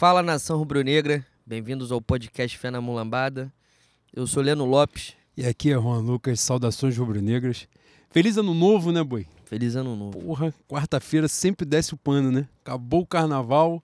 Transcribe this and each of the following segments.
Fala nação rubro-negra, bem-vindos ao podcast Fé na Mulambada. Eu sou Leno Lopes. E aqui é Juan Lucas, saudações rubro-negras. Feliz ano novo, né, boi? Feliz ano novo. Porra, quarta-feira sempre desce o pano, né? Acabou o carnaval,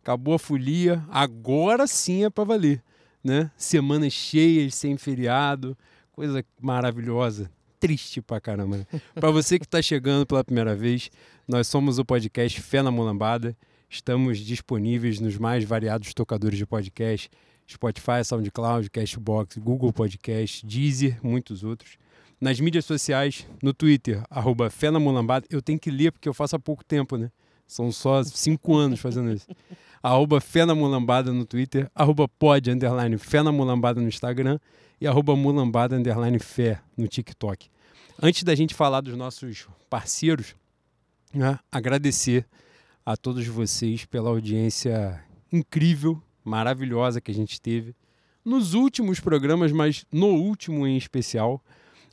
acabou a folia, agora sim é pra valer, né? Semanas cheias, sem feriado, coisa maravilhosa. Triste pra caramba. Né? pra você que tá chegando pela primeira vez, nós somos o podcast Fé na Mulambada. Estamos disponíveis nos mais variados tocadores de podcast: Spotify, SoundCloud, Cashbox, Google Podcast, Deezer, muitos outros. Nas mídias sociais, no Twitter, arroba Fé na Mulambada. Eu tenho que ler porque eu faço há pouco tempo, né? São só cinco anos fazendo isso. arroba Fé na Mulambada no Twitter, arroba pod, underline Fé na Mulambada no Instagram e arroba Mulambada, underline Fé no TikTok. Antes da gente falar dos nossos parceiros, né, agradecer a todos vocês pela audiência incrível, maravilhosa que a gente teve nos últimos programas, mas no último em especial.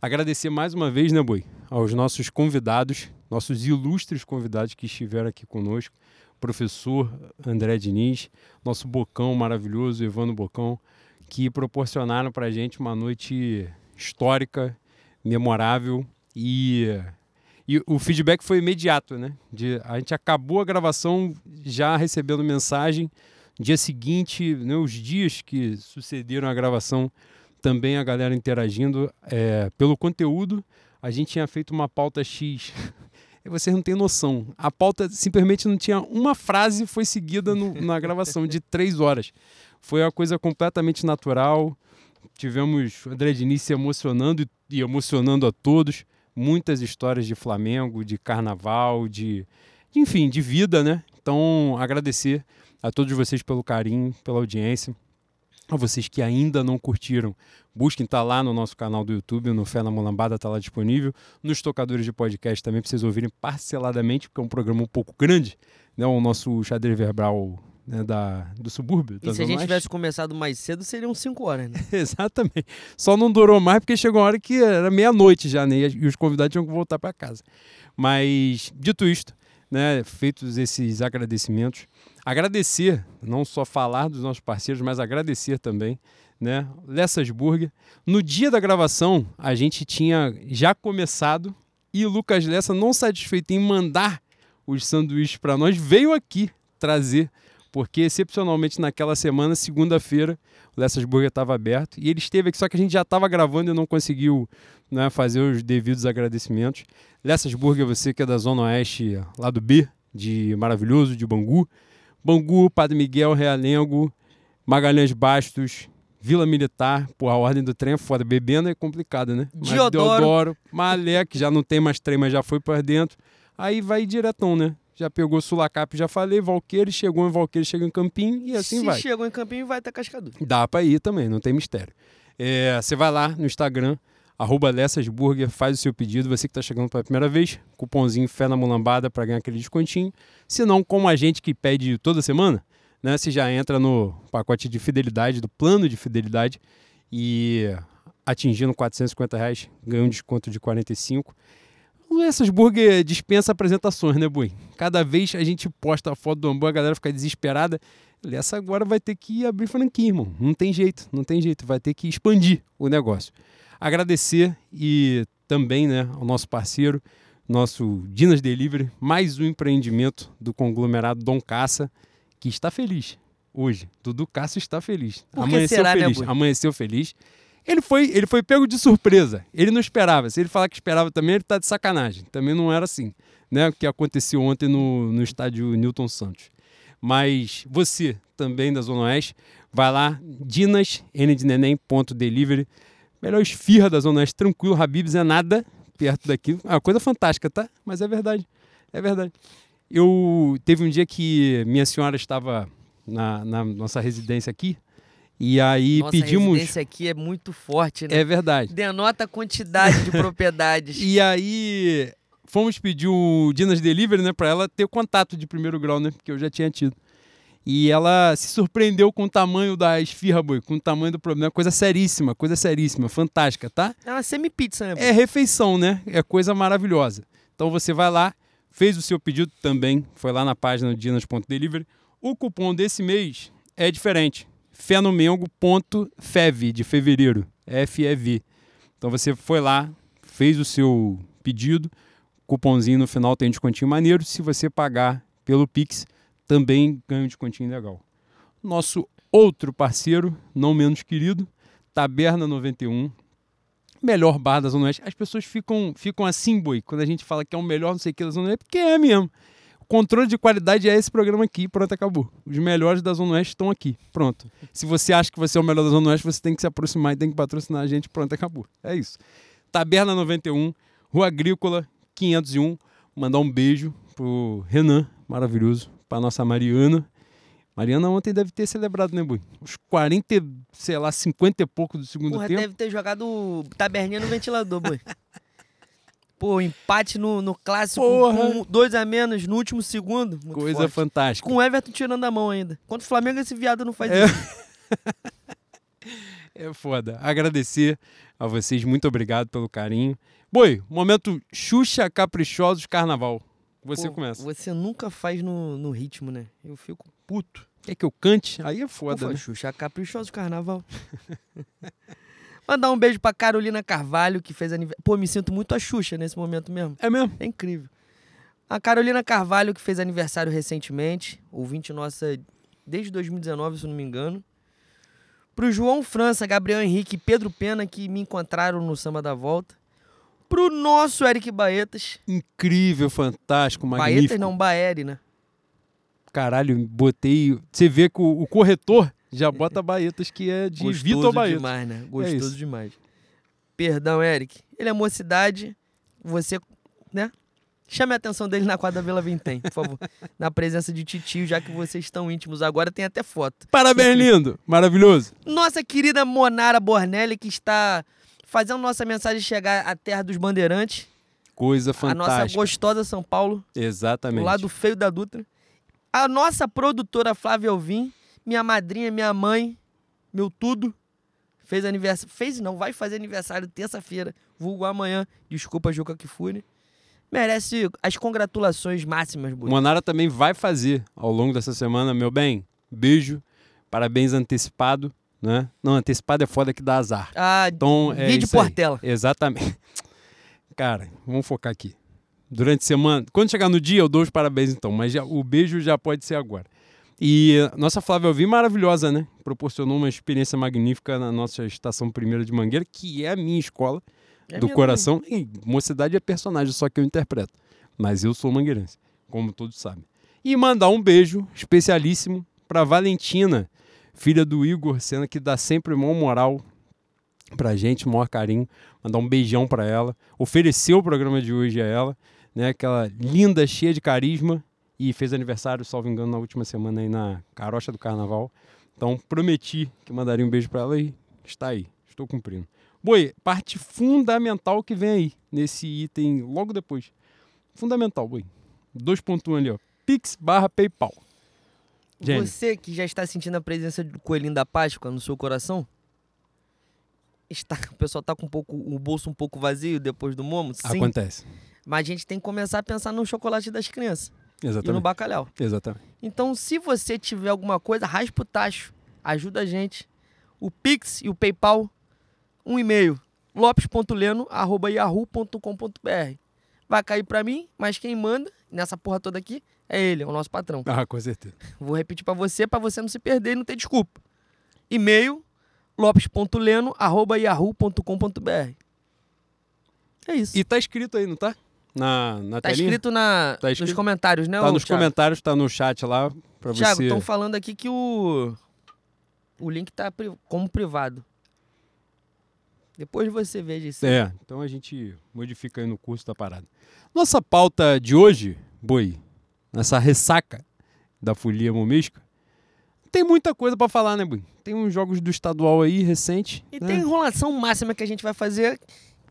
Agradecer mais uma vez, né, Boi, aos nossos convidados, nossos ilustres convidados que estiveram aqui conosco, professor André Diniz, nosso Bocão maravilhoso, Evandro Bocão, que proporcionaram para a gente uma noite histórica, memorável e e o feedback foi imediato, né? De, a gente acabou a gravação já recebendo mensagem. Dia seguinte, né, os dias que sucederam a gravação, também a galera interagindo é, pelo conteúdo. A gente tinha feito uma pauta X. e vocês não têm noção. A pauta simplesmente não tinha uma frase foi seguida no, na gravação de três horas. Foi uma coisa completamente natural. Tivemos o André Diniz se emocionando e emocionando a todos muitas histórias de Flamengo, de carnaval, de, de enfim, de vida, né? Então, agradecer a todos vocês pelo carinho, pela audiência. A vocês que ainda não curtiram, busquem tá lá no nosso canal do YouTube, no Fé na Mulambada, está lá disponível. Nos tocadores de podcast também, para vocês ouvirem parceladamente, porque é um programa um pouco grande. Né? O nosso xadrez verbal né, da, do subúrbio. E se a gente tivesse começado mais cedo, seriam 5 horas, né? Exatamente. Só não durou mais porque chegou uma hora que era meia-noite já, né? E os convidados tinham que voltar para casa. Mas, dito isto, né, feitos esses agradecimentos, agradecer, não só falar dos nossos parceiros, mas agradecer também, né? Lessas Burger. No dia da gravação, a gente tinha já começado e o Lucas Lessa, não satisfeito em mandar os sanduíches para nós, veio aqui trazer porque excepcionalmente naquela semana, segunda-feira, o Lessas Burger estava aberto e ele esteve aqui, só que a gente já estava gravando e não conseguiu né, fazer os devidos agradecimentos. Lessas Burger, você que é da Zona Oeste, lá do B, de Maravilhoso, de Bangu. Bangu, Padre Miguel, Realengo, Magalhães Bastos, Vila Militar, pô, a ordem do trem é foda. Bebendo é complicado, né? Mas Diodoro. Deodoro, Malé, que já não tem mais trem, mas já foi para dentro. Aí vai diretão, né? Já pegou Sulacap, já falei, Valqueire, chegou em Valqueire, chegou em Campinho e assim Se vai. Se chegou em Campinho, vai até Cascadura. Dá para ir também, não tem mistério. É, você vai lá no Instagram, arroba Lessasburger, faz o seu pedido. Você que está chegando pela primeira vez, cupomzinho Fé na Mulambada para ganhar aquele descontinho. Se não, como a gente que pede toda semana, né, você já entra no pacote de fidelidade, do plano de fidelidade e atingindo 450 reais, ganha um desconto de 45 o Essas Burger dispensa apresentações, né, Bui? Cada vez a gente posta a foto do hambúrguer, a galera fica desesperada. Essa agora vai ter que abrir franquia, irmão. Não tem jeito, não tem jeito. Vai ter que expandir o negócio. Agradecer e também né, ao nosso parceiro, nosso Dinas Delivery, mais um empreendimento do conglomerado Dom Caça, que está feliz hoje. Dudu Caça está feliz. Amanheceu será, né, feliz. Né, Amanheceu feliz. Ele foi, ele foi pego de surpresa. Ele não esperava. Se ele falar que esperava também, ele está de sacanagem. Também não era assim, né? O que aconteceu ontem no, no estádio Newton Santos. Mas você, também da Zona Oeste, vai lá, dinas, delivery. Melhor esfirra da Zona Oeste, tranquilo, Habibs é nada perto daqui. É uma coisa fantástica, tá? Mas é verdade, é verdade. Eu teve um dia que minha senhora estava na, na nossa residência aqui, e aí Nossa, pedimos. Esse aqui é muito forte, né? É verdade. Denota a quantidade de propriedades. E aí fomos pedir o Dinas Delivery, né, para ela ter contato de primeiro grau, né, porque eu já tinha tido. E ela se surpreendeu com o tamanho da esfirra, boi, com o tamanho do problema. Coisa seríssima, coisa seríssima, fantástica, tá? É uma semi-pizza, né? É refeição, né? É coisa maravilhosa. Então você vai lá, fez o seu pedido também, foi lá na página do Dinas.delivery O cupom desse mês é diferente. Fenomengo.fev, de fevereiro. F-E-V. Então você foi lá, fez o seu pedido, cupomzinho no final tem descontinho maneiro. Se você pagar pelo Pix, também ganha um descontinho legal. Nosso outro parceiro, não menos querido, Taberna 91, melhor bar da Zona Oeste. As pessoas ficam, ficam assim, boi, quando a gente fala que é o melhor não sei o que da Zona Oeste, porque é mesmo. Controle de qualidade é esse programa aqui, pronto, acabou. Os melhores da Zona Oeste estão aqui, pronto. Se você acha que você é o melhor da Zona Oeste, você tem que se aproximar e tem que patrocinar a gente, pronto, acabou. É isso. Taberna 91, Rua Agrícola 501. Mandar um beijo pro Renan, maravilhoso, pra nossa Mariana. Mariana ontem deve ter celebrado, né, Bui? Uns 40, sei lá, 50 e pouco do segundo Porra, tempo. deve ter jogado taberninha no ventilador, boi. Pô, empate no, no clássico Porra. com dois a menos no último segundo. Muito Coisa forte. fantástica. Com o Everton tirando a mão ainda. Contra o Flamengo, esse viado não faz É. isso. É foda. Agradecer a vocês, muito obrigado pelo carinho. Boi, momento Xuxa Caprichosos Carnaval. Você Pô, começa. Você nunca faz no, no ritmo, né? Eu fico puto. Quer que eu cante? Aí é Pô, foda, né? Xuxa, caprichoso carnaval. Mandar um beijo pra Carolina Carvalho, que fez aniversário. Pô, me sinto muito a Xuxa nesse momento mesmo. É mesmo? É incrível. A Carolina Carvalho, que fez aniversário recentemente, ouvinte nossa desde 2019, se eu não me engano. Pro João França, Gabriel Henrique e Pedro Pena, que me encontraram no Samba da Volta. Pro nosso Eric Baetas. Incrível, fantástico, magnífico. Baetas não, Baeri, né? Caralho, botei. Você vê que o, o corretor já bota Baetas, que é de Gostoso Vitor Baetas. demais, né? isso. Gostoso demais. Perdão, Eric. Ele é mocidade. Você, né? Chame a atenção dele na quadra Vila Vintém, por favor. na presença de titio, já que vocês estão íntimos agora, tem até foto. Parabéns, lindo. Maravilhoso. Nossa querida Monara Bornelli, que está fazendo nossa mensagem chegar à terra dos bandeirantes. Coisa A nossa fantástica. gostosa São Paulo, Exatamente. o lado feio da Dutra. A nossa produtora Flávia Alvim, minha madrinha, minha mãe, meu tudo, fez aniversário. Fez não, vai fazer aniversário terça-feira, vulgo amanhã. Desculpa, Juca Kifuri. Merece as congratulações máximas, Buda. Monara também vai fazer ao longo dessa semana, meu bem. Beijo. Parabéns antecipado, né? Não, antecipado é foda que dá azar. Ah, Então, é vídeo isso aí. Portela. Exatamente. Cara, vamos focar aqui. Durante a semana, quando chegar no dia, eu dou os parabéns então, mas já- o beijo já pode ser agora. E nossa Flávia Alvim, maravilhosa, né? Proporcionou uma experiência magnífica na nossa estação primeira de Mangueira, que é a minha escola É do minha coração. E mocidade é personagem, só que eu interpreto. Mas eu sou mangueirense, como todos sabem. E mandar um beijo especialíssimo para Valentina, filha do Igor Sena, que dá sempre maior moral pra gente, maior carinho. Mandar um beijão para ela. Ofereceu o programa de hoje a ela, né? Aquela linda, cheia de carisma. E fez aniversário, salvo engano, na última semana aí na Carocha do Carnaval. Então prometi que mandaria um beijo para ela e está aí. Estou cumprindo. Boi, parte fundamental que vem aí, nesse item logo depois. Fundamental, Boi. 2.1 ali, ó. Pix barra PayPal. Você que já está sentindo a presença do coelhinho da Páscoa no seu coração? Está, o pessoal tá com um pouco, o bolso um pouco vazio depois do momo? Sim. Acontece. Mas a gente tem que começar a pensar no chocolate das crianças e no Exatamente. bacalhau. Exatamente. Então, se você tiver alguma coisa, raspa o tacho. Ajuda a gente. O Pix e o PayPal, um e-mail. lopes.leno.yahoo.com.br Vai cair pra mim, mas quem manda nessa porra toda aqui é ele, é o nosso patrão. Ah, com certeza. Vou repetir pra você, pra você não se perder e não ter desculpa. E-mail lopes.leno.yahoo.com.br É isso. E tá escrito aí, não tá? Na, na tá telinha? escrito, na, Tá escrito? nos comentários, né, Tá nos Thiago? comentários, tá no chat lá pra Thiago, você. estão falando aqui que o o link tá como privado. Depois você veja isso. É, então a gente modifica aí no curso da parada. Nossa pauta de hoje, Boi, nessa ressaca da folia momesca, tem muita coisa pra falar, né, Boi? Tem uns jogos do estadual aí, recente. E né? tem enrolação máxima que a gente vai fazer,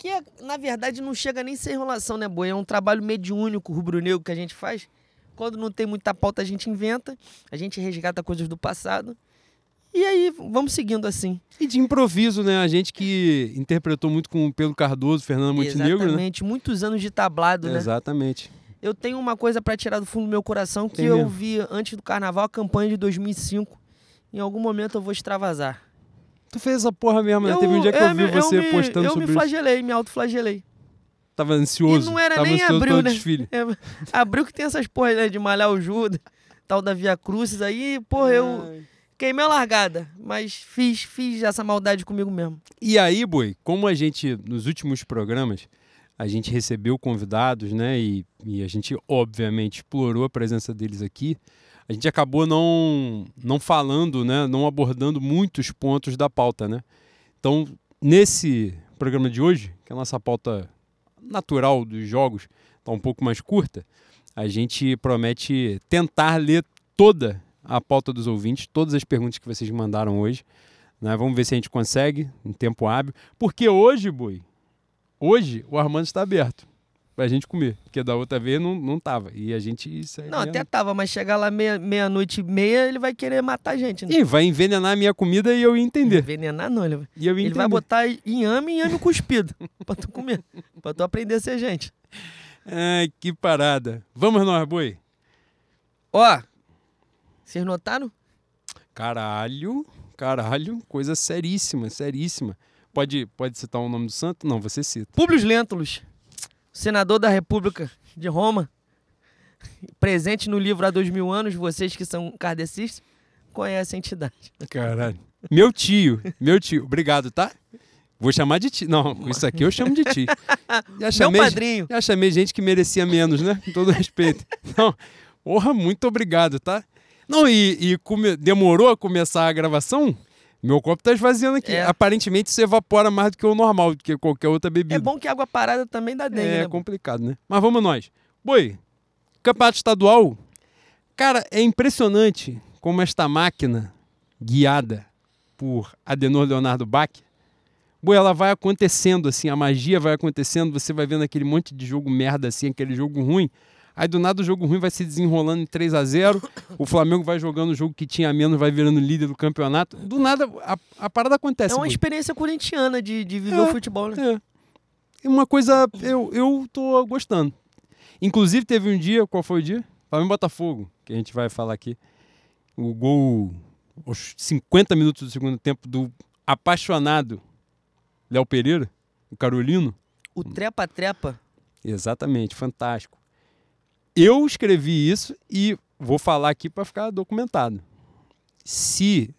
que é, na verdade não chega nem a ser enrolação, né, Boi? É um trabalho mediúnico, rubro-negro que a gente faz. Quando não tem muita pauta, a gente inventa, a gente resgata coisas do passado. E aí, vamos seguindo assim. E de improviso, né? A gente que interpretou muito com o Pedro Cardoso, Fernando Montenegro, né? Exatamente. Muitos anos de tablado, né? Exatamente. Eu tenho uma coisa pra tirar do fundo do meu coração que Tem eu mesmo? vi antes do carnaval, a campanha de 2005. Em algum momento eu vou extravasar. Tu fez essa porra mesmo, né? Teve um dia que eu, é, vi me- você me, postando Eu sobre me isso. flagelei, me autoflagelei. Tava ansioso. E não era nem abril, né? desfile. É, abril que tem essas porras né, de malhar o Judas, tal da Via Crucis aí, porra, eu Ai. queimei a largada. Mas fiz, fiz essa maldade comigo mesmo. E aí, Boi, como a gente, nos últimos programas, a gente recebeu convidados, né? E, e a gente, obviamente, explorou a presença deles aqui. A gente acabou não, não falando, né? Não abordando muitos pontos da pauta, né? Então, nesse programa de hoje, que é a nossa pauta natural dos jogos está um pouco mais curta, a gente promete tentar ler toda a pauta dos ouvintes, todas as perguntas que vocês mandaram hoje. Né? Vamos ver se a gente consegue em tempo hábil. Porque hoje, Boi, hoje o Armando está aberto pra gente comer. Porque da outra vez não, não tava. E a gente. Isso aí Não, até tava, mas chegar lá meia- meia-noite e meia, ele vai querer matar a gente, né? Ih, vai envenenar a minha comida e eu ia entender. Envenenar não, ele vai. E eu ia Ele vai botar inhame e inhame cuspido pra tu comer. pra tu aprender a ser gente. Ai, que parada. Vamos nós, Boi. Ó, vocês notaram? Caralho, caralho, coisa seríssima, seríssima. Pode, pode citar o nome do santo? Não, você cita. Públio Lentulus, senador da República de Roma, presente no livro há dois mil anos, vocês que são kardecistas, conhecem a entidade. Caralho. Meu tio, meu tio. Obrigado, tá? Vou chamar de ti. Não, isso aqui eu chamo de ti. Já Meu chamei, padrinho. já chamei gente que merecia menos, né? Com todo respeito. Não, porra, muito obrigado, tá? Não, e, e come- demorou a começar a gravação? Meu copo tá esvaziando aqui. É. Aparentemente isso evapora mais do que o normal, do que qualquer outra bebida. É bom que água parada também dá dengue, É né? complicado, né? Mas vamos nós. Boi, campeonato estadual. Cara, é impressionante como esta máquina, guiada por Adenor Leonardo Bach, Boi, ela vai acontecendo assim, a magia vai acontecendo, você vai vendo aquele monte de jogo merda assim, aquele jogo ruim. Aí do nada o jogo ruim vai se desenrolando em 3 a 0 o Flamengo vai jogando o jogo que tinha menos, vai virando líder do campeonato. Do nada a, a parada acontece. É uma Boi. experiência corintiana de, de viver É, o futebol, né? É. Uma coisa, eu, eu tô gostando. Inclusive, teve um dia, qual foi o dia? Flamengo Botafogo, que a gente vai falar aqui. O gol aos 50 minutos do segundo tempo do apaixonado Léo Pereira, o Carolino. O trepa-trepa. Exatamente, fantástico. Eu escrevi isso e vou falar aqui para ficar documentado. Se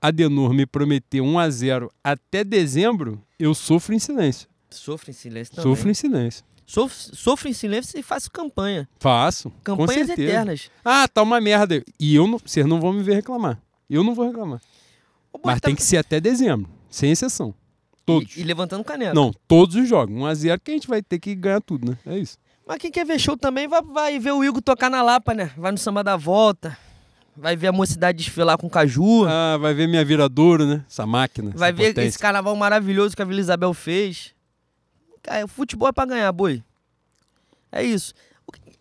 Adenor me prometer 1 a 0 até dezembro, eu sofro em silêncio. Sofre em silêncio também. Sofro em silêncio. Sofro, sofro em silêncio e faço campanha. Faço. Campanhas eternas. Ah, tá uma merda. E eu não, vocês não vão me ver reclamar. Eu não vou reclamar. Ô, Mas tá- tem que ser até dezembro, sem exceção. Todos. E, e levantando caneta. Não, todos os jogos. 1 a 0 que a gente vai ter que ganhar tudo, né? É isso. Mas quem quer ver show também vai, vai ver o Igor tocar na Lapa, né? Vai no samba da volta. Vai ver a mocidade desfilar com caju. Ah, vai ver minha viradouro, né? Essa máquina. vai essa ver potência. esse carnaval maravilhoso que a Vila Isabel fez. Cara, o futebol é pra ganhar, boi. É isso.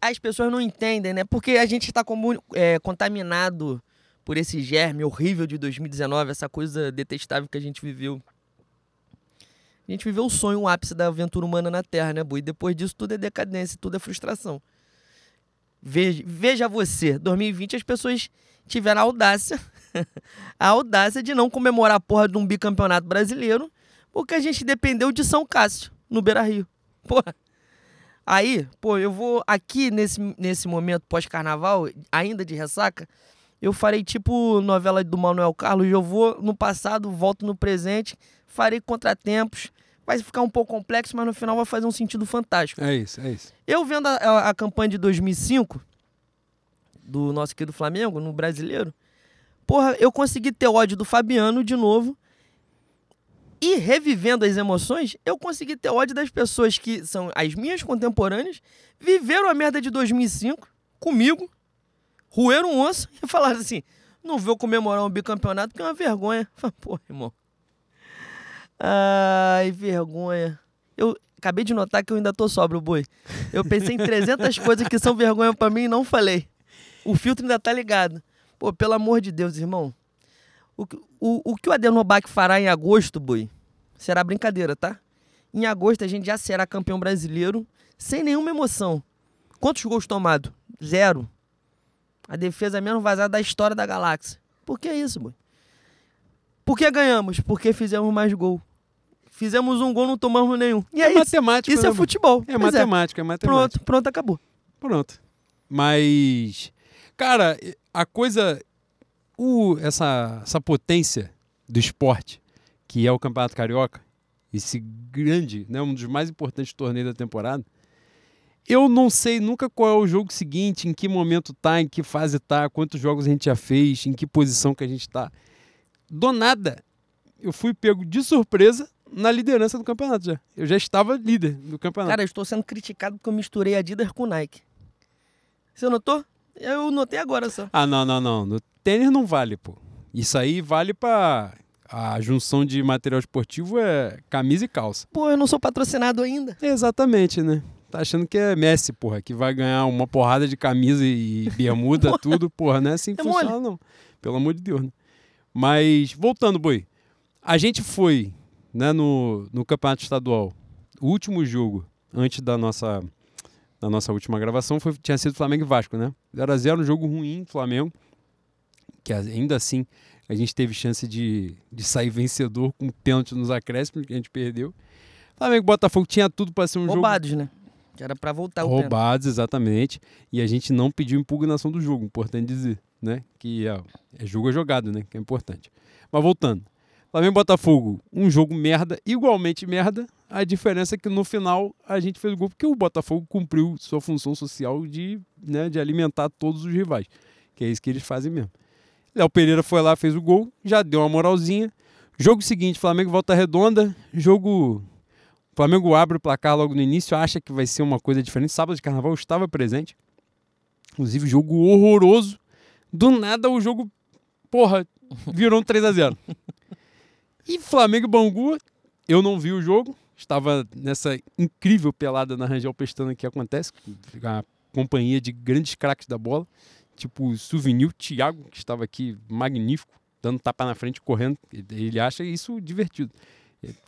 As pessoas não entendem, né? Porque a gente está comu- é, contaminado por esse germe horrível de 2019, essa coisa detestável que a gente viveu. A gente viveu o sonho, o ápice da aventura humana na Terra, né, Boi? Depois disso, tudo é decadência, tudo é frustração. Veja, veja você, 2020 as pessoas tiveram a audácia, a audácia de não comemorar a porra de um bicampeonato brasileiro, porque a gente dependeu de São Cássio, no Beira Rio. Porra. Aí, pô, eu vou aqui nesse, nesse momento pós-carnaval, ainda de ressaca, eu farei tipo novela do Manuel Carlos, eu vou no passado, volto no presente, farei contratempos, vai ficar um pouco complexo, mas no final vai fazer um sentido fantástico. É isso, é isso. Eu vendo a, a- a campanha de 2005 do nosso querido Flamengo, no brasileiro, porra, eu consegui ter ódio do Fabiano de novo. E revivendo as emoções, eu consegui ter ódio das pessoas que são as minhas contemporâneas, viveram a merda de 2005 comigo, roeram um osso e falaram assim: não vou comemorar um bicampeonato porque é uma vergonha. Eu falei, Porra, irmão. Ai, vergonha. Eu acabei de notar que eu ainda tô sóbrio, boi. Eu pensei em 300 coisas que são vergonha pra mim e não falei. O filtro ainda tá ligado. Pô, pelo amor de Deus, irmão. O, o, o que o Adenobac fará em agosto, boi, será brincadeira, tá? Em agosto a gente já será campeão brasileiro sem nenhuma emoção. Quantos gols tomados? Zero. A defesa menos vazada da história da galáxia. Por que isso, boy? Por que ganhamos? Porque fizemos mais gol. Fizemos um gol, não tomamos nenhum. E é, É isso. matemática. Isso né, é futebol. É Pois matemática, é matemática. Pronto, pronto, acabou. Pronto. Mas, cara, a coisa. O, essa, essa potência do esporte, que é o Campeonato Carioca, esse grande, né, um dos mais importantes torneios da temporada. Eu não sei nunca qual é o jogo seguinte, em que momento tá, em que fase tá, quantos jogos a gente já fez, em que posição que a gente tá. Do nada, eu fui pego de surpresa na liderança do campeonato já. Eu já estava líder do campeonato. Cara, eu estou sendo criticado porque eu misturei Adidas com Nike. Você notou? Eu notei agora só. Ah, não, não, não. No tênis não vale, pô. Isso aí vale pra. A junção de material esportivo é camisa e calça. Pô, eu não sou patrocinado ainda. Exatamente, né? Tá achando que é Messi, porra, que vai ganhar uma porrada de camisa e bermuda, Porra. tudo, porra, não é assim que É funciona, mole. não. Pelo amor de Deus, né? Mas, voltando, Boi. A gente foi, né, no, no campeonato estadual. O último jogo, antes da nossa, da nossa última gravação, foi, tinha sido Flamengo e Vasco, né? 0x0, um jogo ruim, Flamengo. Que ainda assim a gente teve chance de, de sair vencedor com pênalti nos acréscimos, que a gente perdeu. Flamengo e Botafogo tinha tudo para ser um jogo Roubados, né? Que era pra voltar o pênalti. roubados, exatamente. E a gente não pediu impugnação do jogo, importante dizer, né? Que é, é jogo é jogado, né? Que é importante. Mas voltando. Flamengo e Botafogo, um jogo merda, igualmente merda. A diferença é que no final a gente fez o gol porque o Botafogo cumpriu sua função social de, né, de alimentar todos os rivais. Que é isso que eles fazem mesmo. Léo Pereira foi lá, fez o gol, já deu uma moralzinha. Jogo seguinte, Flamengo volta redonda. Jogo o Flamengo abre o placar logo no início, acha que vai ser uma coisa diferente. Sábado de carnaval eu estava presente. Inclusive, jogo horroroso. Do nada o jogo, porra, virou um 3 a 0 E Flamengo e Bangu, eu não vi o jogo. Estava nessa incrível pelada na Rangel Pestana que acontece. A companhia de grandes craques da bola. Tipo o Souvenir, Thiago, que estava aqui magnífico, dando tapa na frente, correndo. Ele acha isso divertido.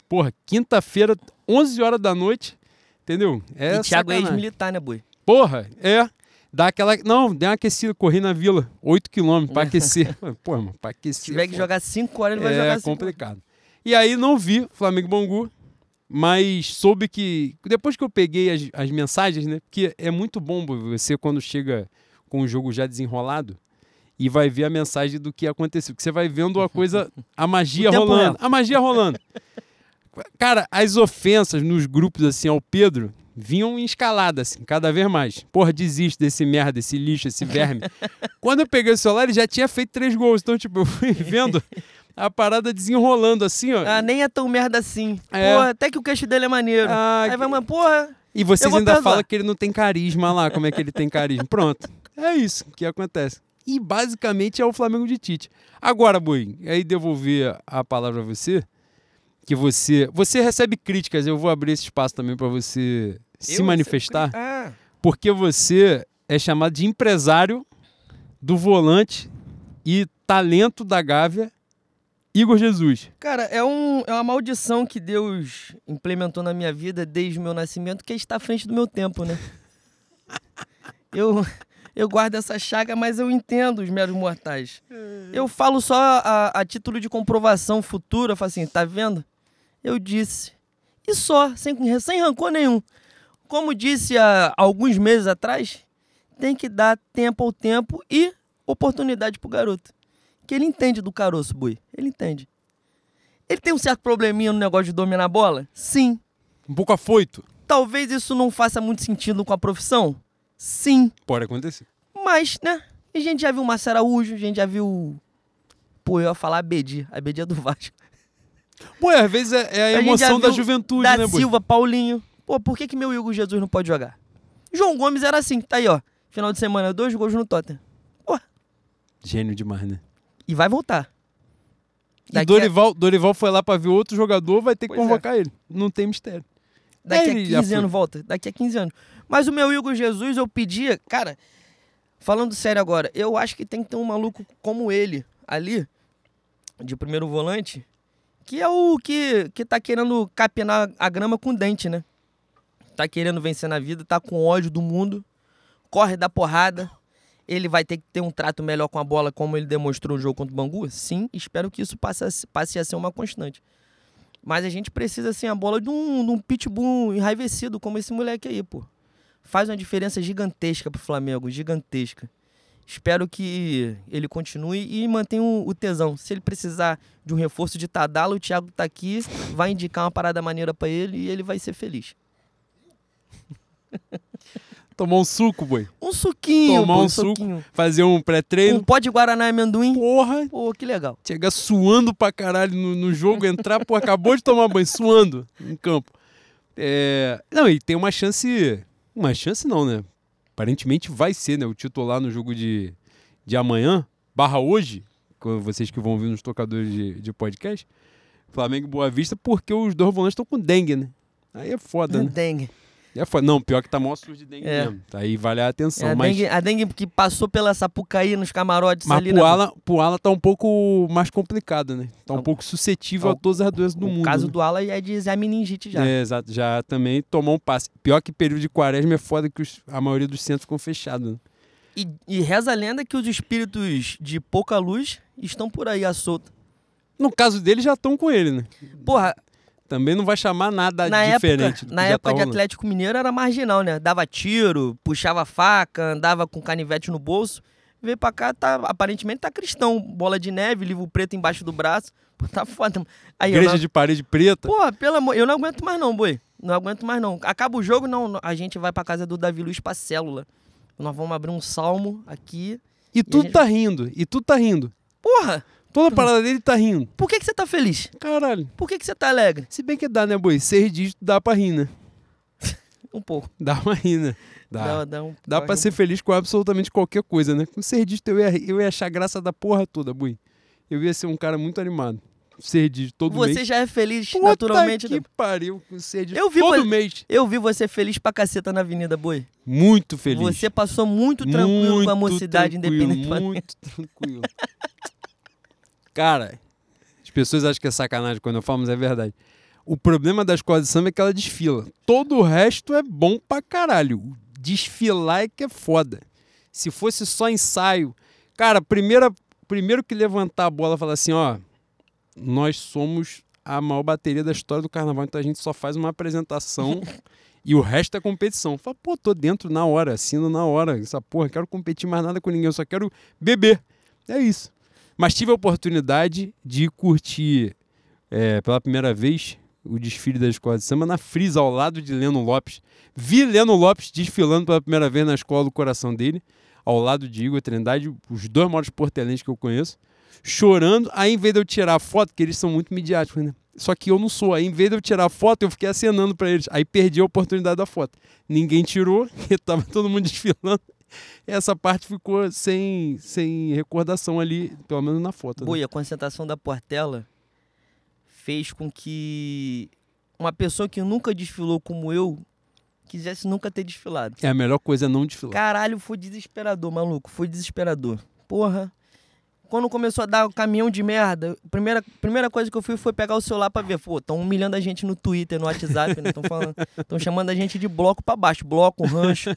Porra, quinta-feira, 11 horas da noite, entendeu? É e Thiago é ex-militar, né, boi? Porra, é. Dá aquela. Não, deu uma aquecida, corri na vila, 8 quilômetros pra aquecer. Pô, mano, pra aquecer. Se tiver que pô, jogar 5 horas, ele vai é jogar 5 complicado. E aí não vi Flamengo Bangu, mas soube que. Depois que eu peguei as, as mensagens, né? Porque é muito bom você quando chega com o jogo já desenrolado e vai ver a mensagem do que aconteceu. Porque você vai vendo a coisa, a magia rolando. A magia rolando. Cara, as ofensas nos grupos, assim, ao Pedro, vinham em escalada, assim, cada vez mais. Porra, desiste desse merda, esse lixo, esse verme. Quando eu peguei o celular, ele já tinha feito três gols. Então, tipo, eu fui vendo a parada desenrolando, assim, ó. Ah, nem é tão merda assim. É. Porra, até que o queixo dele é maneiro. Ah, Aí vai, mas porra, E vocês ainda perdoar. falam que ele não tem carisma lá, como é que ele tem carisma. Pronto. É isso que acontece. E basicamente é o Flamengo de Tite. Agora, Boi, aí devolver a palavra a você, que você. Você recebe críticas, eu vou abrir esse espaço também para você se eu manifestar, sempre- Ah, porque você é chamado de empresário do volante e talento da Gávea, Igor Jesus. cara, é, um, é uma maldição que Deus implementou na minha vida desde o meu nascimento, que é estar à frente do meu tempo, né? Eu, eu guardo essa chaga, mas eu entendo os meros mortais. Eu falo só a, a título de comprovação futura, eu falo assim, tá vendo? Eu disse. E só, sem, sem rancor nenhum. Como disse há alguns meses atrás, tem que dar tempo ao tempo e oportunidade pro garoto. Que ele entende do caroço, boi. Ele entende. Ele tem um certo probleminha no negócio de dominar a bola? Sim. Um pouco afoito. Talvez isso não faça muito sentido com a profissão? Sim. Pode acontecer. Mas, né? A gente já viu o Marcelo Araújo, a gente já viu. Pô, eu ia falar a Bedi. A Bedi é do Vasco. Pô, às vezes é, é a A emoção da viu juventude, da né, Boi? Silva, Paulinho. Pô, por que, que meu Igor Jesus não pode jogar? João Gomes era assim, tá aí, ó. Final de semana, dois gols no Tottenham. Gênio demais, né? E vai voltar. E Daqui a- Dorival, Dorival foi lá pra ver outro jogador, vai ter que Pois é. convocar ele. Não tem mistério. Daqui a já 15 foi. anos volta. Daqui a 15 anos. Mas o meu Igor Jesus, eu pedia. Cara, falando sério agora, eu acho que tem que ter um maluco como ele ali, de primeiro volante, que é o que, que tá querendo capinar a grama com dente, né? Tá querendo vencer na vida, tá com ódio do mundo. corre da porrada. Ele vai ter que ter um trato melhor com a bola, como ele demonstrou no jogo contra o Bangu? Sim, espero que isso passe a, passe a ser uma constante. Mas a gente precisa, assim, a bola de um, de um pitbull enraivecido, como esse moleque aí, pô. Faz uma diferença gigantesca pro Flamengo, gigantesca. Espero que ele continue e mantenha o, tesão. Se ele precisar de um reforço de Tadala, o Thiago tá aqui, vai indicar uma parada maneira para ele e ele vai ser feliz. Tomar um suco, boi. Um suquinho, Tomar pô, um um suco. suquinho. Fazer um pré-treino. Um pó de Guaraná e amendoim. Porra, Pô, que legal. chegar suando pra caralho no, no jogo, entrar, pô, acabou de tomar banho, suando em campo. É, Não, e tem uma chance. Uma chance não, né? Aparentemente vai ser, né? O titular no jogo de, de amanhã, barra hoje, com vocês que vão ouvir nos tocadores de, de podcast, Flamengo e Boa Vista, porque os dois volantes estão com dengue, né? Aí é foda, né? Dengue. É foda. Não, pior que tá maior surdo de dengue É. mesmo. Aí vale a atenção. É, a, mas dengue a dengue que passou pela Sapucaí nos camarotes mas ali. pro, né? Pro Alan tá um pouco mais complicado, né? Tá um Tá- pouco suscetível tá a todas as doenças do o mundo. caso né? do Ala é de Zé Meningite já. É, exato. Já também tomou um passe. Pior que período de quaresma é foda que os- a maioria dos centros ficam fechados. né? E, e reza a lenda que os espíritos de pouca luz estão por aí à solta. No caso dele, já estão com ele, né? Porra, Também não vai chamar nada na diferente. época, do que na época tá de. Atlético Mineiro era marginal, né? Dava tiro, puxava faca, andava com canivete no bolso. Veio pra cá, tá, aparentemente tá cristão. Bola de neve, livro preto embaixo do braço. Pô, tá foda. Aí, Igreja não- de parede preta. Porra, pelo amor, eu não aguento mais não, boi. Não aguento mais não. Acaba o jogo, não, a gente vai pra casa do Davi Luiz pra célula. Nós vamos abrir um salmo aqui. E tu gente- tá rindo. E tu tá rindo. Porra, Toda a parada dele tá rindo. por que, que você tá feliz? Caralho. Por que, que você tá alegre? Se bem que dá, né, boi? Seis dígitos dá pra rir, né? Um pouco. Dá pra rir, né? Dá. Dá, dá, um, Dá pra ser feliz com absolutamente qualquer coisa, né? Com ser dígito eu ia, eu ia achar graça da porra toda, Bui. Eu ia ser um cara muito animado. Ser dígito todo Você mês. já é feliz Puta naturalmente. que né? pariu com ser dígito Eu vi todo mês. Eu vi você feliz pra caceta na Avenida Boi. Muito feliz. Você passou muito tranquilo com a Muito mocidade independente. Muito tranquilo. Cara, as pessoas acham que é sacanagem quando eu falo, mas é verdade. O problema da escola de samba é que ela desfila. Todo o resto é bom pra caralho. Desfilar é que é foda. Se fosse só ensaio. Cara, primeira, primeiro que levantar a bola e falar assim, ó. Nós somos a maior bateria da história do carnaval, então a gente só faz uma apresentação e o resto é competição. Fala, pô, tô dentro na hora, assino na hora. Essa porra, quero competir mais nada com ninguém, eu só quero beber. É isso. Mas tive a oportunidade de curtir é, pela primeira vez o desfile da escola de samba na Frisa, ao lado de Leno Lopes. Vi Leno Lopes desfilando pela primeira vez na escola do coração dele, ao lado de Igor Trindade, os dois maiores portelenses que eu conheço, chorando. Aí, em vez de eu tirar foto, que eles são muito midiáticos, né? Só que eu não sou. Aí, em vez de eu tirar foto, eu fiquei acenando pra eles. Aí perdi a oportunidade da foto. Ninguém tirou, e tava todo mundo desfilando. Essa parte ficou sem, sem recordação ali, pelo menos na foto. né? Boi, a concentração da Portela fez com que uma pessoa que nunca desfilou como eu quisesse nunca ter desfilado. É a melhor coisa é não desfilar. Caralho, foi desesperador, maluco. Foi desesperador. Porra. Quando começou a dar o caminhão de merda, a primeira, primeira coisa que eu fui foi pegar o celular pra ver. Pô, tão humilhando a gente no Twitter, no WhatsApp, né? Tão falando. Tão chamando a gente de bloco pra baixo. Bloco, rancho.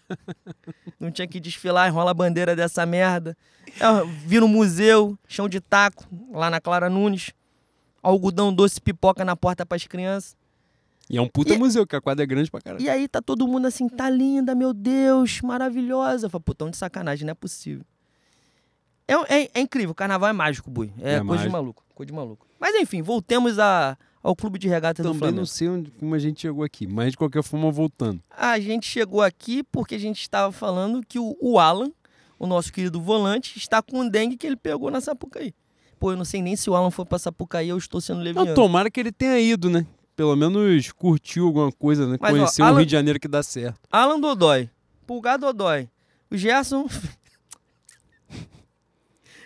Não tinha que desfilar, enrola a bandeira dessa merda. Eu vi no museu, chão de taco, lá na Clara Nunes. Algodão doce pipoca na porta pras crianças. E é um puta E- museu, que a quadra é grande pra caralho. E aí tá todo mundo assim, tá linda, meu Deus, maravilhosa. Eu falo, pô, tão de sacanagem, não é possível. É, é- é incrível, o carnaval é mágico, Bui. É, É coisa mágico. de maluco, coisa de maluco. Mas enfim, voltemos a, ao clube de regatas do Também Flamengo. não sei onde, como a gente chegou aqui, mas de qualquer forma, voltando. A gente chegou aqui porque a gente estava falando que o, o Alan, o nosso querido volante, está com um dengue que ele pegou na Sapucaí. Pô, eu não sei nem se o Alan foi pra Sapucaí, eu estou sendo Não, leviano. tomara que ele tenha ido, né? Pelo menos curtiu alguma coisa, né? Mas, ó, Conheceu um Alan- Rio de Janeiro que dá certo. Alan Dodói, Pulgar Dodói, o Gerson...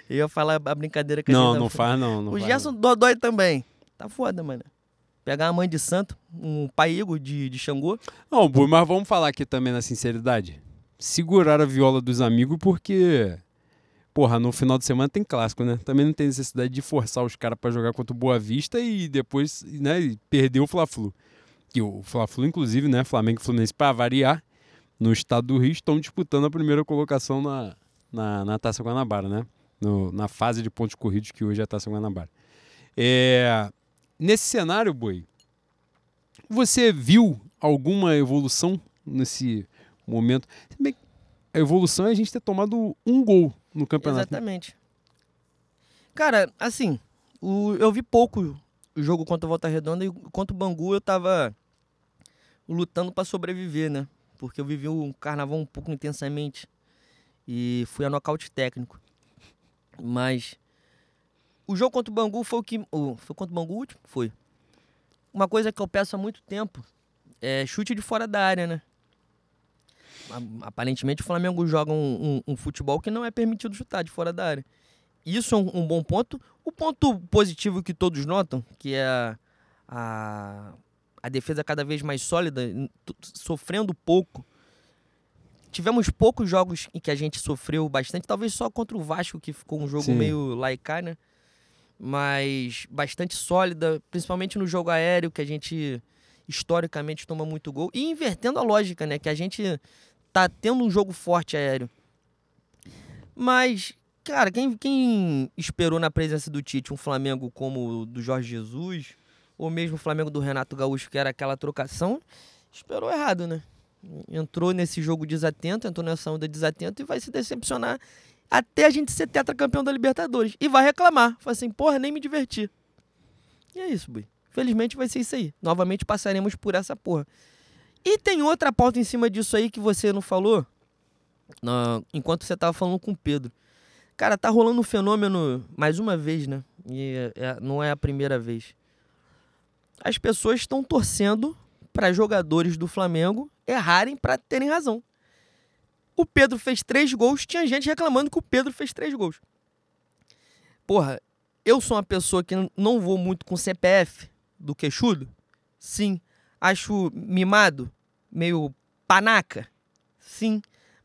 eu ia falar a brincadeira que a Não, gente não tava faz não. não O faz, Gerson Dodói também. Tá foda, mano. Pegar a mãe de santo, um pai Igor de, de Xangô. Não, Não, Bui, mas vamos falar aqui também na sinceridade. Segurar a viola dos amigos porque... Porra, no final de semana tem clássico, né? Também não tem necessidade de forçar os caras pra jogar contra o Boa Vista e depois, né, perder o Fla-Flu. Que o Fla-Flu, inclusive, né, Flamengo e Fluminense pra variar, no estado do Rio, estão disputando a primeira colocação na, na, na Taça Guanabara, né? No, na fase de pontos corridos que hoje é a Taça Guanabara. É, nesse cenário, Boi, você viu alguma evolução nesse momento? A evolução é a gente ter tomado um gol no campeonato. Exatamente. Cara, assim, o, eu vi pouco o jogo contra o Volta Redonda e contra o Bangu eu tava lutando para sobreviver, né? Porque eu vivi o carnaval um pouco intensamente e fui a nocaute técnico. Mas o jogo contra o Bangu foi o que. O, foi contra o Bangu último? Foi. Uma coisa que eu peço há muito tempo é chute de fora da área, né? Aparentemente o Flamengo joga um, um, um futebol que não é permitido chutar de fora da área. Isso é um, um, bom ponto. O ponto positivo que todos notam, que é a, a, a defesa cada vez mais sólida, sofrendo pouco. Tivemos poucos jogos em que a gente sofreu bastante, talvez só contra o Vasco, que ficou um jogo Sim. meio laicá, né? Mas bastante sólida, principalmente no jogo aéreo, que a gente historicamente toma muito gol. E invertendo a lógica, né? Que a gente tá tendo um jogo forte aéreo. Mas Cara, quem, quem esperou na presença do Tite um Flamengo como o do Jorge Jesus, ou mesmo o Flamengo do Renato Gaúcho, que era aquela trocação, esperou errado, né? Entrou nesse jogo desatento, entrou nessa onda desatento e vai se decepcionar até a gente ser tetracampeão da Libertadores. E vai reclamar. Fala assim, porra, nem me diverti. E é isso, Bui. Felizmente vai ser isso aí. Novamente passaremos por essa porra. E tem outra pauta em cima disso aí que você não falou, enquanto você tava falando com o Pedro. Cara, tá rolando um fenômeno, mais uma vez, né? E é, é não é a primeira vez. As pessoas estão torcendo para jogadores do Flamengo errarem para terem razão. O Pedro fez três gols, tinha gente reclamando que o Pedro fez três gols. Porra, eu sou uma pessoa que não vou muito com CPF do queixudo? Sim. Acho mimado? Meio panaca? Sim.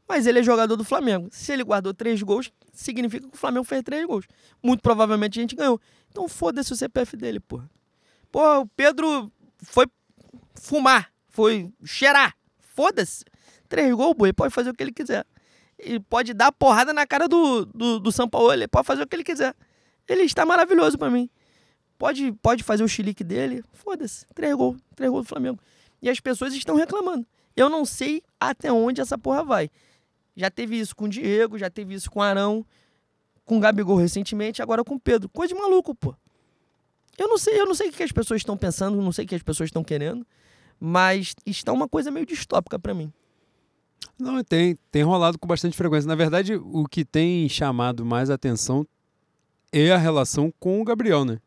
Mas ele é jogador do Flamengo. Se ele guardou três gols, significa que o Flamengo fez três gols. Muito provavelmente a gente ganhou. Então foda-se o CPF dele, porra. Pô, o Pedro foi fumar, foi cheirar. Foda-se. Três gols, boi, pode fazer o que ele quiser. Ele pode dar porrada na cara do, do, do São Paulo, ele pode fazer o que ele quiser. Ele está maravilhoso para mim. Pode, pode fazer o chilique dele, foda-se. Três gols, três gols do Flamengo. E as pessoas estão reclamando. Eu não sei até onde essa porra vai. Já teve isso com o Diego, já teve isso com o Arão, com o Gabigol recentemente, agora com o Pedro. Coisa de maluco, pô. Eu não sei, eu não sei o que as pessoas estão pensando, não sei o que as pessoas estão querendo, mas está uma coisa meio distópica para mim. Não, tem, tem rolado com bastante frequência. Na verdade, o que tem chamado mais atenção é a relação com o Gabriel, né?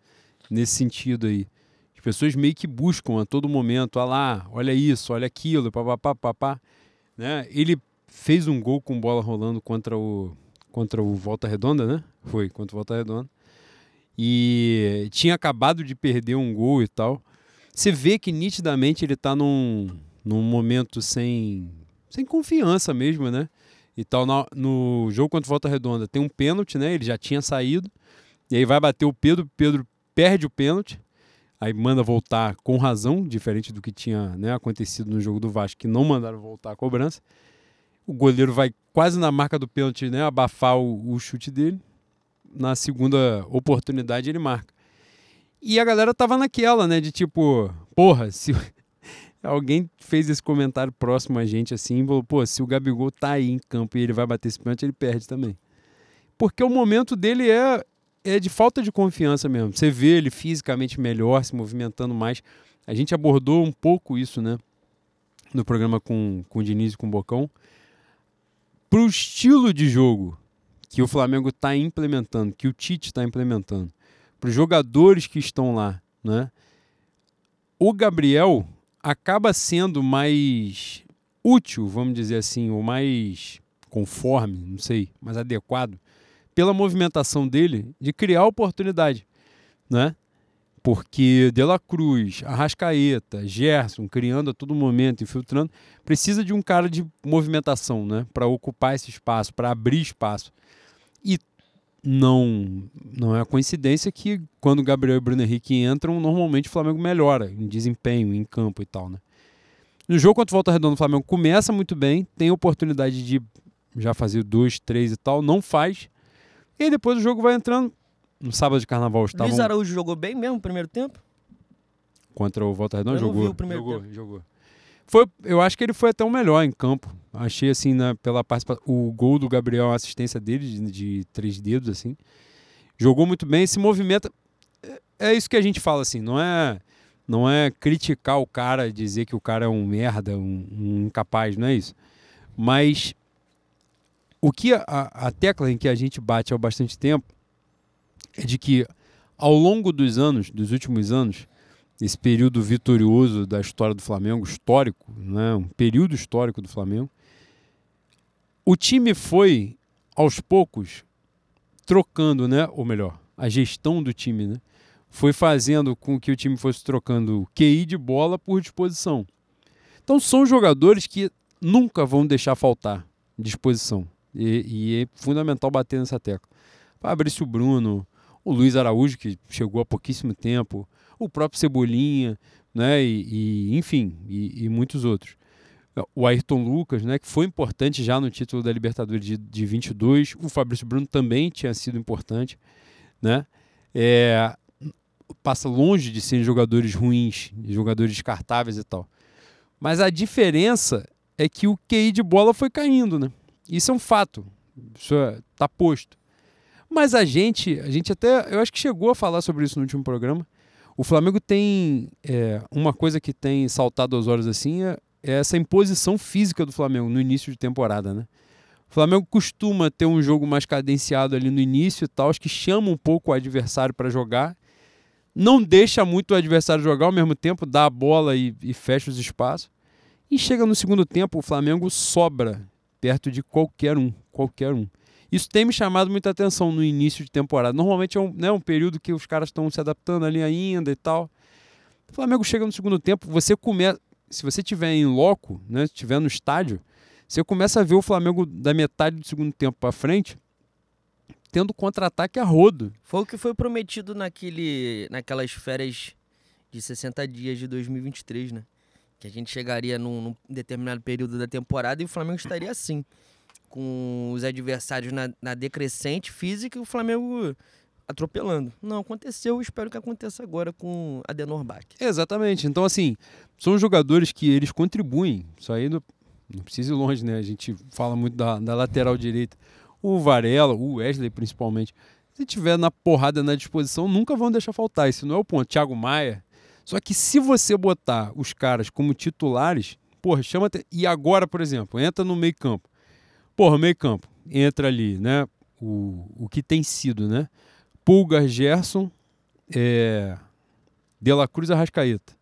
Nesse sentido aí. As pessoas meio que buscam a todo momento, ah lá, olha isso, olha aquilo, papapá, papá. Né? Ele fez um gol com bola rolando contra o contra o Volta Redonda, né? Foi contra o Volta Redonda. E tinha acabado de perder um gol e tal. Você vê que nitidamente ele está num, num momento sem sem confiança mesmo, né? E tal no, no jogo contra Volta Redonda tem um pênalti, né? Ele já tinha saído. E aí vai bater o Pedro, Pedro perde o pênalti. Aí manda voltar com razão, diferente do que tinha né, acontecido no jogo do Vasco, que não mandaram voltar a cobrança o goleiro vai quase na marca do pênalti, né, abafar o, o chute dele. Na segunda oportunidade ele marca. E a galera tava naquela, né, de tipo, porra, se alguém fez esse comentário próximo a gente assim, falou, pô, se o Gabigol tá aí em campo e ele vai bater esse pênalti, ele perde também. Porque o momento dele é é de falta de confiança mesmo. Você vê ele fisicamente melhor, se movimentando mais. A gente abordou um pouco isso, né? No programa com, com o Diniz e com o Bocão para o estilo de jogo que o Flamengo está implementando, que o Tite está implementando, para os jogadores que estão lá, né? O Gabriel acaba sendo mais útil, vamos dizer assim, ou mais conforme, não sei, mais adequado, pela movimentação dele de criar oportunidade, né? porque De La Cruz, Arrascaeta, Gerson, criando a todo momento, infiltrando, precisa de um cara de movimentação, né, para ocupar esse espaço, para abrir espaço. E não não é a coincidência que quando Gabriel e Bruno Henrique entram, normalmente o Flamengo melhora em desempenho, em campo e tal, né? No jogo contra o Volta Redonda, o Flamengo começa muito bem, tem oportunidade de já fazer dois, três e tal, não faz. E aí depois o jogo vai entrando. No sábado de carnaval estavam Luiz Araújo jogou bem mesmo no primeiro tempo? contra o Volta Redonda, Eu não jogou. vi o primeiro jogou, tempo. jogou. Foi, eu acho que ele foi até o melhor em campo. Achei assim, na, pela participação. O gol do Gabriel, a assistência dele de, de três dedos, assim. Jogou muito bem, se movimenta. É, é isso que a gente fala, assim, não é. Não é criticar o cara, dizer que o cara é um merda, um, um incapaz, não é isso. Mas o que a, a tecla em que a gente bate há bastante tempo é de que ao longo dos anos, dos últimos anos, esse período vitorioso da história do Flamengo, histórico, né? um período histórico do Flamengo, o time foi, aos poucos, trocando, né? ou melhor, a gestão do time, né? foi fazendo com que o time fosse trocando QI de bola por disposição. Então são jogadores que nunca vão deixar faltar disposição. E, e é fundamental bater nessa tecla. Fabrício Bruno, o Luiz Araújo, que chegou há pouquíssimo tempo, o próprio Cebolinha, né? E, e enfim, e, e, muitos outros. O Ayrton Lucas, né? Que foi importante já no título da Libertadores de, de 22. O Fabrício Bruno também tinha sido importante, né? É, passa longe de serem jogadores ruins, jogadores descartáveis e tal. Mas a diferença é que o QI de bola foi caindo, né? Isso é um fato. Isso está posto. Mas a gente, a gente até, eu acho que chegou a falar sobre isso no último programa. O Flamengo tem é, uma coisa que tem saltado aos olhos assim é, é, essa imposição física do Flamengo no início de temporada, né? O Flamengo costuma ter um jogo mais cadenciado ali no início e tal, acho que chama um pouco o adversário para jogar, não deixa muito o adversário jogar ao mesmo tempo, dá a bola e, e fecha os espaços. E chega no segundo tempo, o Flamengo sobra perto de qualquer um, qualquer um. Isso tem me chamado muita atenção no início de temporada. Normalmente é um, né, um período que os caras estão se adaptando ali ainda e tal. O Flamengo chega no segundo tempo, você começa. Se você tiver em loco, né, estiver no estádio, você começa a ver o Flamengo da metade do segundo tempo para frente tendo contra-ataque a rodo. Foi o que foi prometido naquele, naquelas férias de 60 dias de 2023, né? Que a gente chegaria num, num determinado período da temporada e o Flamengo estaria assim com os adversários na, na, decrescente física e o Flamengo atropelando. Não aconteceu, espero que aconteça agora com Adenor Bach. Exatamente. Então, assim, são jogadores que eles contribuem. Isso aí não, não precisa ir longe, né? A gente fala muito da, da lateral direita. O Varela, o Wesley principalmente. Se tiver na porrada na disposição, nunca vão deixar faltar. Esse não é o ponto. Thiago Maia. Só que se você botar os caras como titulares, porra, chama. E agora, por exemplo, entra no meio-campo. Porra, meio campo, entra ali, né? O, o que tem sido, né? Pulgar, Gerson, é, De La Cruz Arrascaeta.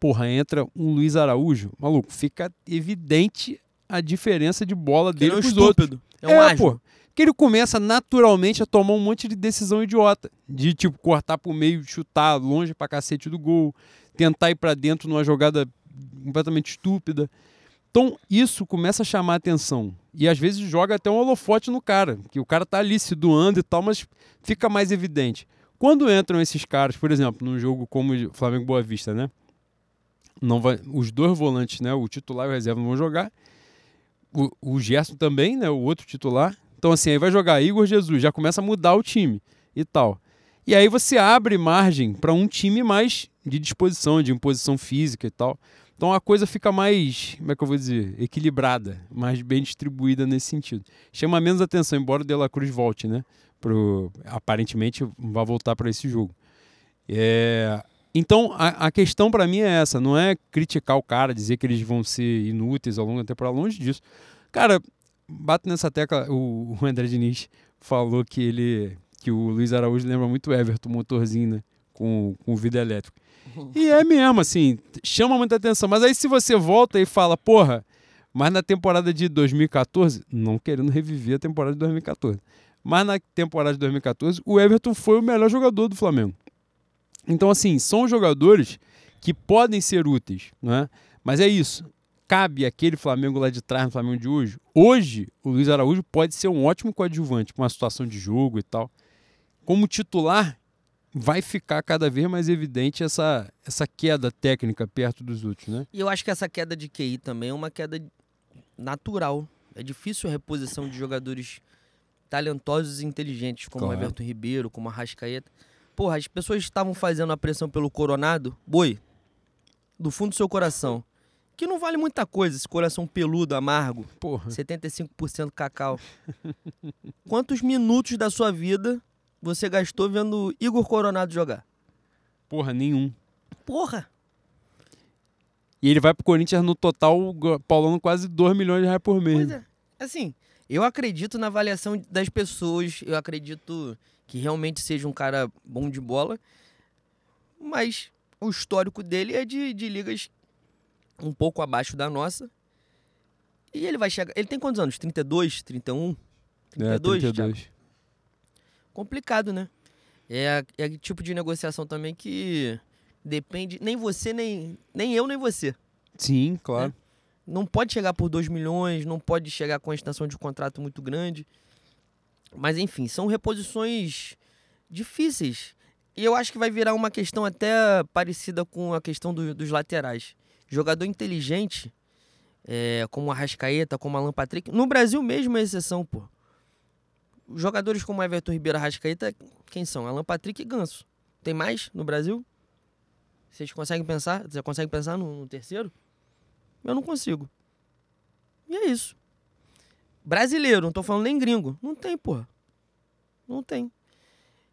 Porra, entra um Luiz Araújo. Maluco, fica evidente a diferença de bola dele é um estúpido. outros. É um ágil. pô. Que ele começa naturalmente a tomar um monte de decisão idiota. De, tipo, cortar pro meio, chutar longe pra cacete do gol, tentar ir pra dentro numa jogada completamente estúpida. Então, isso começa a chamar a atenção. E às vezes joga até um holofote no cara, que o cara tá ali se doando e tal, mas fica mais evidente. Quando entram esses caras, por exemplo, num jogo como o Flamengo Boa Vista, né? Não vai, os dois volantes, né? O titular e o reserva não vão jogar. O, o Gerson também, né? O outro titular. Então, assim, aí vai jogar Igor Jesus, já começa a mudar o time e tal. E aí você abre margem para um time mais de disposição, de imposição física e tal. Então a coisa fica mais, como é que eu vou dizer, equilibrada, mais bem distribuída nesse sentido. Chama menos atenção, embora o De La Cruz volte, né? Pro, aparentemente vai voltar para esse jogo. É, então a, a questão para mim é essa, não é criticar o cara, dizer que eles vão ser inúteis ao longo da temporada, longe disso. Cara, bato nessa tecla, o, o André Diniz falou que ele que o Luiz Araújo lembra muito o Everton, motorzinho, né? Com, com vida elétrica. E é mesmo, assim, chama muita atenção. Mas aí se você volta e fala, porra, mas na temporada de 2014, não querendo reviver a temporada de 2014, mas na temporada de 2014, o Everton foi o melhor jogador do Flamengo. Então, assim, são jogadores que podem ser úteis, né? Mas é isso. Cabe aquele Flamengo lá de trás no Flamengo de hoje. Hoje, o Luiz Araújo pode ser um ótimo coadjuvante para uma situação de jogo e tal. Como titular, vai ficar cada vez mais evidente essa, essa queda técnica perto dos outros, né? E eu acho que essa queda de QI também é uma queda natural. É difícil a reposição de jogadores talentosos e inteligentes, como o Claro. Everton Ribeiro, como a Rascaeta. Porra, as pessoas estavam fazendo a pressão pelo Coronado, boi, do fundo do seu coração. Que não vale muita coisa, esse coração peludo, amargo, Porra. 75% cacau. Quantos minutos da sua vida você gastou vendo Igor Coronado jogar? Porra, nenhum. Porra! E ele vai pro Corinthians no total, paulando quase 2 milhões de reais por mês. Pois é. Assim, eu acredito na avaliação das pessoas, eu acredito que realmente seja um cara bom de bola, mas o histórico dele é de, de ligas um pouco abaixo da nossa. E ele vai chegar. Ele tem quantos anos? 32, 31? É, 32, 32. Complicado, né? É, é tipo de negociação também que depende. Nem você, nem, nem eu, nem você. Sim, claro. Não pode chegar por 2 milhões, não pode chegar com a extensão de contrato muito grande. Mas enfim, são reposições difíceis. E eu acho que vai virar uma questão até parecida com a questão do- dos laterais. Jogador inteligente, é, como a Rascaeta, como Alan Patrick. No Brasil mesmo é exceção, pô. Jogadores como Everton Ribeiro Rascaeta, quem são? Alan Patrick e Ganso. Tem mais no Brasil? Vocês conseguem pensar? Você consegue pensar no, no terceiro? Eu não consigo. E é isso. Brasileiro, não tô falando nem gringo. Não tem, porra. Não tem.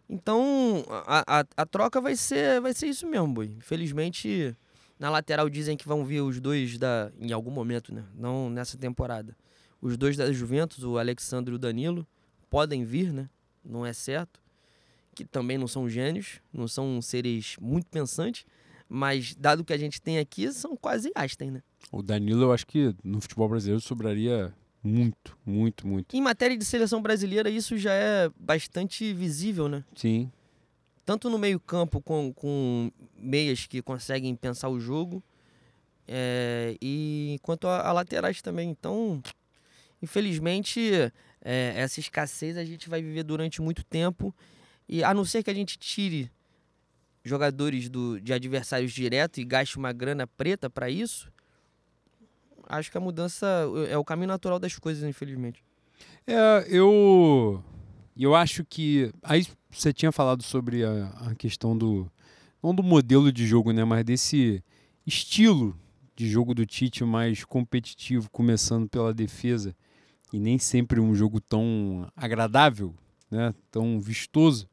Então, a, a, a troca vai ser, vai ser isso mesmo, boi. Infelizmente, na lateral dizem que vão vir os dois da. Em algum momento, né? Não nessa temporada. Os dois da Juventus, o Alexandre e o Danilo, podem vir, né? Não é certo. Que também não são gênios, não são seres muito pensantes. Mas, dado que a gente tem aqui, são quase Einstein, né? O Danilo, eu acho que no futebol brasileiro sobraria muito, muito, muito. Em matéria de seleção brasileira, isso já é bastante visível, né? Sim. Tanto no meio-campo com, com meias que conseguem pensar o jogo, é, e quanto a, a laterais também. Então, infelizmente, é, essa escassez a gente vai viver durante muito tempo. E a não ser que a gente tire jogadores do, de adversários direto e gaste uma grana preta para isso, acho que a mudança é o caminho natural das coisas, infelizmente. É, eu. Eu acho que. Aí você tinha falado sobre a, a questão do. Não do modelo de jogo, né? Mas desse estilo de jogo do Tite mais competitivo, começando pela defesa. E nem sempre um jogo tão agradável, né? Tão vistoso.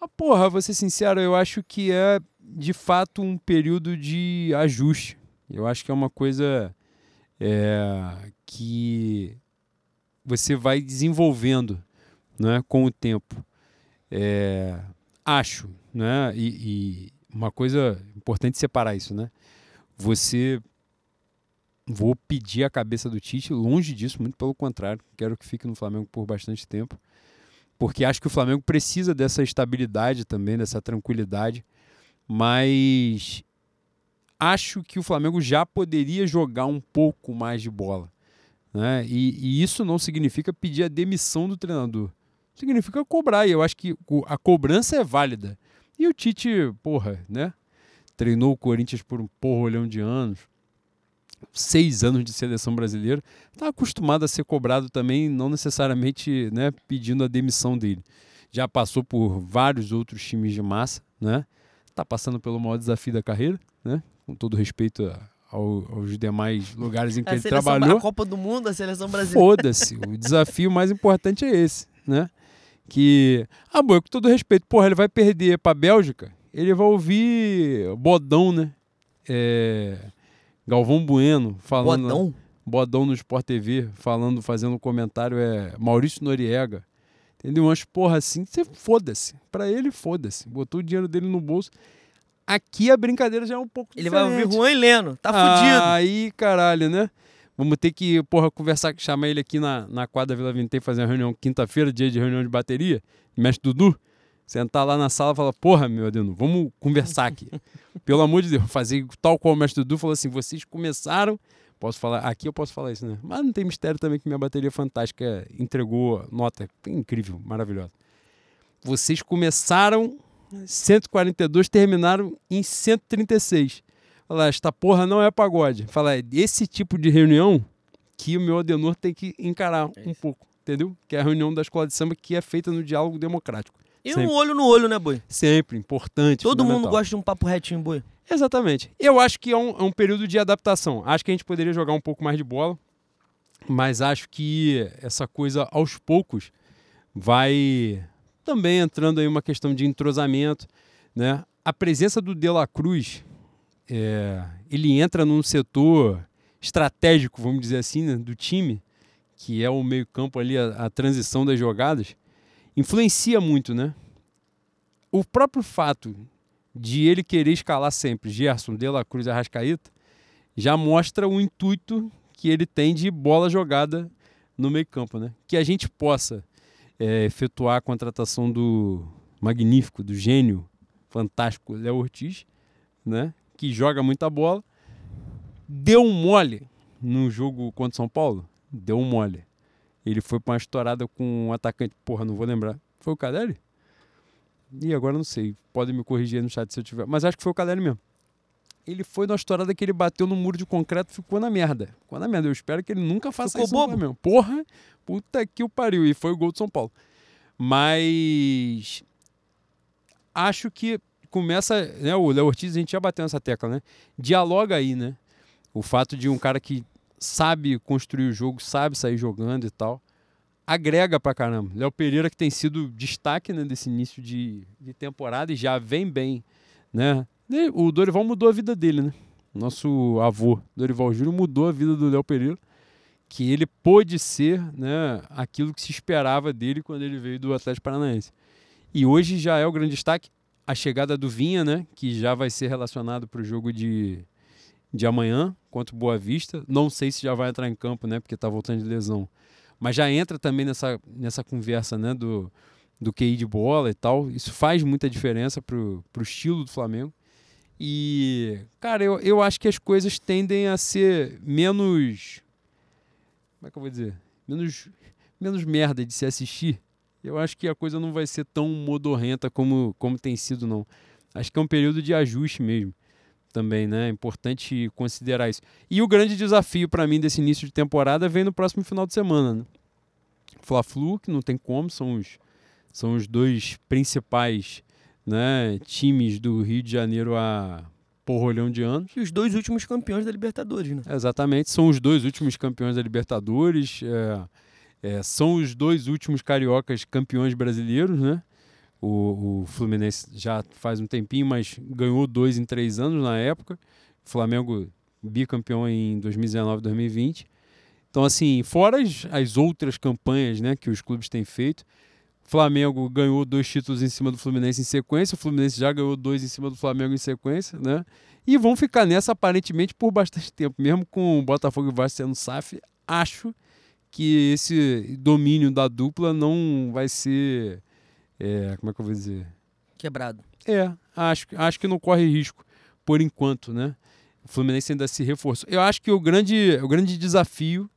Mas, porra, vou ser sincero, eu acho que é de fato um período de ajuste. Eu acho que é uma coisa é, que você vai desenvolvendo né, com o tempo. É, acho, né? E, e uma coisa importante separar isso, né? Você vou pedir a cabeça do Tite, longe disso, muito pelo contrário, quero que fique no Flamengo por bastante tempo, porque acho que o Flamengo precisa dessa estabilidade também, dessa tranquilidade, mas acho que o Flamengo já poderia jogar um pouco mais de bola. Né? E, e isso não significa pedir a demissão do treinador. Significa cobrar. E eu acho que a cobrança é válida. E o Tite, porra, né? Treinou o Corinthians por um porrolhão de anos. Seis anos de seleção brasileira. Está acostumado a ser cobrado também, não necessariamente né, pedindo a demissão dele. Já passou por vários outros times de massa, né? Está passando pelo maior desafio da carreira, né? Com todo respeito a- ao- aos demais lugares em que A ele seleção, trabalhou. a Copa do Mundo, a seleção brasileira. Foda-se. O desafio mais importante é esse, né? Que. Ah, bom, com todo respeito, porra, ele vai perder pra Bélgica, ele vai ouvir Bodão, né? É, Galvão Bueno falando. Bodão. Bodão no Sport TV, falando, fazendo comentário, é Maurício Noriega. Entendeu? Umas porra assim, você foda-se. Pra ele, foda-se. Botou o dinheiro dele no bolso. Aqui a brincadeira já é um pouco Ele vai diferente. ouvir Juan e Leno. Tá fudido. Aí, caralho, né? Vamos ter que, porra, conversar, chamar ele aqui na, na quadra Vila Vintém, fazer uma reunião quinta-feira, dia de reunião de bateria. Mestre Dudu, sentar lá na sala e falar, porra, meu Adeno, vamos conversar aqui. Pelo amor de Deus, fazer tal qual o mestre Dudu falou assim, vocês começaram, posso falar, aqui eu posso falar isso, né? Mas não tem mistério também que minha bateria fantástica entregou nota incrível, maravilhosa. Vocês começaram 142 terminaram em 136. Falar, esta porra não é pagode. Falar, é esse tipo de reunião que o meu Adenor tem que encarar É um pouco, entendeu? Que é a reunião da escola de samba que é feita no diálogo democrático. E Sempre. um olho no olho, né, boi? Sempre, importante. Todo mundo gosta de um papo retinho, boi. Exatamente. Eu acho que é um, é um período de adaptação. Acho que a gente poderia jogar um pouco mais de bola, mas acho que essa coisa aos poucos vai também entrando aí uma questão de entrosamento, né? A presença do De La Cruz, é, ele entra num setor estratégico, vamos dizer assim, né, do time, que é o meio campo ali, a, a transição das jogadas, influencia muito, né? O próprio fato de ele querer escalar sempre Gerson, De La Cruz Arrascaeta, já mostra o intuito que ele tem de bola jogada no meio campo, né? Que a gente possa é, efetuar a contratação do magnífico, do gênio, fantástico Léo Ortiz, né? Que joga muita bola. Deu um mole no jogo contra o São Paulo? Deu um mole. Ele foi para uma estourada com um atacante, porra, não vou lembrar. Foi o Cadelli? E agora não sei, podem me corrigir aí no chat se eu tiver. Mas acho que foi o Cadelli mesmo. Ele foi numa estourada que ele bateu no muro de concreto e ficou na merda. Ficou na merda. Eu espero que ele nunca faça Ficou isso bobo? Flamengo. Porra, puta que o pariu. E foi o gol do São Paulo. Mas acho que começa, né, o Léo Ortiz, a gente já bateu nessa tecla, né? Dialoga aí, né? O fato de um cara que sabe construir o jogo, sabe sair jogando e tal, agrega pra caramba. Léo Pereira que tem sido destaque né, desse início de, de temporada e já vem bem, né? E o Dorival mudou a vida dele, né? Nosso avô, Dorival Júnior, mudou a vida do Léo Pereira, que ele pôde ser né, aquilo que se esperava dele quando ele veio do Atlético Paranaense. E hoje já é o grande destaque a chegada do Vinha, né? Que já vai ser relacionado para o jogo de, de amanhã contra o Boa Vista. Não sei se já vai entrar em campo, né? Porque está voltando de lesão. Mas já entra também nessa, nessa conversa, né? Do, do QI de bola e tal. Isso faz muita diferença pro, pro estilo do Flamengo. E, cara, eu, eu acho que as coisas tendem a ser menos. Como é que eu vou dizer? Menos, menos merda de se assistir. Eu acho que a coisa não vai ser tão modorrenta como, como tem sido, não. Acho que é um período de ajuste mesmo. Também, né? É importante considerar isso. E o grande desafio para mim desse início de temporada vem no próximo final de semana, né? Fla-Flu, que não tem como, são os, são os dois principais né, times do Rio de Janeiro há porrolhão de anos. E os dois últimos campeões da Libertadores, né? Exatamente, são os dois últimos campeões da Libertadores, é, é, são os dois últimos cariocas campeões brasileiros, né? O, o, Fluminense já faz um tempinho, mas ganhou dois em três anos na época. O Flamengo bicampeão em 2019 2020. Então, assim, fora as, as outras campanhas né, que os clubes têm feito, Flamengo ganhou dois títulos em cima do Fluminense em sequência, o Fluminense já ganhou dois em cima do Flamengo em sequência, né? E vão ficar nessa aparentemente por bastante tempo, mesmo com o Botafogo e Vasco sendo SAF. Acho que esse domínio da dupla não vai ser. É, como é que eu vou dizer? Quebrado. É, acho, acho que não corre risco por enquanto, né? O Fluminense ainda se reforçou. Eu acho que o grande, o grande desafio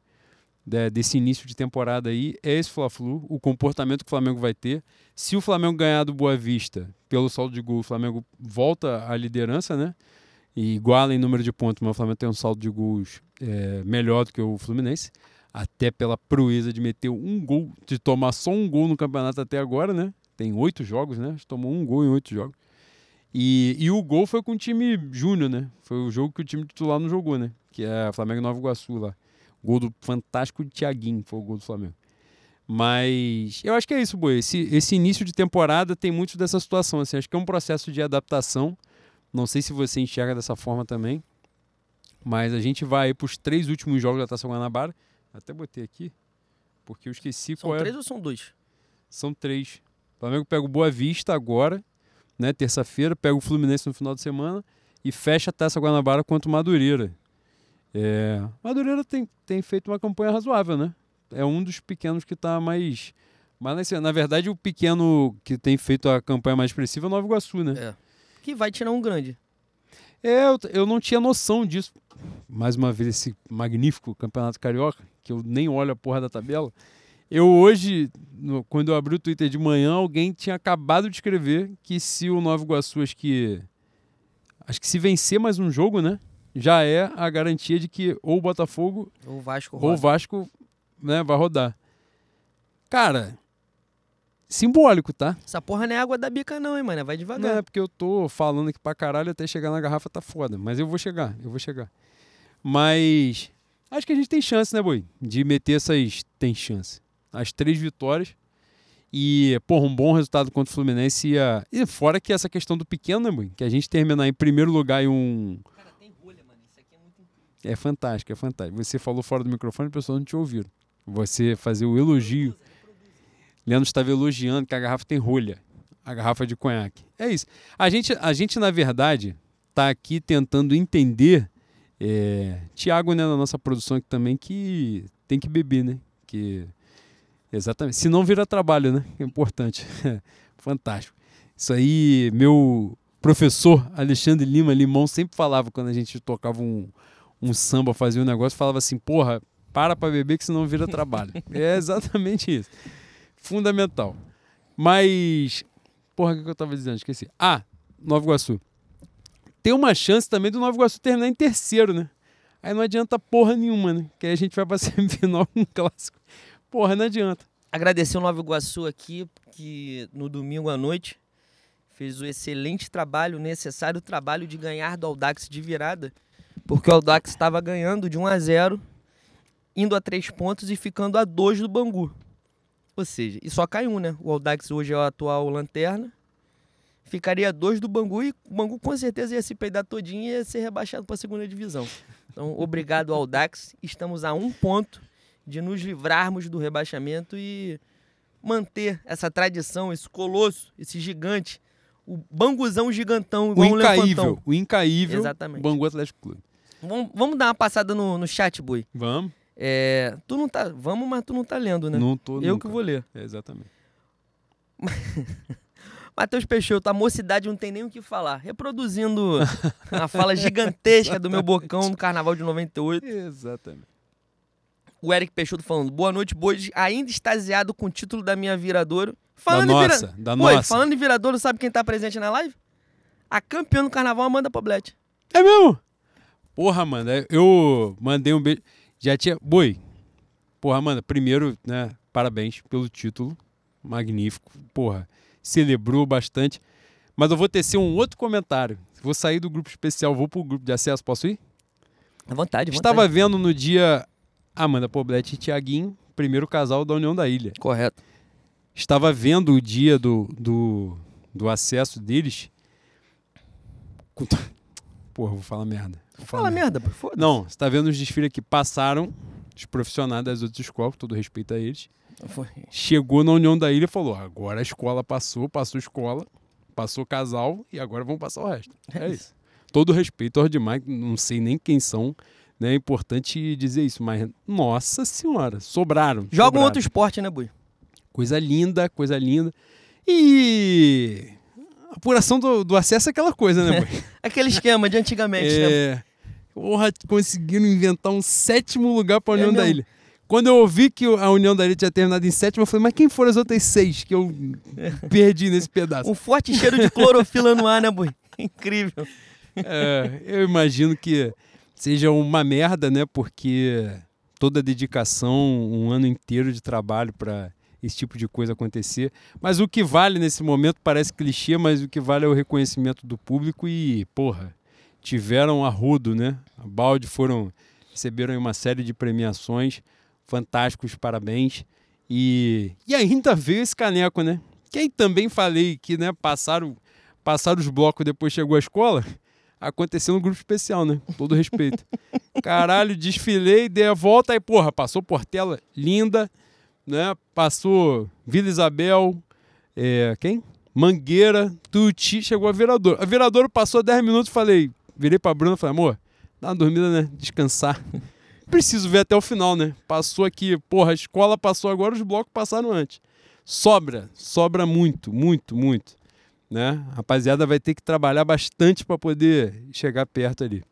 de, desse início de temporada aí é esse Fla-Flu, o comportamento que o Flamengo vai ter. Se o Flamengo ganhar do Boa Vista pelo saldo de gol, o Flamengo volta à liderança, né? E iguala em número de pontos, mas o Flamengo tem um saldo de gols é, melhor do que o Fluminense. Até pela proeza de meter um gol, de tomar só um gol no campeonato até agora, né? Tem oito jogos, né? Tomou um gol em oito jogos. E, e o gol foi com o time júnior, né? Foi o jogo que o time titular não jogou, né? Que é Flamengo Nova Iguaçu lá. Gol do fantástico Thiaguinho, foi o gol do Flamengo. Mas eu acho que é isso, Boi. Esse, esse início de temporada tem muito dessa situação. Assim, acho que é um processo de adaptação. Não sei se você enxerga dessa forma também. Mas a gente vai para os três últimos jogos da Taça Guanabara. Até botei aqui, porque eu esqueci São qual três era. ou são dois? São três. O Flamengo pega o Boa Vista agora, né? Terça-feira, pega o Fluminense no final de semana e fecha a Taça Guanabara contra o Madureira. É, Madureira tem, tem feito uma campanha razoável, né? É um dos pequenos que está mais. Mas, na verdade, o pequeno que tem feito a campanha mais expressiva é o Nova Iguaçu, né? É. Que vai tirar um grande. É, eu, eu não tinha noção disso. Mais uma vez, esse magnífico campeonato carioca, que eu nem olho a porra da tabela. Eu hoje, no- quando eu abri o Twitter de manhã, alguém tinha acabado de escrever que se o Nova Iguaçu, acho que. Acho que se vencer mais um jogo, né? Já é a garantia de que ou o Botafogo O Vasco ou o roda. Vasco né, vai rodar. Cara, simbólico, tá? Essa porra não é água da bica não, hein, mano? Vai Não devagar. é porque eu tô falando aqui pra caralho até chegar na garrafa tá foda. Mas eu vou chegar, eu vou chegar. Mas acho que a gente tem chance, né, Boi? De meter essas. Tem chance. As três vitórias. E, porra, um bom resultado contra o Fluminense ia. E fora que essa questão do pequeno, né? Que a gente terminar em primeiro lugar e um. Cara, tem rolha, mano. Isso aqui é muito incrível. É fantástico, é fantástico. Você falou fora do microfone as pessoas não te ouviram. Você fazer o elogio. Leandro estava elogiando que a garrafa tem rolha. A garrafa de conhaque. É isso. A gente, a gente na verdade, está aqui tentando entender. É, Tiago, né, na nossa produção aqui também, que tem que beber, né? Que, exatamente. Se não vira trabalho, né? É importante. Fantástico. Isso aí, meu professor Alexandre Lima Limão sempre falava quando a gente tocava um, um samba, fazia um negócio, falava assim, porra, para pra beber que senão vira trabalho. é exatamente isso. Fundamental. Mas, porra, o que eu tava dizendo? Esqueci. Ah, Nova Iguaçu. Tem uma chance também do Nova Iguaçu terminar em terceiro, né? Aí não adianta porra nenhuma, né? Que aí a gente vai pra semifinal com um clássico. Porra, não adianta. Agradecer o Nova Iguaçu aqui, que no domingo à noite fez o excelente trabalho, necessário trabalho de ganhar do Aldax de virada, porque o Aldax estava ganhando de 1 a 0, indo a 3 pontos e ficando a 2 do Bangu. Ou seja, e só cai um, né? O Aldax hoje é o atual lanterna. Ficaria 2 do Bangu e o Bangu com certeza ia se peidar todinho e ia ser rebaixado para a segunda divisão. Então, obrigado ao. Estamos a um ponto de nos livrarmos do rebaixamento e manter essa tradição, esse colosso, esse gigante, o banguzão gigantão, O igual um incaível, elefantão. o incaível Exatamente. Bangu Atlético Clube. Vamos, vamos dar uma passada no, no chat, Boi. Vamos? É, tu não tá, vamos, mas tu não tá lendo, né? Não tô Eu nunca. que vou ler. É, exatamente. Matheus Peixoto, a mocidade não tem nem o que falar. Reproduzindo a fala gigantesca do meu bocão no carnaval de 98. Exatamente. O Eric Peixoto falando, boa noite, bois, ainda extasiado com o título da minha viradouro. Falando da em vira- nossa, da Oi, nossa. falando em viradouro, sabe quem tá presente na live? A campeã do carnaval, Amanda Poblete. É mesmo? Porra, mano, é- eu mandei um beijo. Já tinha. Boi. Porra, mano, primeiro, né? Parabéns pelo título. Magnífico. Porra, celebrou bastante. Mas eu vou tecer um outro comentário. Vou sair do grupo especial, vou pro grupo de acesso. Posso ir? À vontade, à Estava vontade. vendo no dia Amanda Poblete e Tiaguinho, primeiro casal da União da Ilha. Correto. Estava vendo o dia do, do, do acesso deles. Porra, vou falar merda. Vou falar Fala merda, pô. Foda-se. Não, você tá vendo os desfiles que passaram, os profissionais das outras escolas, com todo respeito a eles. Foi. Chegou na União da Ilha e falou: agora a escola passou, passou a escola, passou casal e agora vamos passar o resto. É isso. Todo respeito aos demais, não sei nem quem são, né? É importante dizer isso, mas nossa senhora, sobraram. Joga um outro esporte, né, Bui? Coisa linda, coisa linda. E. A apuração do, do acesso é aquela coisa, né, boy? Aquele esquema de antigamente, né? É. Porra, conseguiram inventar um sétimo lugar para a É União da mesmo? Ilha. Quando eu ouvi que a União da Ilha tinha terminado em sétimo, eu falei, mas quem foram as outras seis que eu perdi nesse pedaço? Um forte cheiro de clorofila no ar, né, Bui? Incrível. É, eu imagino que seja uma merda, né? Porque toda a dedicação, um ano inteiro de trabalho para esse tipo de coisa acontecer. Mas o que vale nesse momento parece clichê, mas o que vale é o reconhecimento do público e, porra, tiveram a rodo, né? A balde foram receberam uma série de premiações, fantásticos, parabéns. E, e ainda veio esse caneco, né? Que aí também falei que, né, passaram, passaram os blocos depois chegou a escola aconteceu no grupo especial, né? Todo respeito. Caralho, desfilei, dei a volta, aí, porra, passou Portela, linda, né? Passou Vila Isabel, é, quem? Mangueira, Tuti, chegou a Viradouro. A Viradouro passou 10 minutos, falei, virei pra Bruna, falei, amor, dá uma dormida, né? Descansar. Preciso ver até o final, né? Passou aqui, porra, a escola passou agora, os blocos passaram antes. Sobra, sobra muito, muito, muito né? A rapaziada vai ter que trabalhar bastante para poder chegar perto ali.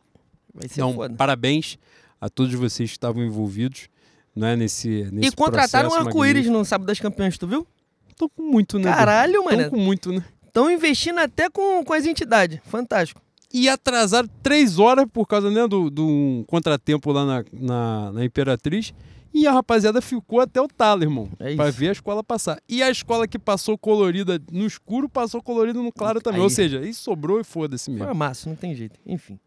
Vai ser Então, foda. parabéns a todos vocês que estavam envolvidos, né, nesse, nesse E contrataram um arco-íris no Sábado das Campeãs, tu viu? Tô com muito, né? Caralho, Tô mano. com muito, né? Estão investindo até com, com as entidades. Fantástico. E atrasaram três horas por causa né, do, do um contratempo lá na, na, na Imperatriz. E a rapaziada ficou até o talo, irmão. É pra ver a escola passar. E a escola que passou colorida no escuro, passou colorida no claro também. Aí. Ou seja, isso sobrou e foda-se Foi mesmo. massa, não tem jeito. Enfim.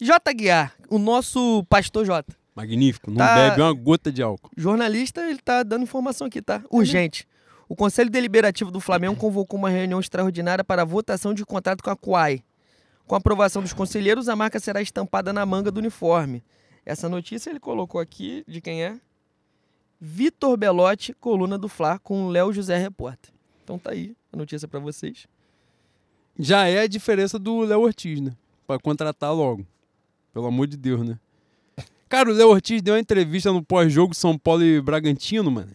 J. Guiar, o nosso pastor J. Magnífico. Não Tá- bebe uma gota de álcool. Jornalista, ele tá dando informação aqui, tá? Urgente. O Conselho Deliberativo do Flamengo convocou uma reunião extraordinária para a votação de contrato com a Quai. Com a aprovação dos conselheiros, a marca será estampada na manga do uniforme. Essa notícia ele colocou aqui de quem é? Vitor Belotti, coluna do Fla, com o Léo José Repórter. Então tá aí a notícia para vocês. Já é a diferença do Léo Ortiz, né? Pra contratar logo. Pelo amor de Deus, né? Cara, o Léo Ortiz deu uma entrevista no pós-jogo São Paulo e Bragantino, mano.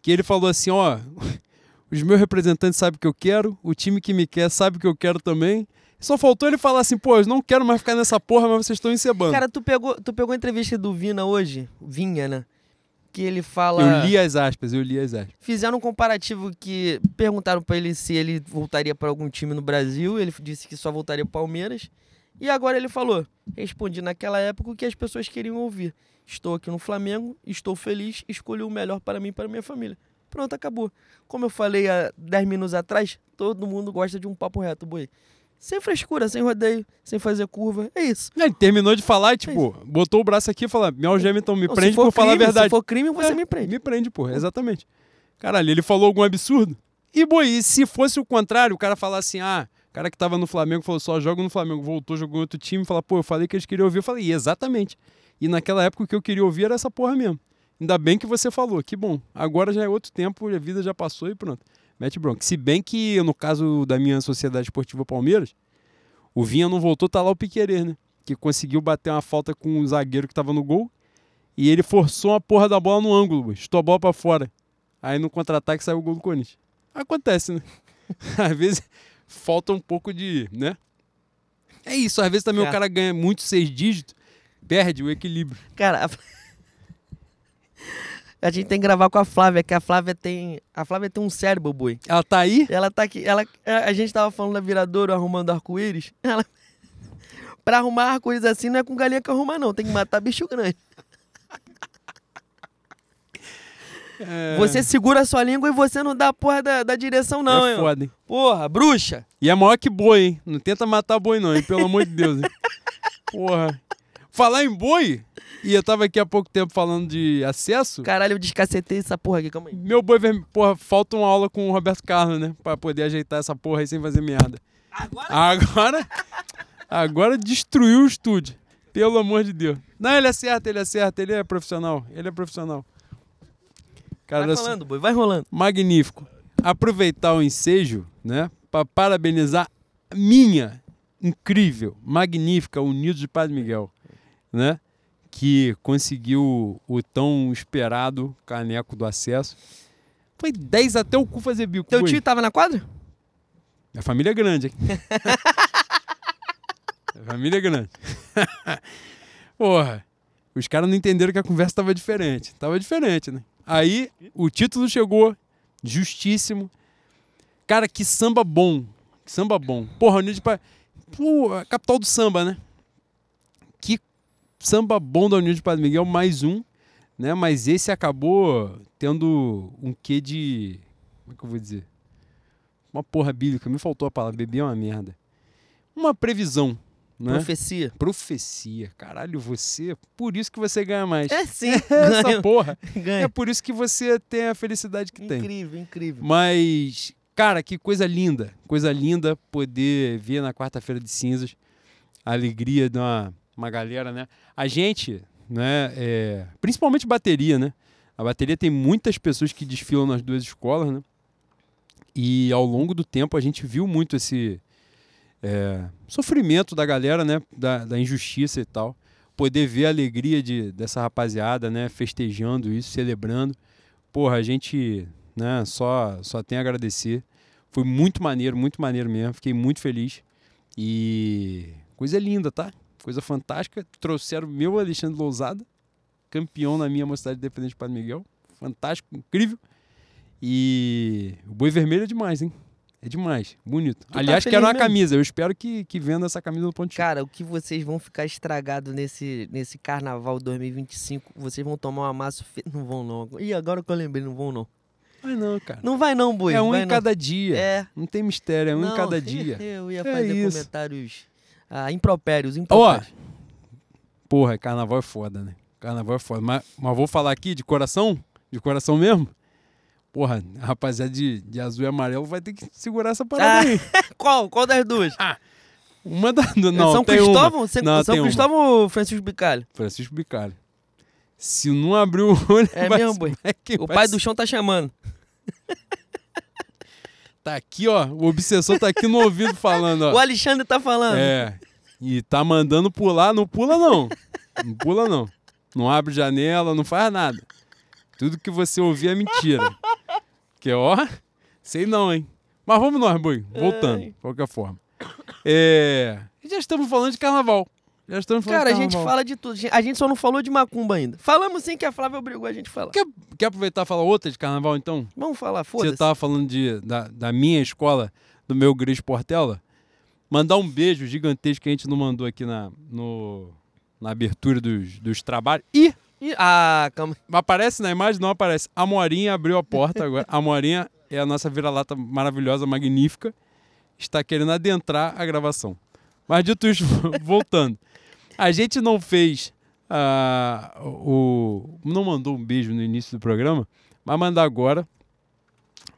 Que ele falou assim, ó... Os meus representantes sabem o que eu quero, o time que me quer sabe o que eu quero também. Só faltou ele falar assim, pô, eu não quero mais ficar nessa porra, mas vocês estão encebando. Cara, tu pegou, tu pegou a entrevista do Vina hoje? Vinha, né? Que ele fala. eu li as aspas, eu li as aspas. Fizeram um comparativo que perguntaram pra ele se ele voltaria pra algum time no Brasil. Ele disse que só voltaria pro Palmeiras. E agora ele falou: respondi naquela época o que as pessoas queriam ouvir. Estou aqui no Flamengo, estou feliz, escolhi o melhor para mim e para minha família. Pronto, acabou. Como eu falei há 10 minutos atrás, todo mundo gosta de um papo reto, boi. Sem frescura, sem rodeio, sem fazer curva. É isso. Ele terminou de falar e, tipo, botou o braço aqui e falou, me algema então, me Não, prende por falar a crime, verdade. Se for crime, você É, me prende. Me prende, porra, exatamente. Caralho, ele falou algum absurdo? E, boi, e se fosse o contrário, o cara falar assim, ah, o cara que tava no Flamengo falou só joga no Flamengo, voltou, jogou em outro time, fala, pô, eu falei que eles queriam ouvir, eu falei, exatamente. E naquela época o que eu queria ouvir era essa porra mesmo. Ainda bem que você falou, que bom. Agora já é outro tempo, a vida já passou e pronto. Mete bronca. Se bem que, no caso da minha Sociedade Esportiva Palmeiras, o Vinha não voltou, tá lá o Piquerez, né? Que conseguiu bater uma falta com o zagueiro que tava no gol. E ele forçou a porra da bola no ângulo, estou a bola pra fora. Aí no contra-ataque saiu o gol do Corinthians. Acontece, né? às vezes falta um pouco de, né? É isso, às vezes também É. o cara ganha muito seis dígitos, perde o equilíbrio. Cara, a... a gente tem que gravar com a Flávia, que a Flávia tem. A Flávia tem um cérebro, boi. Ela tá aí? Ela tá aqui. Ela, a gente tava falando da viradouro arrumando arco-íris. Ela. Pra arrumar arco-íris assim não é com galinha que arruma, não. Tem que matar bicho grande. É, Você segura a sua língua e você não dá a porra da, da direção, não, é hein? foda, hein? Porra, bruxa! E é maior que boi, hein? Não tenta matar boi, não, hein? Pelo amor de Deus, hein? Porra. Falar em boi, e eu tava aqui há pouco tempo falando de acesso. Caralho, eu descacetei essa porra aqui, calma aí. Meu boi vermelho, porra, falta uma aula com o Roberto Carlos, né? Pra poder ajeitar essa porra aí sem fazer merda. Agora? Agora, agora destruiu o estúdio. Pelo amor de Deus. Não, ele acerta, ele acerta, ele é profissional. Ele é profissional. Cara, Vai só. falando, boi, vai rolando. magnífico. Aproveitar o ensejo, né, para parabenizar a minha incrível, magnífica Unidos de Padre Miguel, né, que conseguiu o tão esperado caneco do acesso. Foi 10 até o cu fazer bico. Teu foi. tio tava na quadra? A família é grande, hein? a família é grande. Porra, os caras não entenderam que a conversa tava diferente. Tava diferente, né? Aí o título chegou, justíssimo. Cara, que samba bom. Que samba bom. Porra, Unidos Pô, a capital do samba, né? Samba bom da União de Padre Miguel, mais um, né? Mas esse acabou tendo um quê de. Como é que eu vou dizer? Uma porra bíblica, me faltou a palavra, beber é uma merda. Uma previsão, né? Profecia. Profecia. Caralho, você. Por isso que você ganha mais. É sim, Essa ganha. porra. É ganha. por isso que você tem a felicidade que tem. Incrível, incrível. Mas, cara, que coisa linda. Coisa linda poder ver na quarta-feira de cinzas a alegria de uma, uma galera, né? A gente, né, é, principalmente bateria, né? A bateria tem muitas pessoas que desfilam nas duas escolas, né? E ao longo do tempo a gente viu muito esse é, sofrimento da galera, né? Da, da injustiça e tal. Poder ver a alegria de, dessa rapaziada, né? Festejando isso, celebrando. Porra, a gente né, só, só tem a agradecer. Foi muito maneiro, muito maneiro mesmo. Fiquei muito feliz. E coisa linda, tá? Coisa fantástica. Trouxeram meu Alexandre Lousada, campeão na minha mocidade independente de Padre Miguel. Fantástico, incrível. E o boi vermelho é demais, hein? É demais, bonito. tá Aliás, feliz quero uma mesmo? camisa. Eu espero que, que venda essa camisa no pontinho. Cara, o que vocês vão ficar estragado nesse, nesse carnaval 2025, vocês vão tomar uma massa. Fe... Não vão, não. Ih, agora que eu lembrei, não vão, não. Mas não, cara. Não vai, não, boi. é um vai, em não. cada dia. É. Não tem mistério, é um Não, em cada dia. Eu ia É fazer isso. comentários ah, impropérios, impropérios. porra, carnaval é foda, né? Carnaval é foda. Mas, mas vou falar aqui de coração, de coração mesmo. Porra, a rapaziada de, de azul e amarelo vai ter que segurar essa parada Ah, aí. Qual? Qual das duas? Uma da. Não, São tem uma. Cristóvão? São, Não, São tem uma. Cristóvão ou Francisco Bicalho? Francisco Bicalho. Se não abrir o olho, É vai mesmo, O pai do chão tá chamando. Tá aqui, ó. O obsessor tá aqui no ouvido falando, ó. O Alexandre tá falando. É. E tá mandando pular, não pula não. Não pula não. Não abre janela, não faz nada. Tudo que você ouvir é mentira. Que ó, sei não, hein. Mas vamos nós, boi. Voltando, de qualquer forma. É, já estamos falando de carnaval. Já estamos falando Cara, a de gente fala de tudo. A gente só não falou de macumba ainda. Falamos sim que a Flávia obrigou a gente a falar. Quer, quer aproveitar e falar outra de carnaval, então? Vamos falar, Você foda-se. tava falando de, da, da minha escola, do meu Gris Portela. Mandar um beijo gigantesco que a gente não mandou aqui na, no, na abertura dos, dos trabalhos. E Ih, Ah, calma. aparece na imagem? Não aparece. A Morinha abriu a porta agora. A Morinha é a nossa vira-lata maravilhosa, magnífica. Está querendo adentrar a gravação. Mas dito isso, voltando. A gente não fez ah, o. Não mandou um beijo no início do programa, mas mandar agora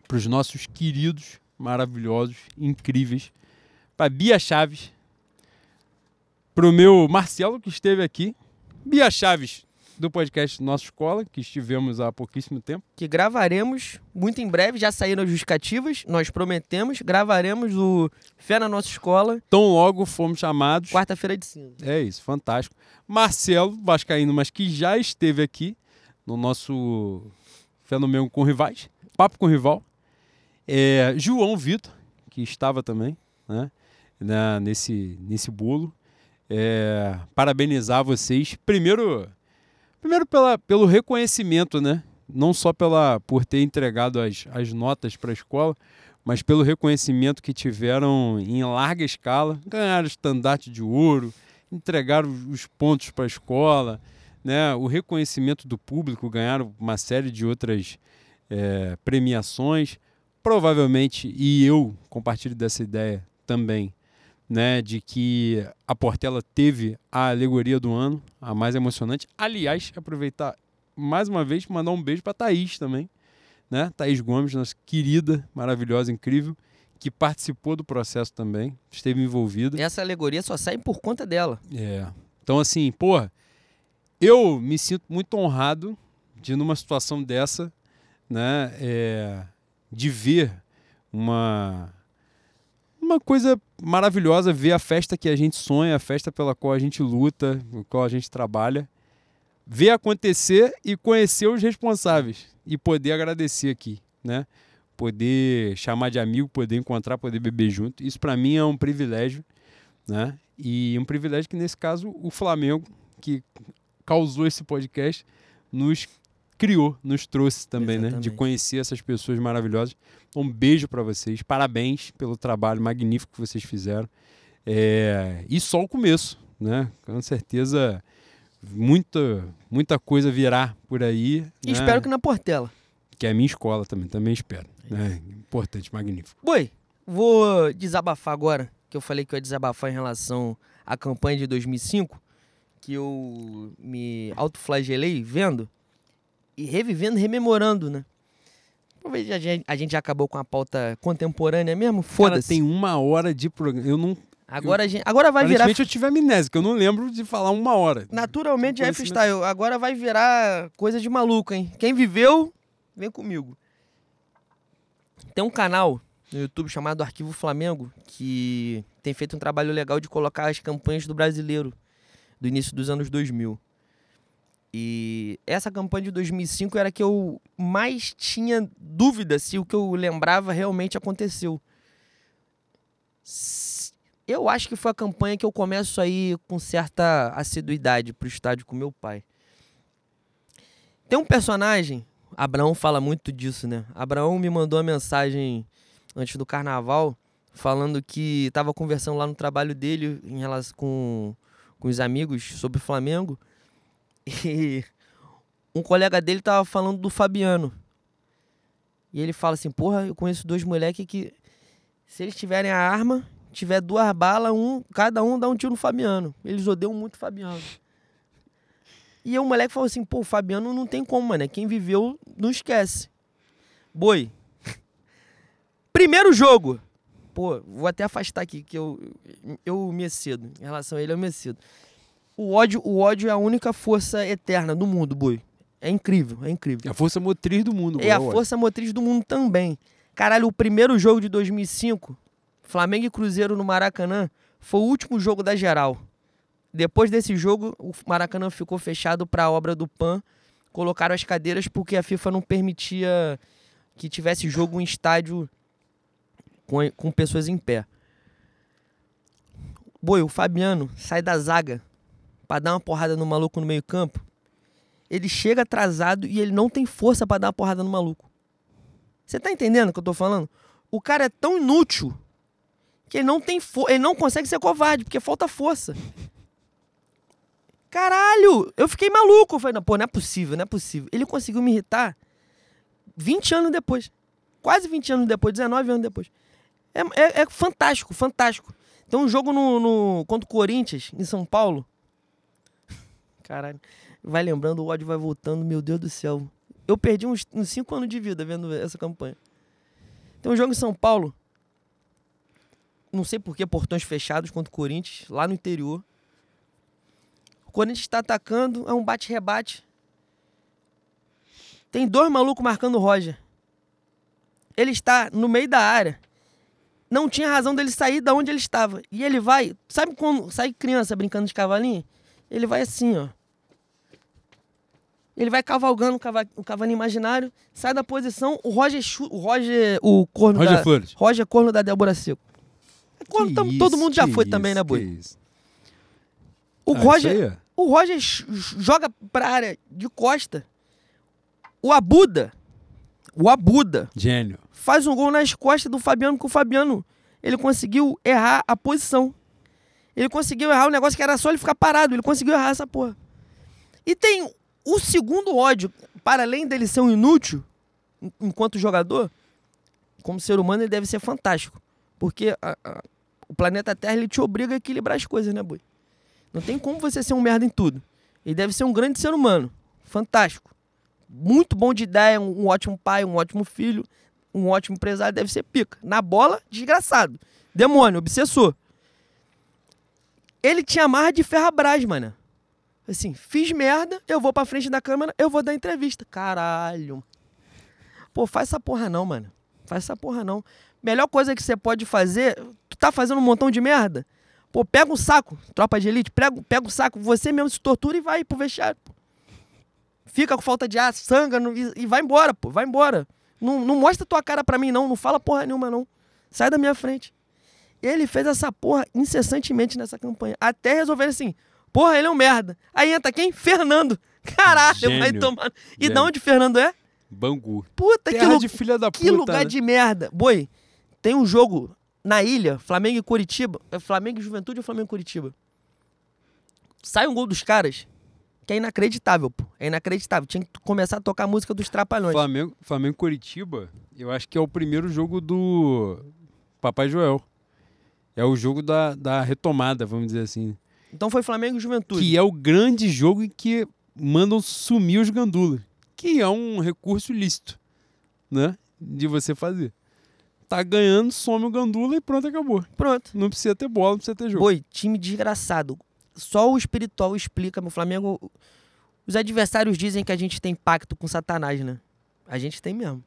para os nossos queridos, maravilhosos, incríveis. Para Bia Chaves. Para o meu Marcelo, que esteve aqui. Bia Chaves, do podcast Nossa Escola, que estivemos há pouquíssimo tempo. Que gravaremos muito em breve. Já saíram as justificativas. Nós prometemos. Gravaremos o Fé na Nossa Escola. Tão logo fomos chamados. Quarta-feira de cinza. É isso, fantástico. Marcelo Vascaíno, mas que já esteve aqui no nosso Fenômeno com Rivais, Papo com Rival. É, João Vitor, que estava também né, na- nesse, nesse bolo. É, parabenizar vocês. Primeiro, primeiro pela, pelo reconhecimento, né? Não só pela, por ter entregado as, as notas para a escola, mas pelo reconhecimento que tiveram em larga escala. Ganharam estandarte de ouro, entregaram os pontos para a escola, né? o reconhecimento do público, ganharam uma série de outras eh, premiações. Provavelmente, e eu compartilho dessa ideia também, né, de que a Portela teve a alegoria do ano, a mais emocionante. Aliás, aproveitar mais uma vez mandar um beijo para Thaís também, né? Thaís Gomes, nossa querida, maravilhosa, incrível, que participou do processo também, esteve envolvida. Essa alegoria só sai por conta dela. É. Então, assim, porra, eu me sinto muito honrado de, numa situação dessa, né, é, de ver uma, uma coisa maravilhosa, ver a festa que a gente sonha, a festa pela qual a gente luta, pela qual a gente trabalha, ver acontecer e conhecer os responsáveis e poder agradecer aqui, né? Poder chamar de amigo, poder encontrar, poder beber junto. Isso para mim é um privilégio, né? E um privilégio que nesse caso o Flamengo, que causou esse podcast, nos criou, nos trouxe também, né? De Exatamente. conhecer essas pessoas maravilhosas. Um beijo para vocês, parabéns pelo trabalho magnífico que vocês fizeram. É, E só o começo, né? Com certeza muita, muita coisa virá por aí. E né? espero que na Portela. que é a minha escola também, também espero. Né? Importante, magnífico. Boi, vou desabafar agora, que eu falei que eu ia desabafar em relação à campanha de 2005, que eu me autoflagelei vendo e revivendo, rememorando, né? Talvez a gente, a gente já acabou com a pauta contemporânea mesmo, foda-se. tem uma hora de programa. Eu não. Agora, a gente, agora vai virar eu tive amnésia, que eu não lembro de falar uma hora. Naturalmente é freestyle. Agora vai virar coisa de maluco, hein? Quem viveu, vem comigo. Tem um canal no YouTube chamado Arquivo Flamengo que tem feito um trabalho legal de colocar as campanhas do brasileiro do início dos anos 2000. E essa campanha de 2005 era que eu mais tinha dúvida se o que eu lembrava realmente aconteceu. Eu acho que foi a campanha que eu começo aí com certa assiduidade pro estádio com meu pai. Tem um personagem, Abraão fala muito disso, né? Abraão me mandou uma mensagem antes do carnaval falando que tava conversando lá no trabalho dele em relação com, com os amigos sobre o Flamengo. E um colega dele tava falando do Fabiano. E ele fala assim: Porra, eu conheço dois moleques que, se eles tiverem a arma, tiver duas balas, um, cada um dá um tiro no Fabiano. Eles odeiam muito o Fabiano. E o moleque falou assim: Pô, o Fabiano não tem como, mano. Quem viveu não esquece. Boi. Primeiro jogo. Pô, vou até afastar aqui, que eu, eu me excedo. Em relação a ele, eu me excedo. O ódio, o ódio é a única força eterna do mundo, boi. É incrível, é incrível. É a força motriz do mundo. É a boa, força motriz do mundo também. Caralho, o primeiro jogo de 2005, Flamengo e Cruzeiro no Maracanã, foi o último jogo da geral. Depois desse jogo, o Maracanã ficou fechado para a obra do PAN. Colocaram as cadeiras porque a FIFA não permitia que tivesse jogo em estádio com, com pessoas em pé. Boi, o Fabiano sai da zaga para dar uma porrada no maluco no meio-campo. Ele chega atrasado e ele não tem força para dar uma porrada no maluco. Você tá entendendo o que eu tô falando? O cara é tão inútil que ele não tem ele não consegue ser covarde porque falta força. Caralho, eu fiquei maluco. Eu falei, não, pô, não é possível, não é possível. Ele conseguiu me irritar 20 anos depois. Quase 20 anos depois, 19 anos depois. É, é, é fantástico, fantástico. Tem um jogo no, no, contra o Corinthians, em São Paulo. Caralho. Vai lembrando, o ódio vai voltando, meu Deus do céu. Eu perdi uns 5 anos de vida vendo essa campanha. Tem um jogo em São Paulo. Não sei por que portões fechados contra o Corinthians, lá no interior. O Corinthians está atacando, é um bate-rebate. Tem dois malucos marcando o Roger. Ele está no meio da área. Não tinha razão dele sair da onde ele estava. E ele vai. Sabe quando sai criança brincando de cavalinho? Ele vai assim, ó. Ele vai cavalgando o, cava, o cavalinho imaginário, sai da posição, o Roger, o Roger, o corno Roger da, Flores. Roger corno da Débora Seco. É corno, Que tam- isso, todo mundo já que foi isso, também, né, que boi? O Ah, Roger, é. o Roger joga pra área de costa. O Abuda, o Abuda Gênio. faz um gol nas costas do Fabiano, porque o Fabiano ele conseguiu errar a posição. Ele conseguiu errar o negócio que era só ele ficar parado. Ele conseguiu errar essa porra. E tem o segundo ódio, para além dele ser um inútil, en- enquanto jogador, como ser humano ele deve ser fantástico. Porque a- a- o planeta Terra ele te obriga a equilibrar as coisas, né, boi? Não tem como você ser um merda em tudo. Ele deve ser um grande ser humano. Fantástico. Muito bom de ideia, um, ótimo pai, um ótimo filho, um ótimo empresário, deve ser pica. Na bola, desgraçado. Demônio, obsessor. Ele tinha marra de ferrabras, mano. Assim, fiz merda, eu vou pra frente da câmera, eu vou dar entrevista. Caralho. Pô, faz essa porra não, mano. Faz essa porra não. Melhor coisa que você pode fazer, tu tá fazendo um montão de merda, pô, pega um saco, tropa de elite, pega, pega um saco, você mesmo se tortura e vai pro vestiário, pô. Fica com falta de ar, sanga e, e vai embora, pô, vai embora. Não, não mostra tua cara pra mim, não. Não fala porra nenhuma, não. Sai da minha frente. Ele fez essa porra incessantemente nessa campanha. Até resolver assim, porra, ele é um merda. Aí entra quem? Fernando. Caralho, vai Gênio. tomar. E Gênio. da onde Fernando é? Bangu. Puta que, Terra lu- de filha da puta. que lugar né? de merda. Boi, tem um jogo na ilha, Flamengo e Curitiba. É Flamengo e Juventude ou Flamengo e Curitiba? Sai um gol dos caras, que é inacreditável, pô. É inacreditável. Tinha que começar a tocar a música dos Trapalhões. Flamengo, Flamengo e Curitiba, eu acho que é o primeiro jogo do Papai Joel. É o jogo da, da retomada, vamos dizer assim. Então foi Flamengo e Juventude. Que é o grande jogo em que mandam sumir os gandulas. Que é um recurso lícito, né? De você fazer. Tá ganhando, some o gandula e pronto, acabou. Pronto. Não precisa ter bola, não precisa ter jogo. Boi, time desgraçado. Só o espiritual explica, meu Flamengo. Os adversários dizem que a gente tem pacto com Satanás, né? A gente tem mesmo.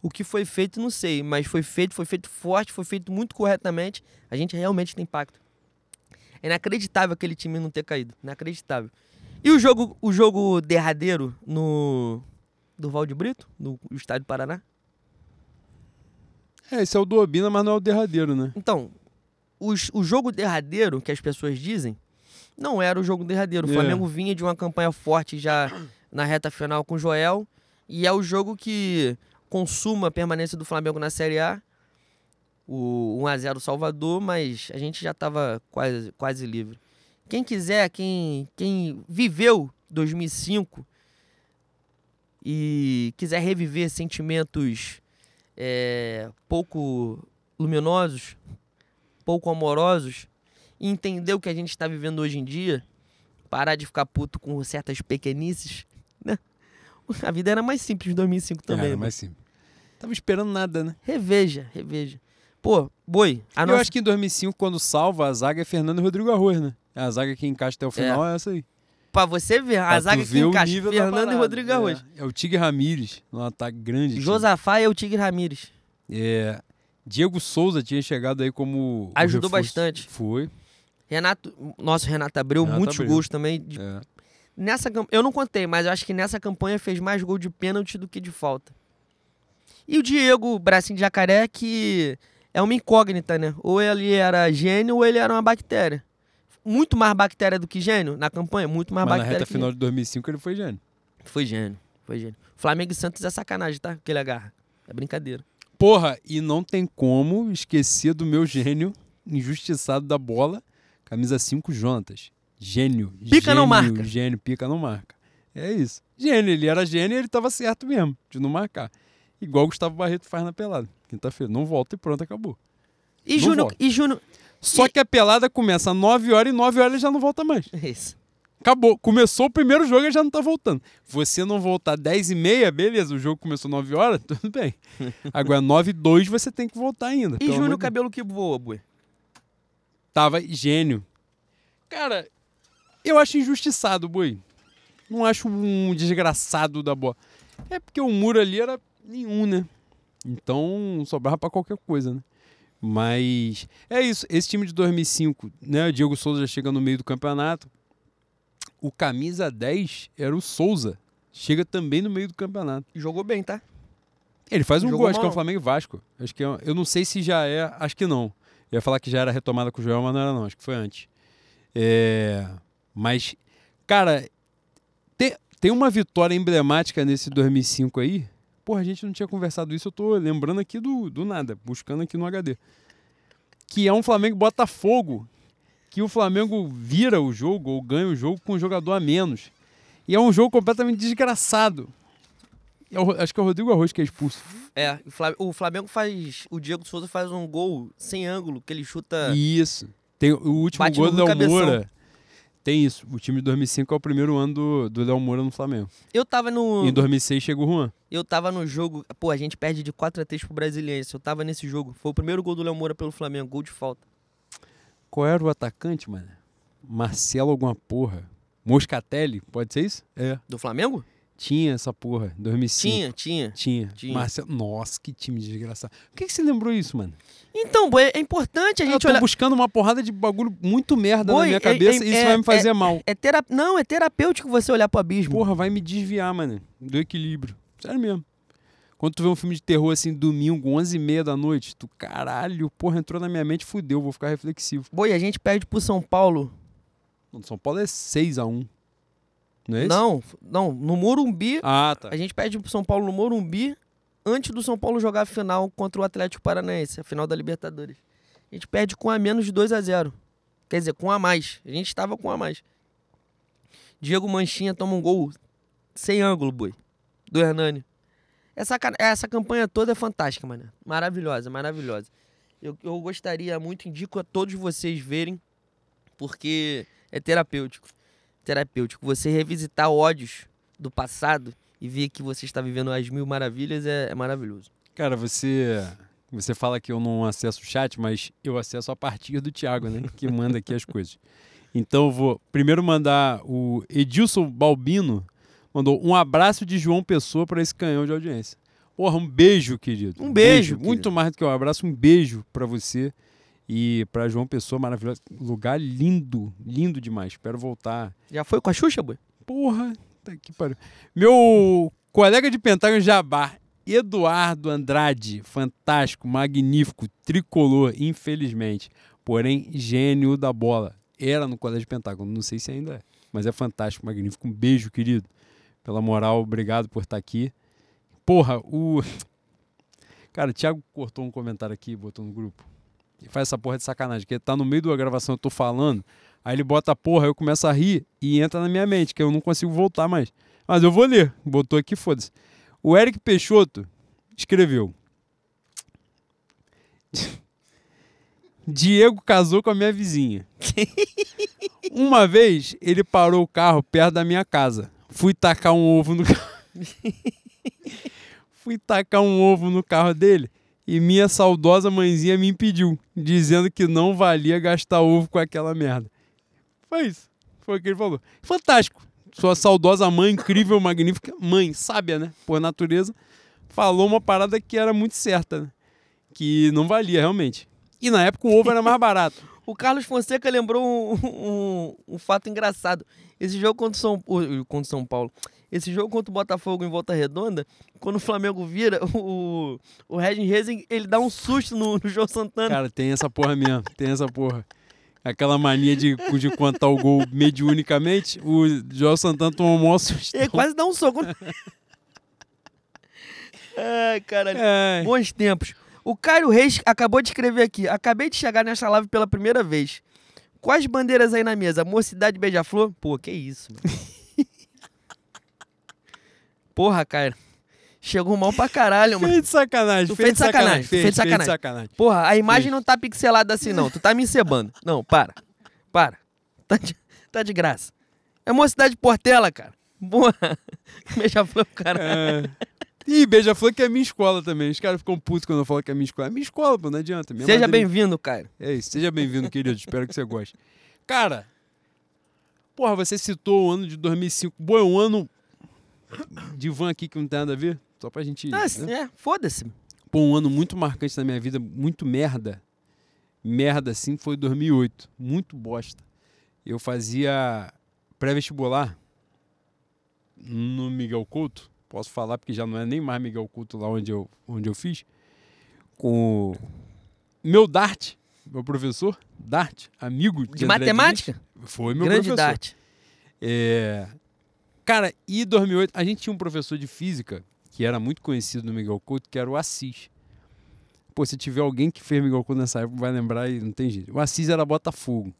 O que foi feito, não sei, mas foi feito, foi feito forte, foi feito muito corretamente. A gente realmente tem pacto. É inacreditável aquele time não ter caído. Inacreditável. E o jogo, o jogo derradeiro no. Do Valde Brito, no Estádio Paraná? É, esse é o do Obina, mas não é o derradeiro, né? Então, os- o jogo derradeiro que as pessoas dizem não era o jogo derradeiro. O É. Flamengo vinha de uma campanha forte já na reta final com o Joel. E é o jogo que consuma a permanência do Flamengo na Série A. O 1x0 Salvador, mas a gente já estava quase, quase livre. Quem quiser, quem, quem viveu 2005 e quiser reviver sentimentos é, pouco luminosos, pouco amorosos, e entender o que a gente está vivendo hoje em dia, parar de ficar puto com certas pequenices, né? A vida era mais simples em 2005 também. Era mano. mais simples. Tava esperando nada, né? Reveja, reveja. Pô, boi, a Eu nossa... acho que em 2005, quando salva, a zaga é Fernando e Rodrigo Arroz, né? A zaga que encaixa até o final é, essa aí. Pra você ver, a Pra tu zaga que encaixa Fernando e. Rodrigo Arroz. É, é o Tigre Ramírez, no ataque grande. time. Josafá é o Tigre Ramírez. É, Diego Souza tinha chegado aí como. Ajudou bastante. Foi. Renato, nosso Renato Abreu, Renato muitos Abreu. gols também. de- É. Nessa eu não contei, mas eu acho que nessa campanha fez mais gol de pênalti do que de falta. E o Diego, bracinho de jacaré, que é uma incógnita, né? Ou ele era gênio ou ele era uma bactéria. Muito mais bactéria do que gênio na campanha, muito mais Mas na bactéria reta que final de 2005 ele foi gênio. Foi gênio, foi gênio. Flamengo e Santos é sacanagem, tá? Que ele agarra. É brincadeira. Porra, e não tem como esquecer do meu gênio injustiçado da bola, camisa 5 Jontas. Gênio. Pica não gênio, marca. Gênio, pica não marca. É isso. Gênio, ele era gênio e ele tava certo mesmo de não marcar. Igual o Gustavo Barreto faz na pelada. Quinta-feira. Não volta e pronto, acabou. E Não volta. E Júnior. Só E- que a pelada começa às 9 horas e 9 horas ele já não volta mais. É Isso. Acabou. Começou o primeiro jogo e já não tá voltando. Você não voltar 10 e meia, beleza, o jogo começou 9 horas, tudo bem. Agora 9 e 2 você tem que voltar ainda. E Júnior de cabelo que voa, boi. Tava gênio. Cara, eu acho injustiçado, boi. Não acho um desgraçado da bola. É porque o muro ali era nenhum, né? Então sobrava pra qualquer coisa, né? Mas é isso. Esse time de 2005, né? O Diego Souza já chega no meio do campeonato. O camisa 10 era o Souza. Chega também no meio do campeonato. Jogou bem, tá? Ele faz um Jogou gol, acho que é o. Flamengo e Vasco. Acho que é, eu não sei se já é, acho que não. Eu ia falar que já era retomada com o Joel, mas não era não, acho que foi antes. É, mas, cara, tem, tem uma vitória emblemática nesse 2005 aí. Porra, a gente não tinha conversado isso, eu tô lembrando aqui do, do nada, buscando aqui no HD. Que é um Flamengo Botafogo, que o Flamengo vira o jogo ou ganha o jogo com um jogador a menos. E é um jogo completamente desgraçado. É o- acho que é o Rodrigo Arroz que é expulso. É, o Fla- o Flamengo faz. O Diego Souza faz um gol sem ângulo, que ele chuta. Isso. Tem o último gol no do Léo cabeção. Moura. Tem isso. O time de 2005 é o primeiro ano do, do Léo Moura no Flamengo. Eu tava no. Em 2006 chega o Juan. Eu tava no jogo. Pô, a gente perde de 4 a 3 pro Brasiliense. Eu tava nesse jogo. Foi o primeiro gol do Léo Moura pelo Flamengo, gol de falta. Qual era o atacante, mano? Marcelo alguma porra. Moscatelli, pode ser isso? É. Do Flamengo? Tinha essa porra, 2005. Tinha, tinha. Tinha. Tinha. Marcelo... Nossa, que time desgraçado. Por que, que você lembrou isso, mano? Então, boi, é importante a Eu gente tô olhar. buscando uma porrada de bagulho muito merda Boi, na minha é- cabeça é- e isso é- vai me fazer mal. É tera... Não, é terapêutico você olhar pro abismo. Porra, vai me desviar, mano, do equilíbrio. Sério mesmo. Quando tu vê um filme de terror assim, domingo, 11h30 da noite, tu, caralho, porra, entrou na minha mente, fudeu, vou ficar reflexivo. Boi, a gente perde pro São Paulo. São Paulo é 6x1. Não é isso? Não, não, no Morumbi. Ah, tá. A gente perde pro São Paulo no Morumbi antes do São Paulo jogar a final contra o Atlético Paranaense, a final da Libertadores. A gente perde com a menos de 2 a 0 Quer dizer, com a mais. A gente estava com a mais. Diego Manchinha toma um gol sem ângulo, boi. Do Hernani. Essa, essa campanha toda é fantástica, mano. Maravilhosa, maravilhosa. Eu, eu gostaria muito, indico a todos vocês verem, porque é terapêutico. Terapêutico. Você revisitar ódios do passado e ver que você está vivendo as mil maravilhas é, é maravilhoso. Cara, você você fala que eu não acesso o chat, mas eu acesso a partir do Thiago, né? Que manda aqui as coisas. Então eu vou primeiro mandar o Edilson Balbino mandou um abraço de João Pessoa para esse canhão de audiência. Porra, um beijo, querido. Um beijo, Muito querido. mais do que um abraço, um beijo para você e para João Pessoa, maravilhoso. Lugar lindo, lindo demais. Espero voltar Já foi com a Xuxa, boi? Porra, tá que pariu. Meu colega de Pentágono Jabá, Eduardo Andrade, fantástico, magnífico, tricolor, infelizmente. Porém, gênio da bola. Era no Colégio Pentágono, não sei se ainda é, mas é fantástico, magnífico. Um beijo, querido. pela moral, obrigado por estar aqui. Porra, o. Cara, o Thiago cortou um comentário aqui e botou no grupo. E faz essa porra de sacanagem, porque tá no meio da gravação, eu tô falando, aí ele bota a porra, eu começo a rir e entra na minha mente, que eu não consigo voltar mais. Mas eu vou ler, botou aqui, foda-se. O Eric Peixoto escreveu. Diego casou com a minha vizinha. Uma vez ele parou o carro perto da minha casa. Fui tacar um ovo no carro. Fui tacar um ovo no carro dele e minha saudosa mãezinha me impediu, dizendo que não valia gastar ovo com aquela merda. Foi isso. Foi o que ele falou. Fantástico. Sua saudosa mãe, incrível, magnífica, mãe, sábia, né? Por natureza, falou uma parada que era muito certa, né? Que não valia, realmente. E na época o ovo era mais barato. O Carlos Fonseca lembrou um, um, um fato engraçado. Esse jogo contra o São, contra São Paulo. Esse jogo contra o Botafogo em Volta Redonda, quando o Flamengo vira, o, o Regin Rezing, ele dá um susto no, no João Santana. Cara, tem essa porra mesmo, tem essa porra. Aquela mania de, de contar o gol mediunicamente, o João Santana tomou um maior susto. Ele quase dá um soco. Ai, caralho. É, Bons tempos. O Caio Reis acabou de escrever aqui. Acabei de chegar nesta live pela primeira vez. Quais bandeiras aí na mesa? Mocidade Beija-Flor? Pô, que isso, mano. Porra, Caio. Chegou mal pra caralho, mano. Feio de sacanagem. Tu fez de sacanagem, fez de feio sacanagem. Porra, a imagem não tá pixelada assim, não. Tu tá me encebando. Não, para. Para. Tá de, tá de graça. É Mocidade Portela, cara. Porra. Beija-Flor, cara. É. Ih, Beija-Flor que é minha escola também. Os caras ficam putos quando eu falo que é minha escola. É minha escola, pô, não adianta. Minha Seja madrinha- bem-vindo, Caio. É isso, seja bem-vindo, querido. Espero que você goste. Cara, porra, você citou o ano de 2005. Bom, é um ano de van aqui que não tem nada a ver. Só pra gente. Ah, né? é, foda-se. Pô, um ano muito marcante na minha vida, muito merda. Merda, assim, foi 2008. Muito bosta. Eu fazia pré-vestibular no Miguel Couto. Posso falar porque já não é nem mais Miguel Couto lá onde eu, onde eu fiz. Com meu Dart, meu professor, Dart, amigo de, De matemática? Foi meu Grande professor. Dart. É... Cara, e 2008, a gente tinha um professor de física que era muito conhecido no Miguel Couto, que era o Assis. Pô, se tiver alguém que fez Miguel Couto nessa época, vai lembrar e não tem jeito. O Assis era Botafogo.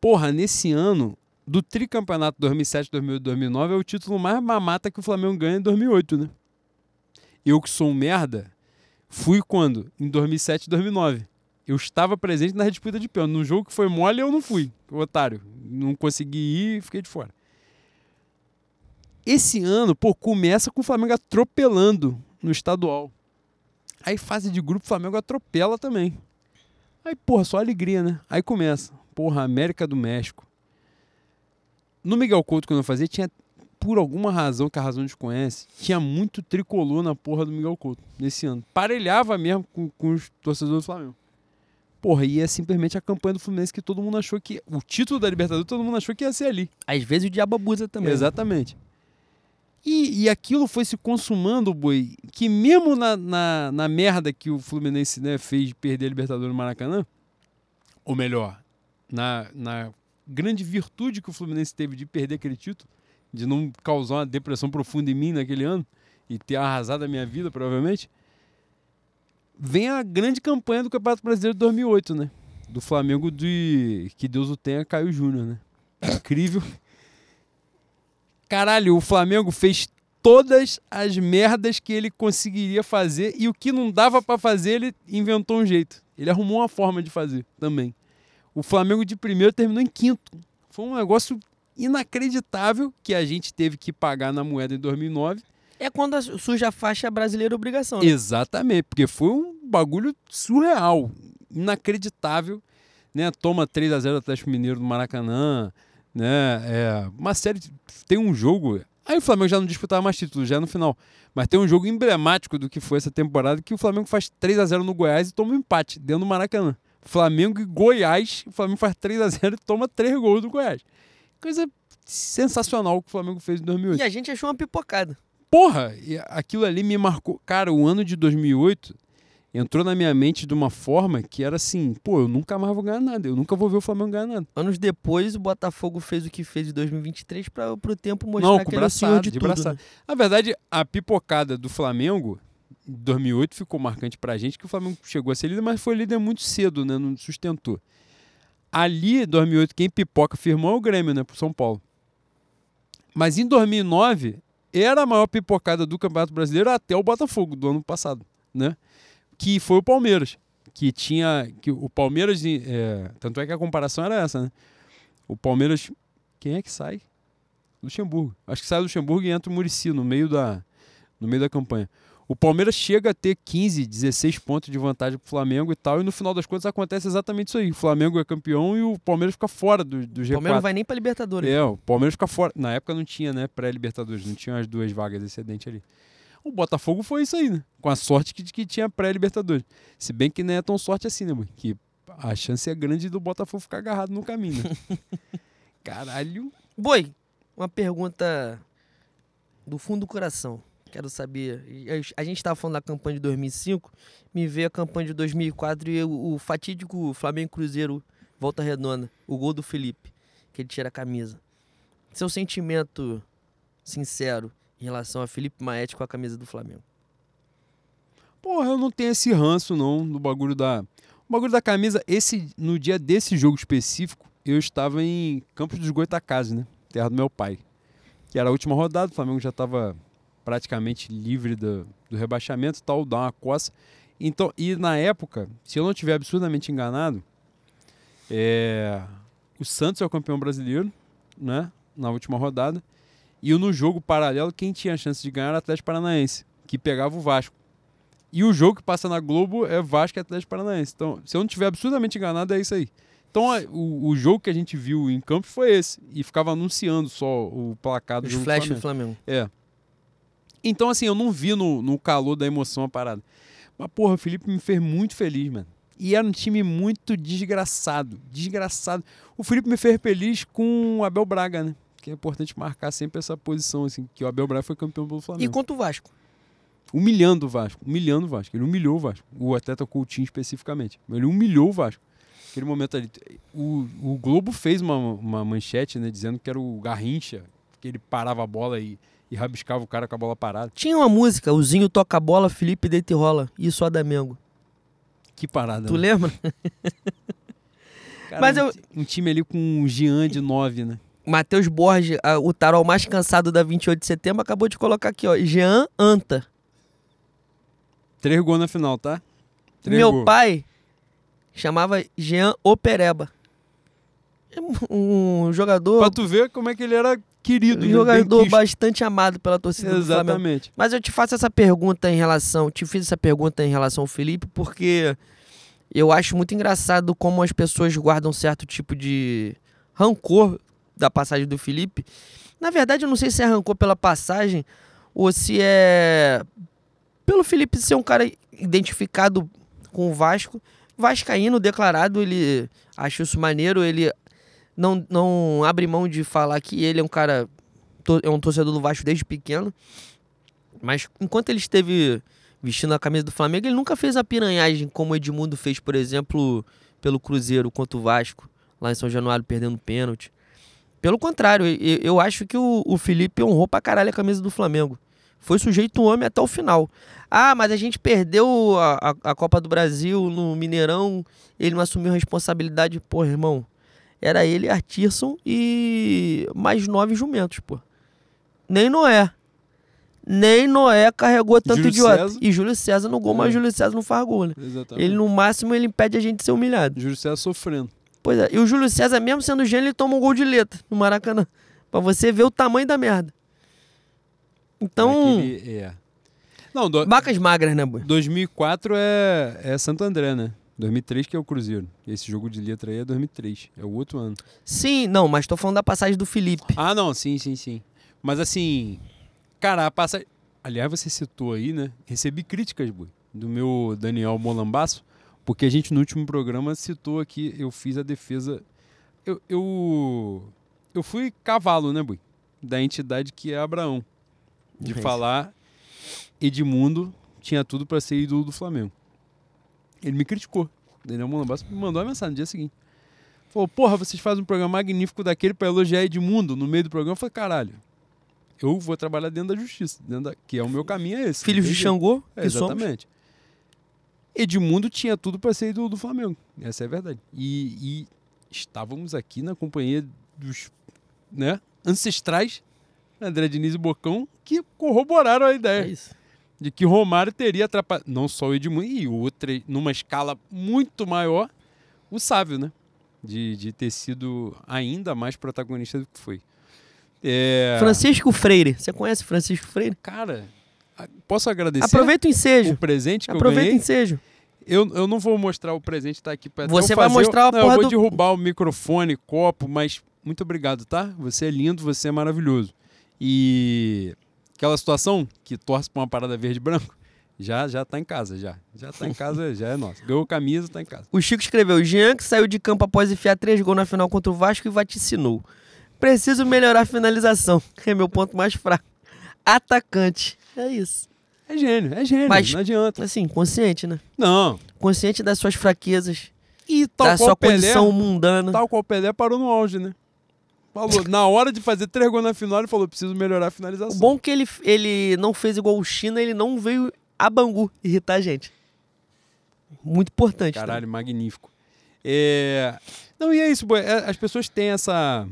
Porra, nesse ano, do tricampeonato 2007, 2008, 2009, é o título mais mamata que o Flamengo ganha em 2008, né? Eu que sou um merda, fui quando? Em 2007 e 2009. Eu estava presente na disputa de pênalti. No jogo que foi mole, eu não fui, otário. Não consegui ir e fiquei de fora. Esse ano, pô, começa com o Flamengo atropelando no estadual. Aí fase de grupo, o Flamengo atropela também. Aí, porra, só alegria, né? Aí começa. Porra, América do México. No Miguel Couto, quando eu fazia, tinha, por alguma razão, que a razão desconhece, tinha muito tricolor na porra do Miguel Couto nesse ano. Parelhava mesmo com, com os torcedores do Flamengo. Porra, e é simplesmente a campanha do Fluminense que todo mundo achou que. O título da Libertadores, todo mundo achou que ia ser ali. Às vezes o diabo abusa também. Exatamente. E, e aquilo foi se consumando, boi, que mesmo na, na, na merda que o Fluminense né, fez de perder a Libertadores no Maracanã, ou melhor, na, na grande virtude que o Fluminense teve de perder aquele título, de não causar uma depressão profunda em mim naquele ano e ter arrasado a minha vida, provavelmente, vem a grande campanha do Campeonato Brasileiro de 2008, né? Do Flamengo de que Deus o tenha, Caio Júnior, né? Incrível. Caralho, o Flamengo fez todas as merdas que ele conseguiria fazer e o que não dava pra fazer, ele inventou um jeito. Ele arrumou uma forma de fazer também. O Flamengo de primeiro terminou em quinto. Foi um negócio inacreditável que a gente teve que pagar na moeda em 2009. É quando suja a faixa brasileira obrigação. Né? Exatamente, porque foi um bagulho surreal, inacreditável, né? Toma 3 a 0 do Atlético Mineiro no Maracanã, né? É, uma série tem um jogo, aí o Flamengo já não disputava mais títulos, já no final, mas tem um jogo emblemático do que foi essa temporada que o Flamengo faz 3 a 0 no Goiás e toma um empate dentro do Maracanã. Flamengo e Goiás, o Flamengo faz 3 a 0 e toma 3 gols do Goiás. Coisa sensacional que o Flamengo fez em 2008. E a gente achou uma pipocada. Porra, e aquilo ali me marcou. Cara, o ano de 2008, entrou na minha mente de uma forma que era assim, pô, eu nunca mais vou ganhar nada, eu nunca vou ver o Flamengo ganhar nada. Anos depois, o Botafogo fez o que fez em 2023 para pro tempo mostrar Não, que com é o senhor de, de tudo. braçada. né? Na verdade, a pipocada do Flamengo em 2008 ficou marcante pra gente, que o Flamengo chegou a ser líder, mas foi líder muito cedo, né? Não sustentou. Ali, em 2008, quem pipoca firmou é o Grêmio, né? Pro São Paulo. Mas em 2009, era a maior pipocada do Campeonato Brasileiro até o Botafogo do ano passado, né? Que foi o Palmeiras. Que tinha. Que o Palmeiras. é, tanto é que a comparação era essa, né? O Palmeiras. Quem é que sai? Luxemburgo. Acho que sai o Luxemburgo e entra o Murici no meio da, no meio da campanha. O Palmeiras chega a ter 15, 16 pontos de vantagem pro Flamengo e tal, e no final das contas acontece exatamente isso aí. O Flamengo é campeão e o Palmeiras fica fora do, do O G4. Palmeiras não vai nem pra Libertadores. É, o Palmeiras fica fora. Na época não tinha, né, pré-Libertadores, não tinha as duas vagas excedente ali. O Botafogo foi isso aí, né? Com a sorte que, que tinha pré-Libertadores. Se bem que não é tão sorte assim, né, mano? Que a chance é grande do Botafogo ficar agarrado no caminho, né? Caralho. Boi, uma pergunta do fundo do coração. Quero saber. A gente estava falando da campanha de 2005, me veio a campanha de 2004 e o, o fatídico Flamengo Cruzeiro volta redonda, o gol do Felipe, que ele tira a camisa. Seu sentimento sincero em relação a Felipe Maete com a camisa do Flamengo. Porra, eu não tenho esse ranço, não, do bagulho da. O bagulho da camisa, esse, no dia desse jogo específico, eu estava em Campos dos Goitacazes, né? Terra do meu pai. Que era a última rodada, o Flamengo já estava praticamente livre do, do rebaixamento tal, dá uma coça. Então, e na época, se eu não estiver absurdamente enganado, é, o Santos é o campeão brasileiro, né? Na última rodada. E no jogo paralelo, quem tinha a chance de ganhar era o Atlético Paranaense, que pegava o Vasco. E o jogo que passa na Globo é Vasco e Atlético Paranaense. Então, se eu não estiver absurdamente enganado, é isso aí. Então, o, o jogo que a gente viu em campo foi esse. E ficava anunciando só o placar do Os jogo do flashes do Flamengo. Flamengo. É. Então, assim, eu não vi no, no calor da emoção a parada. Mas, porra, o Felipe me fez muito feliz, mano. E era um time muito desgraçado. Desgraçado. O Felipe me fez feliz com o Abel Braga, né? Que é importante marcar sempre essa posição, assim, que o Abel Braga foi campeão pelo E Flamengo. contra o Vasco. Humilhando o Vasco. Humilhando o Vasco. Ele humilhou o Vasco. O atleta Coutinho especificamente. Ele humilhou o Vasco. Aquele momento ali. O, o Globo fez uma, uma manchete, né? Dizendo que era o Garrincha, que ele parava a bola e, e rabiscava o cara com a bola parada. Tinha uma música, o Zinho toca a bola, Felipe deita e rola. Isso a Mengo. Que parada. Tu né? lembra? Cara, Mas um, eu- um time ali com um Jean de 9, né? Matheus Borges, o tarol mais cansado da 28 de setembro, acabou de colocar aqui, ó. Jean Anta. Três gols na final, tá? Três Meu gols. pai chamava Jean Opereba. É Um jogador, Pra tu ver como é que ele era querido. um né? jogador bastante amado pela torcida do Flamengo. Exatamente. Mas eu te faço essa pergunta em relação, te fiz essa pergunta em relação ao Felipe, porque eu acho muito engraçado como as pessoas guardam certo tipo de rancor da passagem do Felipe. Na verdade, eu não sei se rancor pela passagem ou se é pelo Felipe ser um cara identificado com o Vasco. Vascaíno declarado, ele acho isso maneiro, ele não, não abre mão de falar que ele é um cara, é um torcedor do Vasco desde pequeno. Mas enquanto ele esteve vestindo a camisa do Flamengo, ele nunca fez a piranhagem como o Edmundo fez, por exemplo, pelo Cruzeiro contra o Vasco, lá em São Januário, perdendo pênalti. Pelo contrário, eu, eu acho que o, o Felipe honrou pra caralho a camisa do Flamengo. Foi sujeito homem até o final. Ah, mas a gente perdeu a, a, a Copa do Brasil no Mineirão, ele não assumiu a responsabilidade. Pô, irmão, era ele, Artirson e mais nove jumentos, pô. Nem Noé. Nem Noé carregou tanto Júlio idiota. César. E Júlio César no gol, É. mas Júlio César não faz gol, né? Exatamente. Ele, no máximo, ele impede a gente de ser humilhado. Júlio César sofrendo. Pois é, e o Júlio César, mesmo sendo gênio, ele toma um gol de letra no Maracanã. Pra você ver o tamanho da merda. Então, Aquele- é. Não, do, vacas magras, né, boi? 2004 é, é Santo André, né? 2003 que é o Cruzeiro. Esse jogo de letra aí é 2003. É o outro ano. Sim, não, mas tô falando da passagem do Felipe. Ah, não, sim, sim, sim. Mas assim, cara, a passagem. Aliás, você citou aí, né? Recebi críticas, boi, do meu Daniel Molambaço, porque a gente no último programa citou aqui, eu fiz a defesa. Eu, eu, eu fui cavalo, né, boi? Da entidade que é Abraão. De É falar Edmundo tinha tudo pra ser ídolo do Flamengo. Ele me criticou. Daniel Monobassa me mandou uma mensagem no dia seguinte. Falou, porra, vocês fazem um programa magnífico daquele pra elogiar Edmundo no meio do programa. Eu falei, caralho, eu vou trabalhar dentro da justiça, dentro da- que é o meu caminho é esse. Filhos de? Xangô, É, exatamente. Edmundo tinha tudo para ser ídolo do Flamengo. Essa é a verdade. E, e estávamos aqui na companhia dos né, ancestrais, André Diniz e Bocão, que corroboraram a É ideia isso. de que Romário teria atrapalhado, não só o Edmundo, e outra, numa escala muito maior, o Sávio, né? De, de ter sido ainda mais protagonista do que foi. É, Francisco Freire. Você conhece Francisco Freire? Cara, posso agradecer Aproveita o ensejo. o presente que eu Aproveita o ganhei? ensejo. Eu, eu não vou mostrar o presente, tá aqui pra até Você vai fazer. mostrar a não, Eu vou do- derrubar o microfone, copo, mas muito obrigado, tá? Você é lindo, você é maravilhoso. E aquela situação que torce pra uma parada verde e branco, já já tá em casa, já. Já tá em casa, já é nossa. Ganhou camisa, tá em casa. O Chico escreveu: Jean que saiu de campo após enfiar três gols na final contra o Vasco e vaticinou. Preciso melhorar a finalização, que é meu ponto mais fraco. Atacante. É isso. É gênio, é gênio, Mas- não adianta. Assim, consciente, né? Não. Consciente das suas fraquezas, E tal da qual sua Pelé, condição mundana. tal qual Pelé parou no auge, né? Falou, na hora de fazer três gols na final, ele falou, preciso melhorar a O finalização. bom é que ele, ele não fez igual o China, ele não veio a Bangu irritar a gente. Muito importante. Caralho, magnífico. É... Não, e é isso, boy, é, as pessoas têm essa.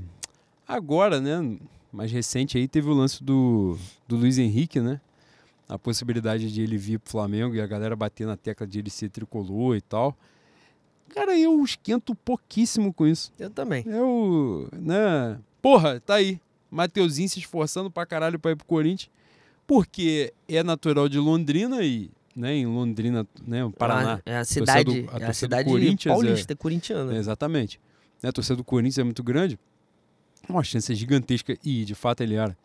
Agora, né? Mais recente aí, teve o lance do, do Luiz Henrique, né? A possibilidade de ele vir pro Flamengo e a galera bater na tecla de ele ser tricolor e tal. Cara, eu esquento pouquíssimo com isso. Eu também. Eu, né? Porra, tá aí. Mateuzinho se esforçando pra caralho pra ir pro Corinthians. Porque é natural de Londrina e, né, em Londrina, né, o Paraná. É a torcida cidade, do- a é a cidade Corinthians, paulista, corintiana. É, exatamente. Né, a torcida do Corinthians é muito grande. Uma chance gigantesca. E, de fato, ele era.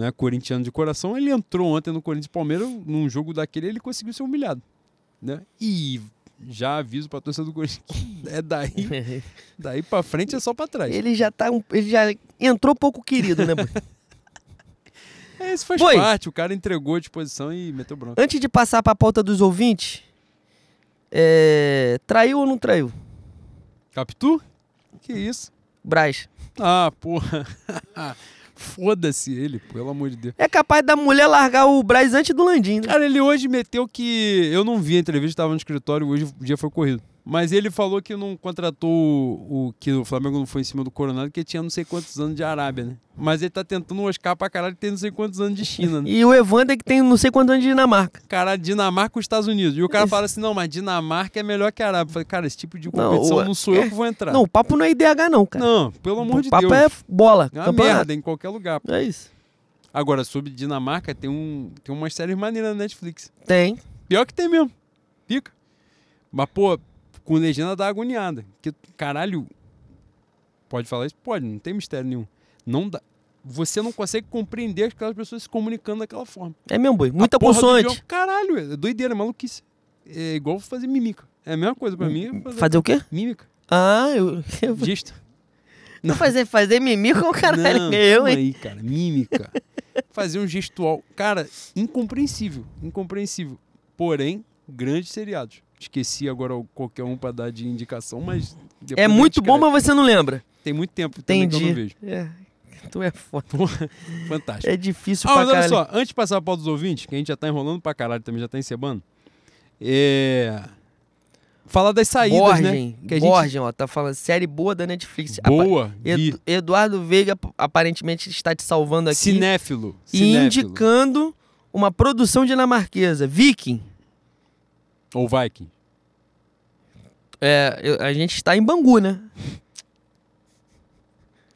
Né, corintiano de coração. Ele entrou ontem no Corinthians Palmeiras. Num jogo daquele, ele conseguiu ser humilhado. Né? E já aviso pra torcida do Corinthians que é daí, daí pra frente é só pra trás. ele já tá. um- ele já entrou pouco querido, né? É, isso faz Foi. parte. O cara entregou a disposição e meteu bronca. Antes de passar pra pauta dos ouvintes, é, traiu ou não traiu? Capitu? Que isso? Braz. Ah, porra. Foda-se ele, pelo amor de Deus. É capaz da mulher largar o Braz antes do Landim, né? Cara, ele hoje meteu que. Eu não vi a entrevista, estava no escritório, hoje o dia foi corrido. Mas ele falou que não contratou o, o- que o Flamengo não foi em cima do Coronado, porque tinha não sei quantos anos de Arábia, né? Mas ele tá tentando Oscar pra caralho que tem não sei quantos anos de China, né? E o Evander que tem não sei quantos anos de Dinamarca. Cara, Dinamarca e os Estados Unidos. E o cara fala assim: não, mas Dinamarca é melhor que a Arábia. Eu falei, cara, esse tipo de Não, competição o- não, sou eu é- que vou entrar. Não, o papo não é IDH não, cara. Não, pelo amor o de papo Deus. é bola. É uma campeonato. merda em qualquer lugar. É isso. Agora, sobre Dinamarca, tem, um, tem umas séries maneiras na Netflix. Tem. Pior que tem mesmo. Pica. Mas, pô, com legenda dá agoniada. Que, caralho. Pode falar isso? Pode, não tem mistério nenhum. Não dá. Você não consegue compreender aquelas pessoas se comunicando daquela forma. É mesmo, boi. Muita consoante. Caralho, é doideira, é maluquice. É igual fazer mímica. É a mesma coisa pra mim. é Fazer, Fazer o quê? mímica. Ah, eu. eu Gesto. Não fazer, fazer mimi com o caralho. Não, eu, hein? aí, cara. Mímica. Fazer um gestual. Cara, incompreensível. Incompreensível. Porém, grandes seriados. Esqueci agora qualquer um pra dar de indicação, mas. É muito bom, mas você não lembra. Tem muito tempo também que eu não Entendi. vejo. É. Tu é foda. Fantástico. É difícil Ah, pra mas olha caralho. só, antes de passar a pauta dos ouvintes, que a gente já tá enrolando pra caralho também, já tá encebando. É. Falar das saídas, Borgem. né? Que a gente- ó. Tá falando série boa da Netflix. Boa. Edu- Eduardo Veiga aparentemente está te salvando aqui. Cinéfilo. E cinéfilo. indicando uma produção dinamarquesa. Viking. Ou Viking. É, eu- a gente está em Bangu, né?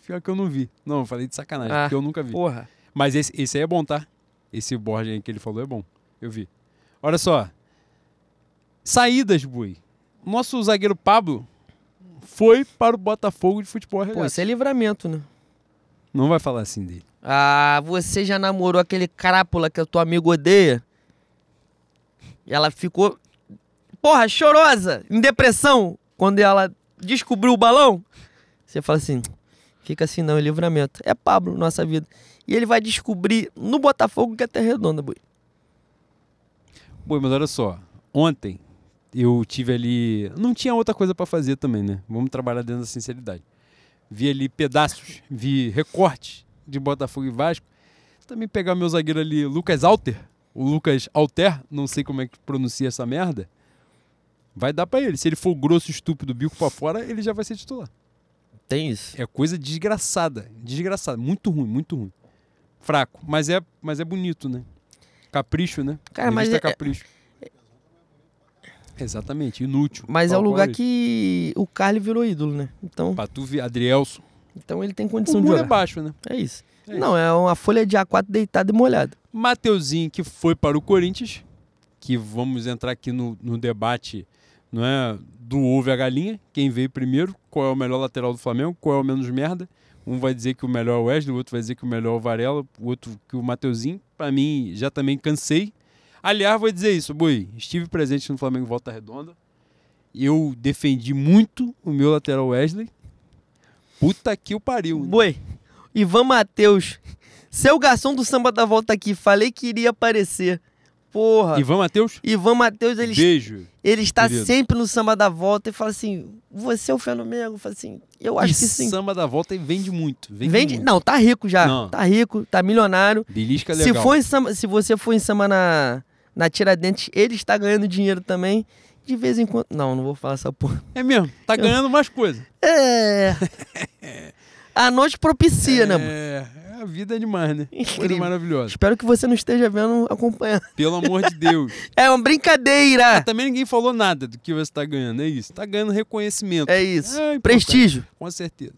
Pior que eu não vi. Não, eu falei de sacanagem, Ah, porque eu nunca vi. Porra. Mas esse, esse aí é bom, tá? Esse Borgen aí que ele falou é bom. Eu vi. Olha só. Saídas, Bui. Nosso zagueiro Pablo foi para o Botafogo de futebol Pô, isso é livramento, né? Não vai falar assim dele. Ah, você já namorou aquele crápula que o teu amigo odeia? E ela ficou, porra, chorosa, em depressão, quando ela descobriu o balão? Você fala assim, fica assim não, é livramento. É Pablo, nossa vida. E ele vai descobrir no Botafogo que é terra redonda, boi. Bui, mas olha só. Ontem eu tive ali. Não tinha outra coisa pra fazer também, né? Vamos trabalhar dentro da sinceridade. Vi ali pedaços, vi recortes de Botafogo e Vasco. Também pegar meu zagueiro ali, Lucas Alter, o Lucas Alter, não sei como é que pronuncia essa merda. Vai dar pra ele. Se ele for grosso, estúpido, bico pra fora, ele já vai ser titular. Tem isso. É coisa desgraçada. Desgraçada. Muito ruim, muito ruim. Fraco. Mas é, mas é bonito, né? Capricho, né? Cara, mas é- capricho. Exatamente, inútil. Mas é o lugar qual que o Carly virou ídolo, né? Então. Patuvi, Adrielson. então ele tem O condição de muro é baixo, né? É isso. É Não, é uma folha de A4 deitada e molhada. Mateuzinho, que foi para o Corinthians, que vamos entrar aqui no, no debate, não é? Do ovo e a galinha. Quem veio primeiro, qual é o melhor lateral do Flamengo, qual é o menos merda. Um vai dizer que o melhor é o Wesley, o outro vai dizer que o melhor é o Varela, o outro que o Mateuzinho. Para mim, já também cansei. Aliás, vou dizer isso, Boi. Estive presente no Flamengo Volta Redonda. Eu defendi muito o meu lateral Wesley. Puta que o pariu. né? Boi, Ivan Matheus, seu garçom do samba da volta aqui, falei que iria aparecer. Porra. Ivan Matheus, Ivan Matheus, ele, beijo. ele está querido. sempre no samba da volta e fala assim: Você é o fenômeno? Eu falo assim: Eu acho e que sim. samba da volta e vende muito. Vende, Vende? muito. Não, tá rico já. Não. Tá rico, tá milionário. Belisca é Se, legal. for em samba, se você for em samba na, na Tiradentes, ele está ganhando dinheiro também. De vez em quando. Não, não vou falar essa porra. É mesmo, tá ganhando mais coisa. É. A noite propicia, né, mano? É, a vida é demais, né? Coisa Incrível. maravilhosa. Espero que você não esteja vendo, acompanhando. Pelo amor de Deus. É uma brincadeira! Mas também ninguém falou nada do que você tá ganhando, é isso. Tá ganhando reconhecimento. É isso. É Prestígio. Com certeza.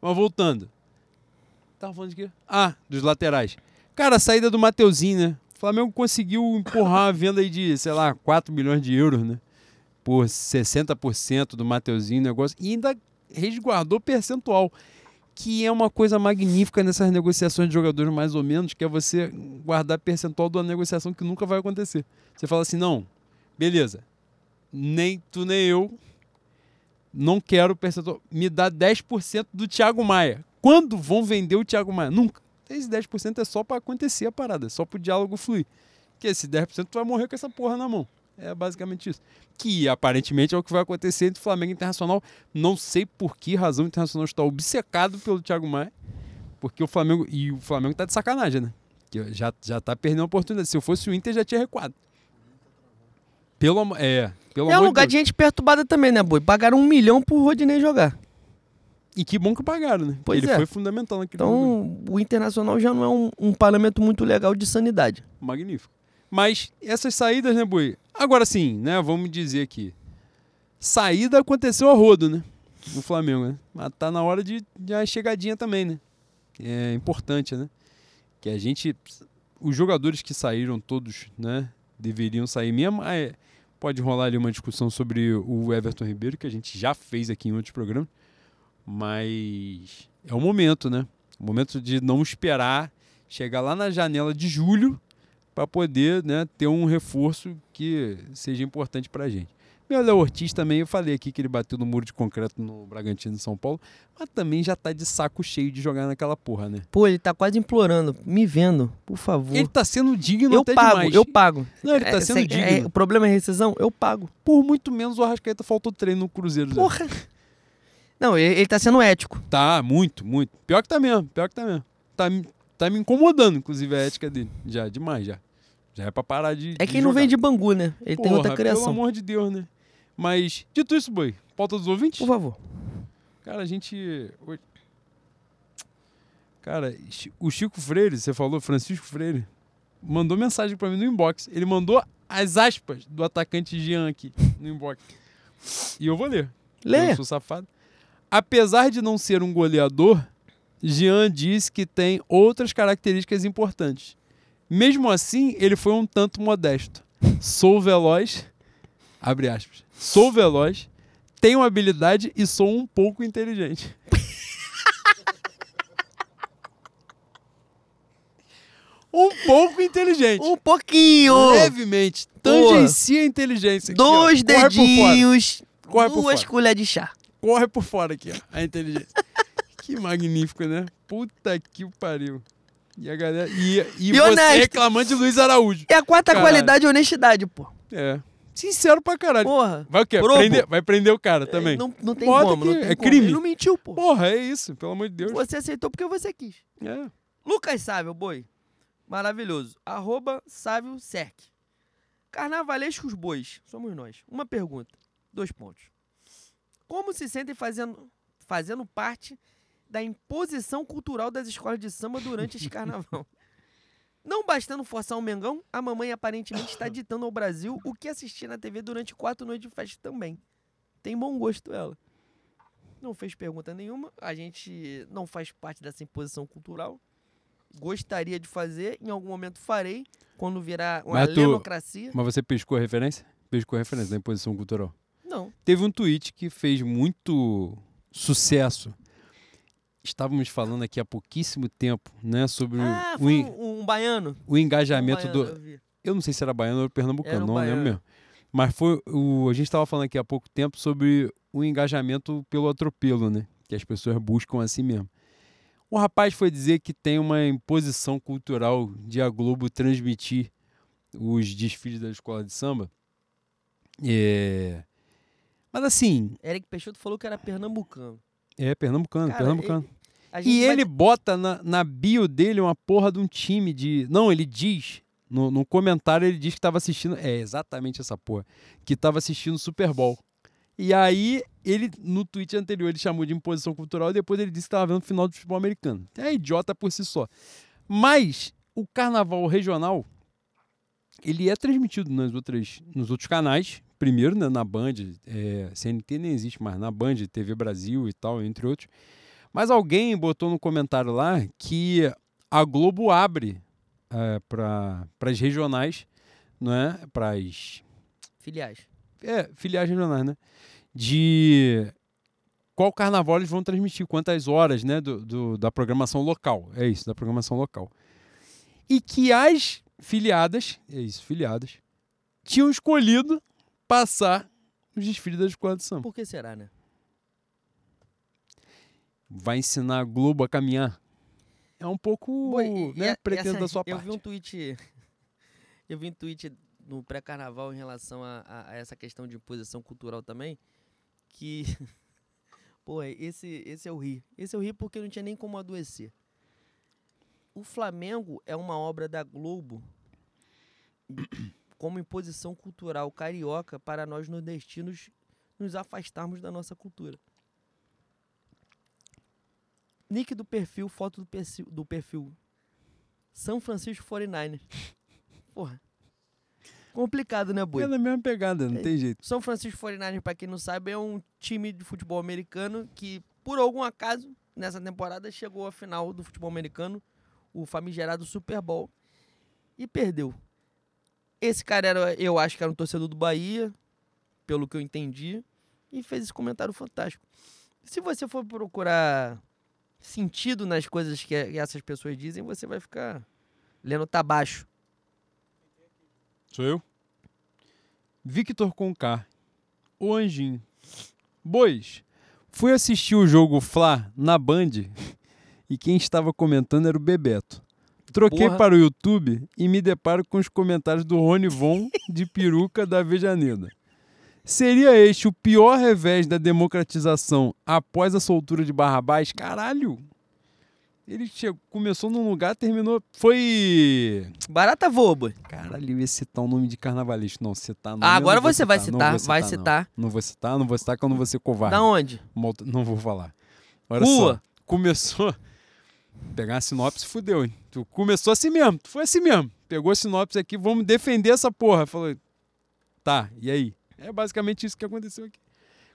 Mas voltando. Tava falando de quê? Ah, dos laterais. Cara, a saída do Mateuzinho, né? O Flamengo conseguiu empurrar a venda aí de, sei lá, 4 milhões de euros, né? Por 60% do Mateuzinho, negócio. E ainda resguardou percentual. Que é uma coisa magnífica nessas negociações de jogadores, mais ou menos, que é você guardar percentual de uma negociação que nunca vai acontecer. Você fala assim, não, beleza. Nem tu nem eu não quero percentual. Me dá 10% do Thiago Maia. Quando vão vender o Thiago Maia? Nunca. Esse 10% é só para acontecer a parada, é só pro diálogo fluir. Que esse 10% tu vai morrer com essa porra na mão. É basicamente isso. Que aparentemente é o que vai acontecer entre Flamengo e Internacional. Não sei por que razão o Internacional está obcecado pelo Thiago Maia. Porque o Flamengo. E o Flamengo tá de sacanagem, né? Que já, já tá perdendo a oportunidade. Se eu fosse o Inter, já tinha recuado. Pelo. É. Pelo É um lugar Deus. de gente perturbada também, né, boi? Pagaram um milhão pro Rodinei jogar. E que bom que pagaram, né? Pois Ele é. foi fundamental naquele. Então, o Internacional já não é um, um parâmetro muito legal de sanidade. Magnífico. Mas essas saídas, né, Boi? Agora sim, né? Vamos dizer aqui. Saída aconteceu a rodo, né? No Flamengo, né? Mas tá na hora de, de uma chegadinha também, né? É importante, né? Que a gente. Os jogadores que saíram todos, né? Deveriam sair mesmo. É, pode rolar ali uma discussão sobre o Everton Ribeiro, que a gente já fez aqui em outros programas. Mas é o momento, né? O momento de não esperar chegar lá na janela de julho para poder né, ter um reforço que seja importante para a gente. Meu Léo Ortiz também, eu falei aqui que ele bateu no muro de concreto no Bragantino de São Paulo, mas também já tá de saco cheio de jogar naquela porra, né? Pô, ele tá quase implorando. Me vendo, por favor. Ele tá sendo digno eu até pago, demais. eu pago. Não, ele tá É, sendo cê- é, digno. o problema é rescisão? Eu pago. Por muito menos o Arrascaeta faltou treino no Cruzeiro. Porra. Não, ele, ele tá sendo ético. Tá, muito, muito. Pior que tá mesmo, pior que tá mesmo. Tá, tá me incomodando, inclusive, a ética dele. Já, demais, já. Já é pra parar de. É de que ele não vem de Bangu, né? Ele tem Porra, outra Pelo criação. amor de Deus, né? Mas, dito isso, boi, pauta dos ouvintes? Por favor. Cara, a gente. Cara, o Chico Freire, você falou, Francisco Freire, mandou mensagem pra mim no inbox. Ele mandou as aspas do atacante Jean aqui no inbox. E eu vou ler. Lê. Eu sou safado. Apesar de não ser um goleador, Jean disse que tem outras características importantes. Mesmo assim, ele foi um tanto modesto. Sou veloz, abre aspas. Sou veloz, tenho habilidade e sou um pouco inteligente. um pouco inteligente. Um pouquinho. Levemente. Tangencia a inteligência. aqui. Dois Corre por fora. dedinhos. Corre por duas colheres de chá. corre por fora aqui, ó, a inteligência. que magnífico, né? Puta que pariu. E a galera. E, e, E você honesto. reclamando de Luiz Araújo. E a quarta Caralho. qualidade é honestidade, pô. É. Sincero pra caralho. Porra. Vai o quê? Prender- vai prender o cara também. É, Não, não tem Bota como, não tem é como. crime. Ele não mentiu, pô. Porra, é isso, pelo amor de Deus. Você aceitou porque você quis. É. Lucas Sávio, boi. Maravilhoso. Arroba Sávio Sec. Carnavalescos bois. Somos nós. Uma pergunta. Dois pontos. Como se sentem fazendo, fazendo parte da imposição cultural das escolas de samba durante esse carnaval? Não bastando forçar o Mengão, a mamãe aparentemente está ditando ao Brasil o que assistir na TV durante quatro noites de festa também. Tem bom gosto ela. Não fez pergunta nenhuma. A gente não faz parte dessa imposição cultural. Gostaria de fazer, em algum momento farei, quando virar uma Mas tu- lenocracia. Mas você pescou a referência? Pescou a referência da imposição cultural. Não. Teve um tweet que fez muito sucesso. Estávamos falando aqui há pouquíssimo tempo, né, sobre Ah, o, um, um baiano. o engajamento Um do. baiano, eu vi. Eu não sei se era baiano ou pernambucano, um não baiano. lembro mesmo. Mas foi o. A gente estava falando aqui há pouco tempo sobre o engajamento pelo atropelo, né? Que as pessoas buscam assim mesmo. O rapaz foi dizer que tem uma imposição cultural de a Globo transmitir os desfiles da escola de samba. É... Mas assim, Eric Peixoto falou que era pernambucano. é pernambucano, Cara, pernambucano. E vai- ele bota na, na bio dele uma porra de um time de. Não, ele diz. No, no comentário ele diz que estava assistindo. É exatamente essa porra. Que estava assistindo Super Bowl. E aí, ele, no tweet anterior, ele chamou de imposição cultural e depois ele disse que estava vendo o final do futebol americano. É idiota por si só. Mas o carnaval regional, ele é transmitido nas outras, nos outros canais. Primeiro, né, na Band, é, CNT nem existe mais, na Band, TV Brasil e tal, entre outros. Mas alguém botou no comentário lá que a Globo abre para as regionais, não é? Para as Filiais. é, filiais regionais, né? De qual carnaval eles vão transmitir, quantas horas, né? Do, do- da programação local. É isso, da programação local. E que as filiadas, é isso, filiadas, tinham escolhido passar os desfiles da escola de samba. Por que será, né? Vai ensinar a Globo a caminhar. É um pouco, e- e né, a- pretendo essa- da sua eu parte. vi um tweet. Eu vi um tweet no pré-carnaval em relação a, a- a essa questão de imposição cultural também. Que. Pô, esse, esse eu ri. Esse eu ri porque não tinha nem como adoecer. O Flamengo é uma obra da Globo como imposição cultural carioca para nós nordestinos nos afastarmos da nossa cultura. Nick do perfil, foto do perfil, do perfil. São Francisco 49ers. Porra. Complicado, né, boi? É na mesma pegada, não É. tem jeito. São Francisco 49ers, pra quem não sabe, é um time de futebol americano que, por algum acaso, nessa temporada chegou à final do futebol americano, o famigerado Super Bowl, e perdeu. Esse cara era, eu acho que era um torcedor do Bahia, pelo que eu entendi, e fez esse comentário fantástico. Se você for procurar sentido nas coisas que essas pessoas dizem, você vai ficar lendo tá baixo. Sou eu? Victor Conká. O Anjinho. Bois. Fui assistir o jogo Fla na Band e quem estava comentando era o Bebeto. Troquei Porra. para o YouTube e me deparo com os comentários do Rony Von de peruca da Vejaneda. Seria este o pior revés da democratização após a soltura de Barrabás? Caralho! Ele chegou, começou num lugar, terminou. Foi. Barata voa, boi. Caralho, eu ia citar o nome de carnavalista. Não, citar nome. Ah, agora não você vai não citar, vai não. citar. Não. vou citar, não vou citar, que eu não vou ser covarde. Da onde? Não vou falar. Olha Rua. só. Começou. Pegar a sinopse, fudeu, hein? Tu começou assim mesmo, tu foi assim mesmo. Pegou a sinopse aqui, vamos defender essa porra. Falou, tá, e aí? É basicamente isso que aconteceu aqui.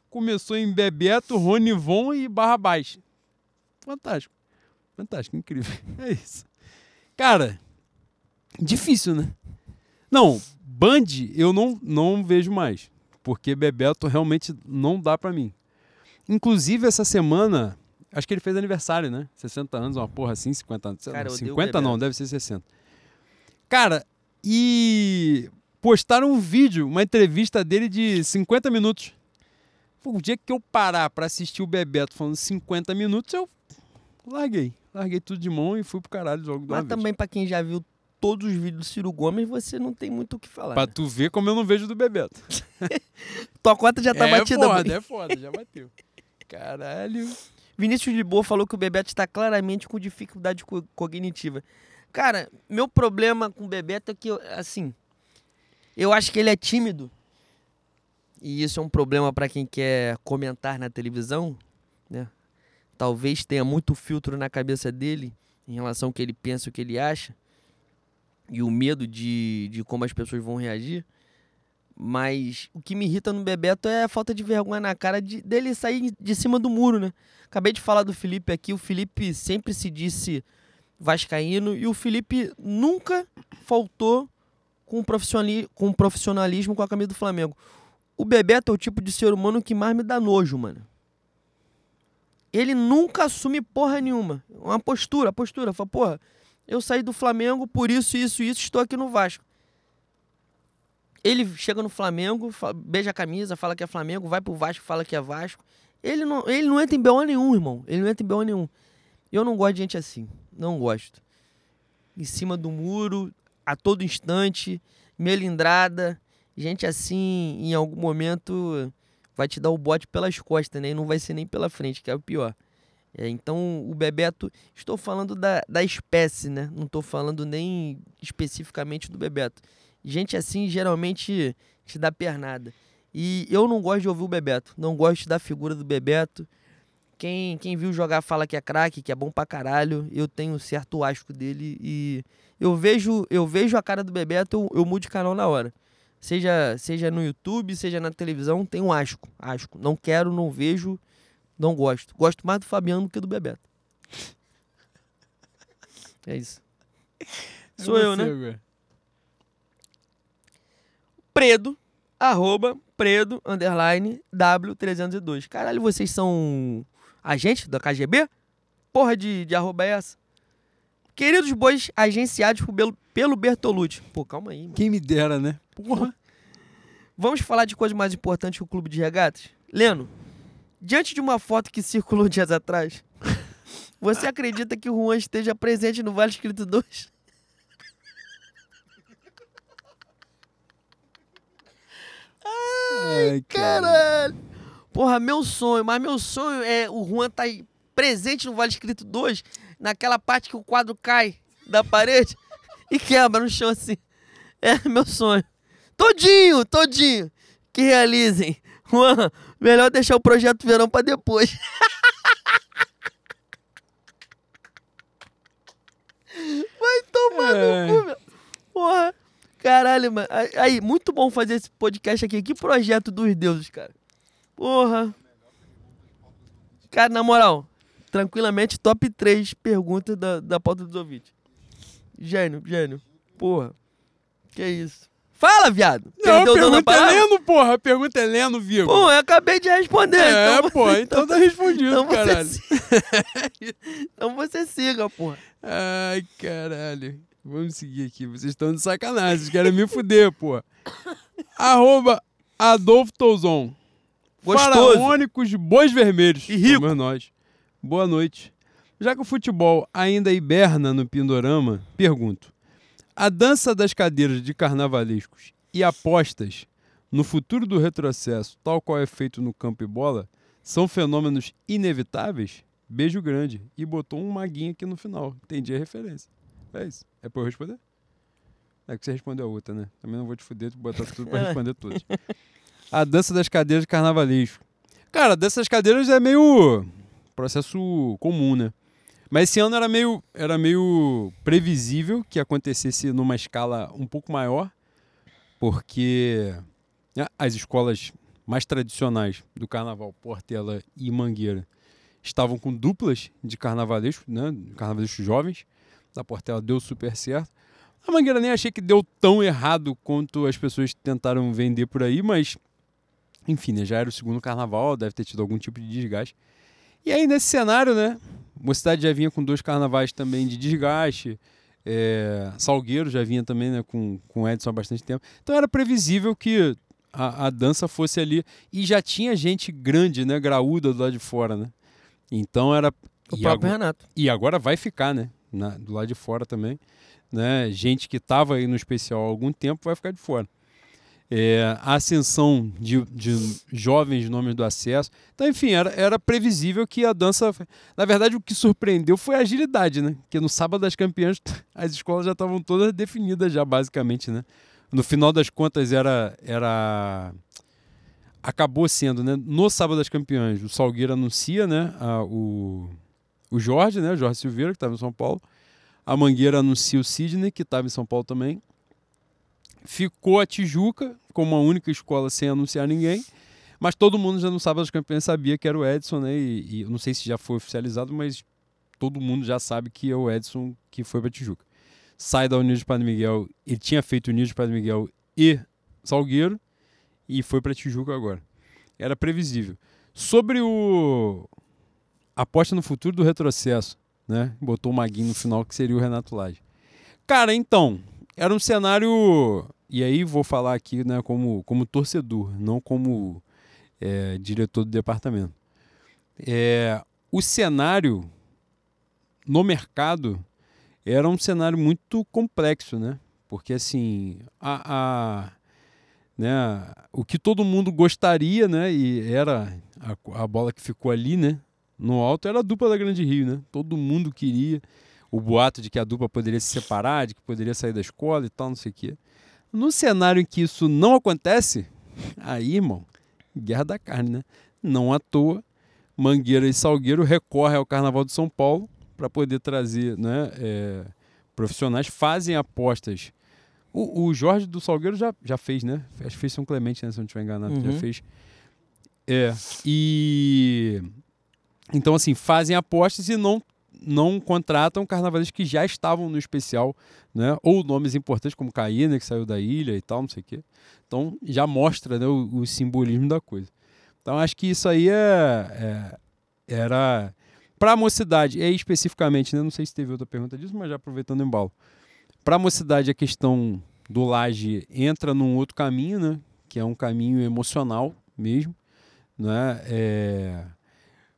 Começou em Bebeto, Rony Von e Barrabás. Fantástico. Fantástico, incrível. É isso. Cara, difícil, né? Não, Band eu não, não vejo mais. Porque Bebeto realmente não dá pra mim. Inclusive, essa semana, acho que ele fez aniversário, né? 60 anos, uma porra assim, 50 anos. Cara, eu odeio 50 não, deve ser 60. Cara, e postaram um vídeo, uma entrevista dele de 50 minutos. O dia que eu parar pra assistir o Bebeto falando 50 minutos, eu larguei. Larguei tudo de mão e fui pro caralho logo Mas também pra quem já viu todos os vídeos do Ciro Gomes, você não tem muito o que falar. Pra né? tu ver como eu não vejo do Bebeto. Tua cota já tá é batida. foda, Bruno. é foda, já bateu. Caralho. Vinícius de Boa falou que o Bebeto está claramente com dificuldade co- cognitiva. Cara, meu problema com o Bebeto é que, assim, eu acho que ele é tímido. E isso é um problema para quem quer comentar na televisão, né? Talvez tenha muito filtro na cabeça dele em relação ao que ele pensa, o que ele acha. E o medo de, de como as pessoas vão reagir. Mas o que me irrita no Bebeto é a falta de vergonha na cara de, dele sair de cima do muro, né? Acabei de falar do Felipe aqui. O Felipe sempre se disse vascaíno e o Felipe nunca faltou com, profissionali com profissionalismo com a camisa do Flamengo. O Bebeto é o tipo de ser humano que mais me dá nojo, mano. Ele nunca assume porra nenhuma. Uma postura, postura. Fala, porra, eu saí do Flamengo por isso, isso, isso, estou aqui no Vasco. Ele chega no Flamengo, fa- beija a camisa, fala que é Flamengo, vai pro Vasco, fala que é Vasco. Ele não, ele não entra em BO nenhum, irmão. Ele não entra em BO nenhum. Eu não gosto de gente assim. Não gosto. Em cima do muro, a todo instante, melindrada. Gente assim, em algum momento, vai te dar o bote pelas costas, né? E não vai ser nem pela frente, que é o pior. É, então, o Bebeto... Estou falando da, da espécie, né? Não estou falando nem especificamente do Bebeto. Gente assim, geralmente, te dá pernada. E eu não gosto de ouvir o Bebeto. Não gosto da figura do Bebeto. Quem, quem viu jogar fala que é craque, que é bom pra caralho. Eu tenho um certo asco dele e eu vejo, eu vejo a cara do Bebeto, eu, eu mudo de canal na hora. Seja, seja no YouTube, seja na televisão, tem um asco, asco. Não quero, não vejo, não gosto. Gosto mais do Fabiano do que do Bebeto. É isso. Sou eu, né? Agora. Predo, arroba, predo, underline, W302. Caralho, vocês são agentes da KGB? Porra de, de arroba é essa? Queridos bois agenciados por Belo- pelo Bertolucci. Pô, calma aí, mano. Quem me dera, né? Porra. Vamos falar de coisa mais importante que o clube de regatas? Leno, diante de uma foto que circulou dias atrás, você acredita que o Juan esteja presente no Vale Escrito 2? Ai, cara. Caralho! Porra, meu sonho, mas meu sonho é o Juan tá presente no Vale Escrito 2, naquela parte que o quadro cai da parede e quebra no chão assim. É meu sonho. Todinho, todinho. Que realizem. Juan, melhor deixar o projeto verão pra depois. Vai tomar É. no cu, meu. Porra. Caralho, mano. Aí, muito bom fazer esse podcast aqui. Que projeto dos deuses, cara. Porra. Cara, na moral, tranquilamente, top 3 perguntas da, da pauta dos ouvintes. Gênio, gênio. Porra. Que isso. Fala, viado. Não, Perdeu pergunta é? Leno, porra. A pergunta é Leno, Vigo. Pô, eu acabei de responder. é, então pô, você- então tá respondido, então você caralho. siga. então você siga, porra. Ai, caralho. Vamos seguir aqui. Vocês estão de sacanagem. Vocês querem me fuder, pô. Arroba Adolfo Touzon. Gostoso. Faraônicos Bois Vermelhos. E rico. Como nós. Boa noite. Já que o futebol ainda hiberna no Pindorama, pergunto. A dança das cadeiras de carnavalescos e apostas no futuro do retrocesso, tal qual é feito no campo e bola, são fenômenos inevitáveis? Beijo grande. E botou um maguinho aqui no final. Entendi a referência. É isso. É pra eu responder? É que você respondeu a outra, né? Também não vou te fuder, botar tudo pra É. responder todas. A dança das cadeiras de carnavalesco. Cara, dança das cadeiras é meio processo comum, né? Mas esse ano era meio, era meio previsível que acontecesse numa escala um pouco maior, porque né, as escolas mais tradicionais do carnaval, Portela e Mangueira, estavam com duplas de carnavalesco, né? Carnavalescos jovens. Da Portela deu super certo. A Mangueira nem achei que deu tão errado quanto as pessoas tentaram vender por aí, mas enfim, né, já era o segundo carnaval, deve ter tido algum tipo de desgaste. E aí, nesse cenário, né? Mocidade já vinha com dois carnavais também de desgaste. é, Salgueiro já vinha também né, com, com Edson há bastante tempo. Então era previsível que a, a dança fosse ali. E já tinha gente grande, né? Graúda do lado de fora, né? Então era. O e próprio Renato. e agora vai ficar, né? na, do lado de fora também. Né? Gente que estava aí no especial há algum tempo vai ficar de fora. É, a ascensão de, de jovens nomes do acesso. Então, enfim, era, era previsível que a dança. Na verdade, o que surpreendeu foi a agilidade, né? Porque no sábado das campeãs as escolas já estavam todas definidas, já basicamente, né? No final das contas, era. era acabou sendo, né? No sábado das campeãs, o Salgueiro anuncia, né? A, o, o Jorge, né? O Jorge Silveira, que estava em São Paulo. A Mangueira anuncia o Sidney, que estava em São Paulo também. Ficou a Tijuca como a única escola sem anunciar ninguém. Mas todo mundo já no sábado das campeãs sabia que era o Edson, né? E, e não sei se já foi oficializado, mas todo mundo já sabe que é o Edson que foi para Tijuca. Sai da União de Padre Miguel, ele tinha feito União de Padre Miguel e Salgueiro e foi para Tijuca agora. Era previsível. Sobre o aposta no futuro do retrocesso, né? Botou o Maguinho no final que seria o Renato Lage. Cara, então, era um cenário e aí vou falar aqui, né, como como torcedor, não como é, diretor do departamento. É, o cenário no mercado era um cenário muito complexo, né? Porque assim, a, a né, o que todo mundo gostaria, né, e era a, a, bola que ficou ali, né, no alto era a dupla da Grande Rio, né? Todo mundo queria o boato de que a dupla poderia se separar, de que poderia sair da escola e tal, não sei o quê. No cenário em que isso não acontece, aí, irmão, guerra da carne, né? Não à toa, Mangueira e Salgueiro recorrem ao Carnaval de São Paulo para poder trazer né, é, profissionais, fazem apostas. O, o, Jorge do Salgueiro já, já fez, né? Acho que fez São Clemente, né? Se não estiver enganado, uhum. já fez. É. E. Então, assim, fazem apostas e não não contratam carnavalistas que já estavam no especial, né? Ou nomes importantes como Caína, que saiu da ilha e tal, não sei o quê. Então já mostra né, o, o, simbolismo da coisa. Então acho que isso aí é, é era para a mocidade, e especificamente, né, não sei se teve outra pergunta disso, mas já aproveitando o embalo. Para a mocidade, a questão do laje entra num outro caminho, né, que é um caminho emocional mesmo. Né, é,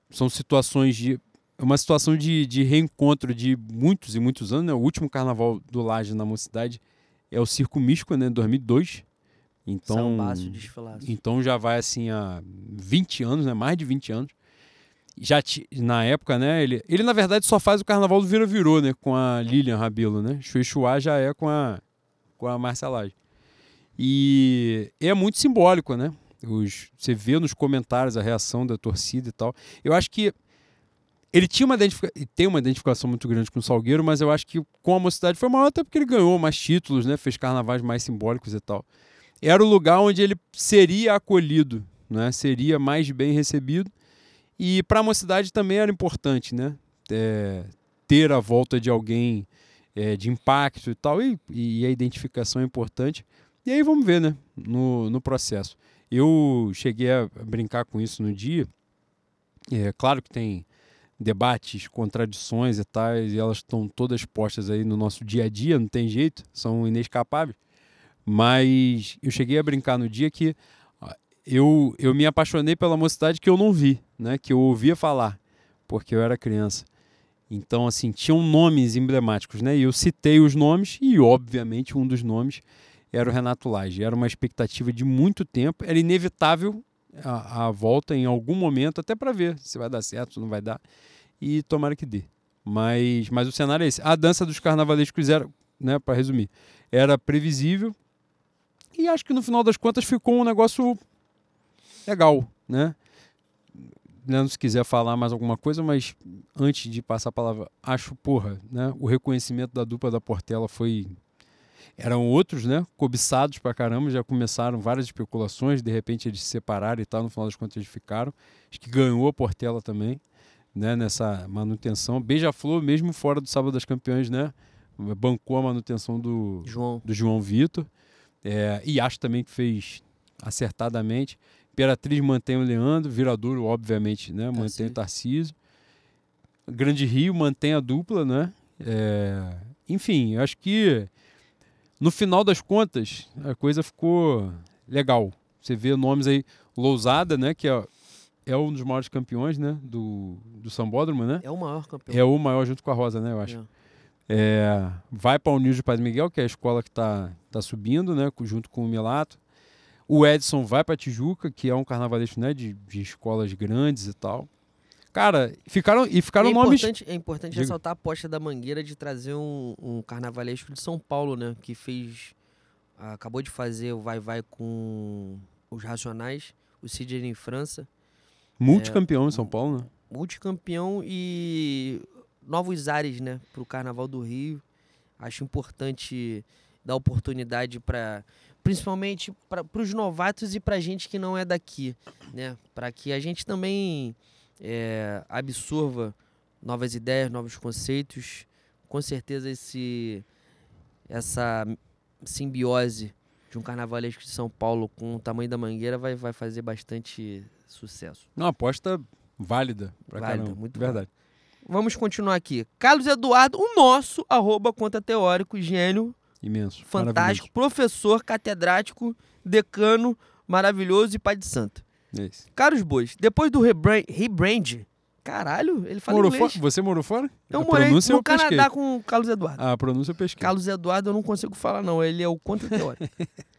são situações de uma situação de, de reencontro de muitos e muitos anos. Né? O último carnaval do Laje na mocidade é o Circo Místico, né? 2002. Então, então já vai assim há 20 anos, né? Mais de 20 anos. Já na época, né? Ele, ele na verdade só faz o carnaval do Vira Virou, né? Com a Lilian Rabelo, né? Chuechuá já é com a com a Marcia Laje. E é muito simbólico, né? Os, você vê nos comentários a reação da torcida e tal. Eu acho que ele tinha uma tem uma identificação muito grande com o Salgueiro, mas eu acho que com a mocidade foi maior até porque ele ganhou mais títulos, né? Fez carnavais mais simbólicos e tal. Era o lugar onde ele seria acolhido, né? Seria mais bem recebido. E para a mocidade também era importante, né? É, ter a volta de alguém é, de impacto e tal, e, e, a identificação é importante. E aí vamos ver, né? No, no processo. Eu cheguei a brincar com isso no dia. É claro que tem debates, contradições e tais, e elas estão todas postas aí no nosso dia a dia, não tem jeito, são inescapáveis. Mas eu cheguei a brincar no dia que eu, eu me apaixonei pela mocidade que eu não vi, né? Que eu ouvia falar, porque eu era criança. Então, assim, tinham nomes emblemáticos, né? E eu citei os nomes e, obviamente, um dos nomes era o Renato Lage. Era uma expectativa de muito tempo, era inevitável a, a volta em algum momento, até para ver se vai dar certo, se não vai dar e tomara que dê. Mas, mas o cenário é esse. A dança dos carnavalescos era, né, para resumir, era previsível e acho que no final das contas ficou um negócio legal, né? Não se quiser falar mais alguma coisa, mas antes de passar a palavra, acho, porra, né? O reconhecimento da dupla da Portela foi eram outros, né? Cobiçados pra caramba, já começaram várias especulações, de repente eles se separaram e tal, no final das contas eles ficaram. Acho que ganhou a Portela também né, nessa manutenção. Beija-Flor, mesmo fora do Sábado das Campeões, né, bancou a manutenção do João, do João Vitor. É, e acho também que fez acertadamente. Imperatriz mantém o Leandro, Viradouro, obviamente, né, mantém o Tarcísio. Grande Rio mantém a dupla, né? É, enfim, acho que no final das contas a coisa ficou legal. Você vê nomes aí, Lousada, né, que é é um dos maiores campeões, né? Do, do Sambódromo, né? É o maior campeão. É o maior junto com a Rosa, né? Eu acho. É. É, vai para o União de Padre Miguel, que é a escola que está tá subindo, né, junto com o Milato. O Edson vai para Tijuca, que é um carnavalesco né, de, de escolas grandes e tal. Cara, ficaram e ficaram é nomes. é importante Diga. ressaltar a aposta da Mangueira de trazer um, um carnavalesco de São Paulo, né? Que fez. Acabou de fazer o Vai Vai com os Racionais, o Sidney em França. Multicampeão em São Paulo, né? multicampeão e novos ares, né, para o Carnaval do Rio. Acho importante dar oportunidade para, principalmente para os novatos e para gente que não é daqui, né, para que a gente também é, absorva novas ideias, novos conceitos. Com certeza esse essa simbiose de um carnavalesco de São Paulo com o tamanho da Mangueira vai, vai fazer bastante sucesso. Uma aposta válida pra Válida, caramba. muito verdade. Vamos continuar aqui. Carlos Eduardo, o nosso, arroba conta teórico, gênio, Imenso. fantástico, professor, catedrático, decano, maravilhoso e pai de santo. É isso. Caros bois, depois do rebrand, rebrand caralho, ele fala Morou inglês. fora? Você morou fora? Eu A morei no eu pesquei. Canadá com o Carlos Eduardo. A pronúncia eu pesquei. Carlos Eduardo eu não consigo falar não, ele é o contra teórico.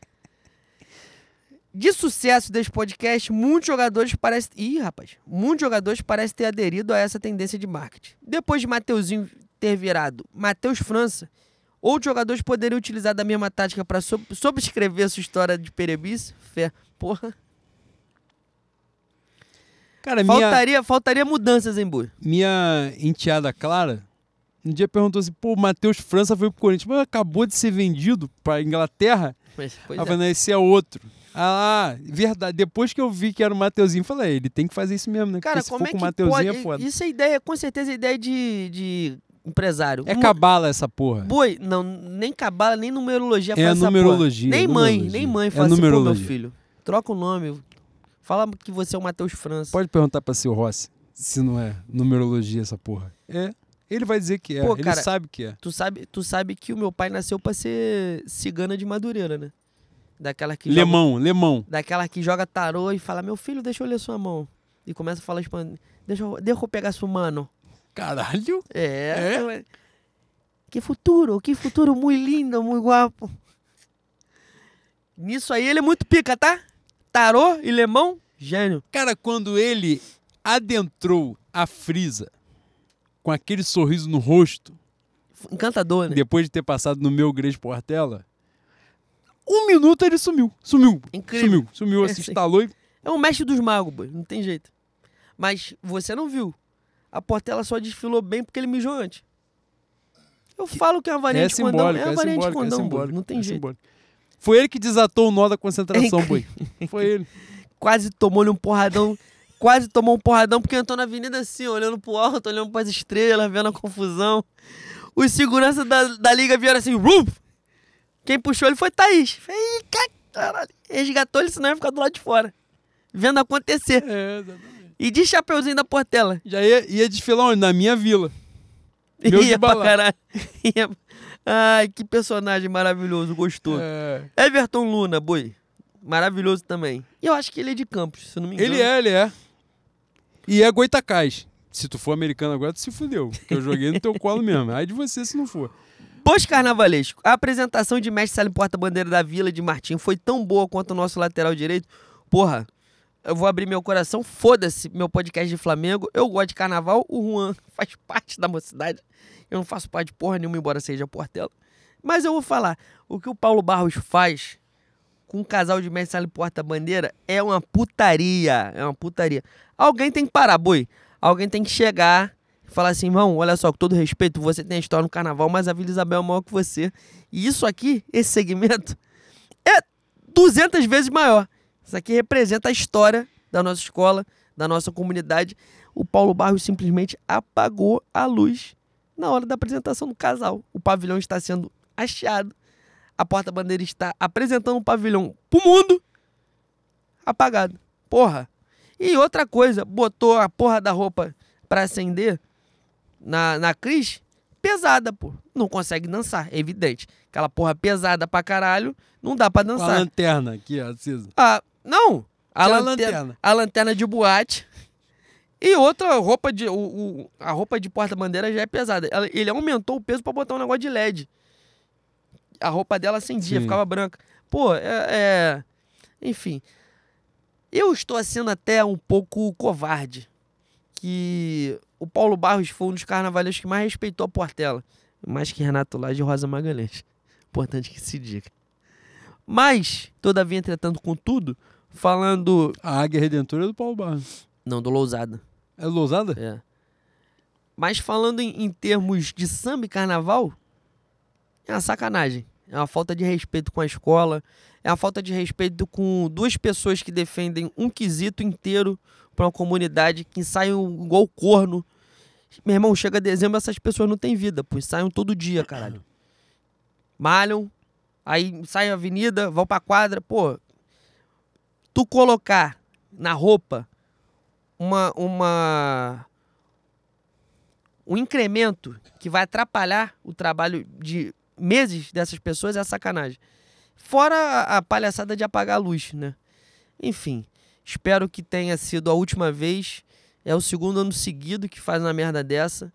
De sucesso desse podcast, muitos jogadores parecem. Ih, rapaz. Muitos jogadores parecem ter aderido a essa tendência de marketing. Depois de Mateuzinho ter virado Matheus França, outros jogadores poderiam utilizar da mesma tática para sobrescrever sua história de perebice. Fé. Porra. Cara, minha, Faltaria, faltaria mudanças, hein, Bui? minha enteada Clara um dia perguntou assim: pô, o Matheus França foi pro Corinthians, mas acabou de ser vendido pra Inglaterra. Mas, pois Ah, é. falei, esse é outro. Ah, verdade. Depois que eu vi que era o Mateuzinho, eu falei, ele tem que fazer isso mesmo, né? Cara, Porque como é com que o Mateuzinho pode... é foda. Isso é ideia, com certeza é ideia de, de empresário. É cabala essa porra. Boi, não, nem cabala, nem numerologia É faz numerologia. Nem é mãe, numerologia. nem mãe É fala assim, meu filho, troca o nome. Fala que você é o Matheus França. Pode perguntar pra seu Rossi se não é numerologia essa porra. É. Ele vai dizer que é. Pô, ele cara, sabe que é. Tu sabe, tu sabe que o meu pai nasceu pra ser cigana de Madureira, né? Daquela que joga, Lemão, lemão. daquela que joga tarô e fala: "Meu filho, deixa eu ler sua mão". E começa a falar espanhol. Deixa eu, deixa eu pegar sua mano. Caralho. É. é. Que futuro, que futuro muito lindo, muito guapo. Nisso aí ele é muito pica, tá? Tarô e lemão, gênio. Cara, quando ele adentrou a frisa com aquele sorriso no rosto, Encantador, né? depois de ter passado no meu Grande Portela, um minuto ele sumiu. Sumiu. Incrível. Sumiu. Sumiu, É, assim, sim. instalou e. É o mestre dos magos, boy, não tem jeito. Mas você não viu. A Portela só desfilou bem porque ele mijou antes. Eu falo que é uma varinha É de condão. É uma é varinha de é condão, boy, simbólico. não tem é jeito. simbólico. Foi ele que desatou o nó da concentração, É boi. Foi ele. Quase tomou-lhe um porradão. Quase tomou um porradão porque entrou na avenida assim, olhando pro alto, olhando pras estrelas, vendo a confusão. Os seguranças da, da liga vieram assim, Ruf! Quem puxou ele foi Thaís. Falei, "Ih, ca- caralho. Resgatou ele, senão ia ficar do lado de fora. Vendo acontecer. É, exatamente. E de chapeuzinho da Portela. Já ia, ia desfilar onde? Na minha vila. Meu Ia pra caralho. Ia- Ai, que personagem maravilhoso, gostoso. É. Everton Luna, boi. Maravilhoso também. E eu acho que ele é de Campos, se não me engano. Ele é, ele é. E é Goitacás. Se tu for americano agora, tu se fudeu. Porque eu joguei no teu colo mesmo. Aí de você se não for. Boas Carnavalesco. A apresentação de mestre Salim Porta-Bandeira da Vila de Martim foi tão boa quanto o nosso lateral direito. Porra, eu vou abrir meu coração. Foda-se meu podcast de Flamengo. Eu gosto de carnaval. O Juan faz parte da mocidade. Eu não faço parte de porra nenhuma, embora seja Portela. Mas eu vou falar. O que o Paulo Barros faz com um casal de mestre Salim Porta-Bandeira é uma putaria. É uma putaria. Alguém tem que parar, boi. Alguém tem que chegar e falar assim, irmão, olha só, com todo respeito, você tem a história no carnaval, mas a Vila Isabel é maior que você. E isso aqui, esse segmento, é 200 vezes maior. Isso aqui representa a história da nossa escola, da nossa comunidade. O Paulo Barros simplesmente apagou a luz na hora da apresentação do casal. O pavilhão está sendo hasteado. A porta-bandeira está apresentando o pavilhão pro mundo. Apagado. Porra. E outra coisa, botou a porra da roupa pra acender na, na Cris pesada, pô. Não consegue dançar, é evidente. Aquela porra pesada pra caralho, não dá pra Com a dançar. lanterna aqui, acesa. Ah, não. A lanterna, lanterna. a lanterna de boate. E outra roupa de. O, o- a roupa de porta-bandeira já é pesada. Ele aumentou o peso pra botar um negócio de LED. A roupa dela acendia, Sim. ficava branca. Pô, é, é- Enfim. Eu estou sendo até um pouco covarde. Que o Paulo Barros foi um dos carnavalescos que mais respeitou a Portela. Mais que Renato Lage e Rosa Magalhães. Importante que se diga. Mas, todavia, entretanto, contudo, falando. A Águia Redentora é do Paulo Barros. Não, do Lousada. É Lousada? É. Mas falando em, em termos de samba e carnaval, é uma sacanagem. É uma falta de respeito com a escola. É uma falta de respeito com duas pessoas que defendem um quesito inteiro para uma comunidade que ensaiam igual corno. Meu irmão, chega dezembro, essas pessoas não têm vida, pô. Ensaiam todo dia, caralho. Malham, aí saem a avenida, vão pra quadra. Pô, tu colocar na roupa uma, uma um incremento que vai atrapalhar o trabalho de meses dessas pessoas é sacanagem. Fora a, palhaçada de apagar a luz, né? Enfim, espero que tenha sido a última vez. É o segundo ano seguido que faz uma merda dessa.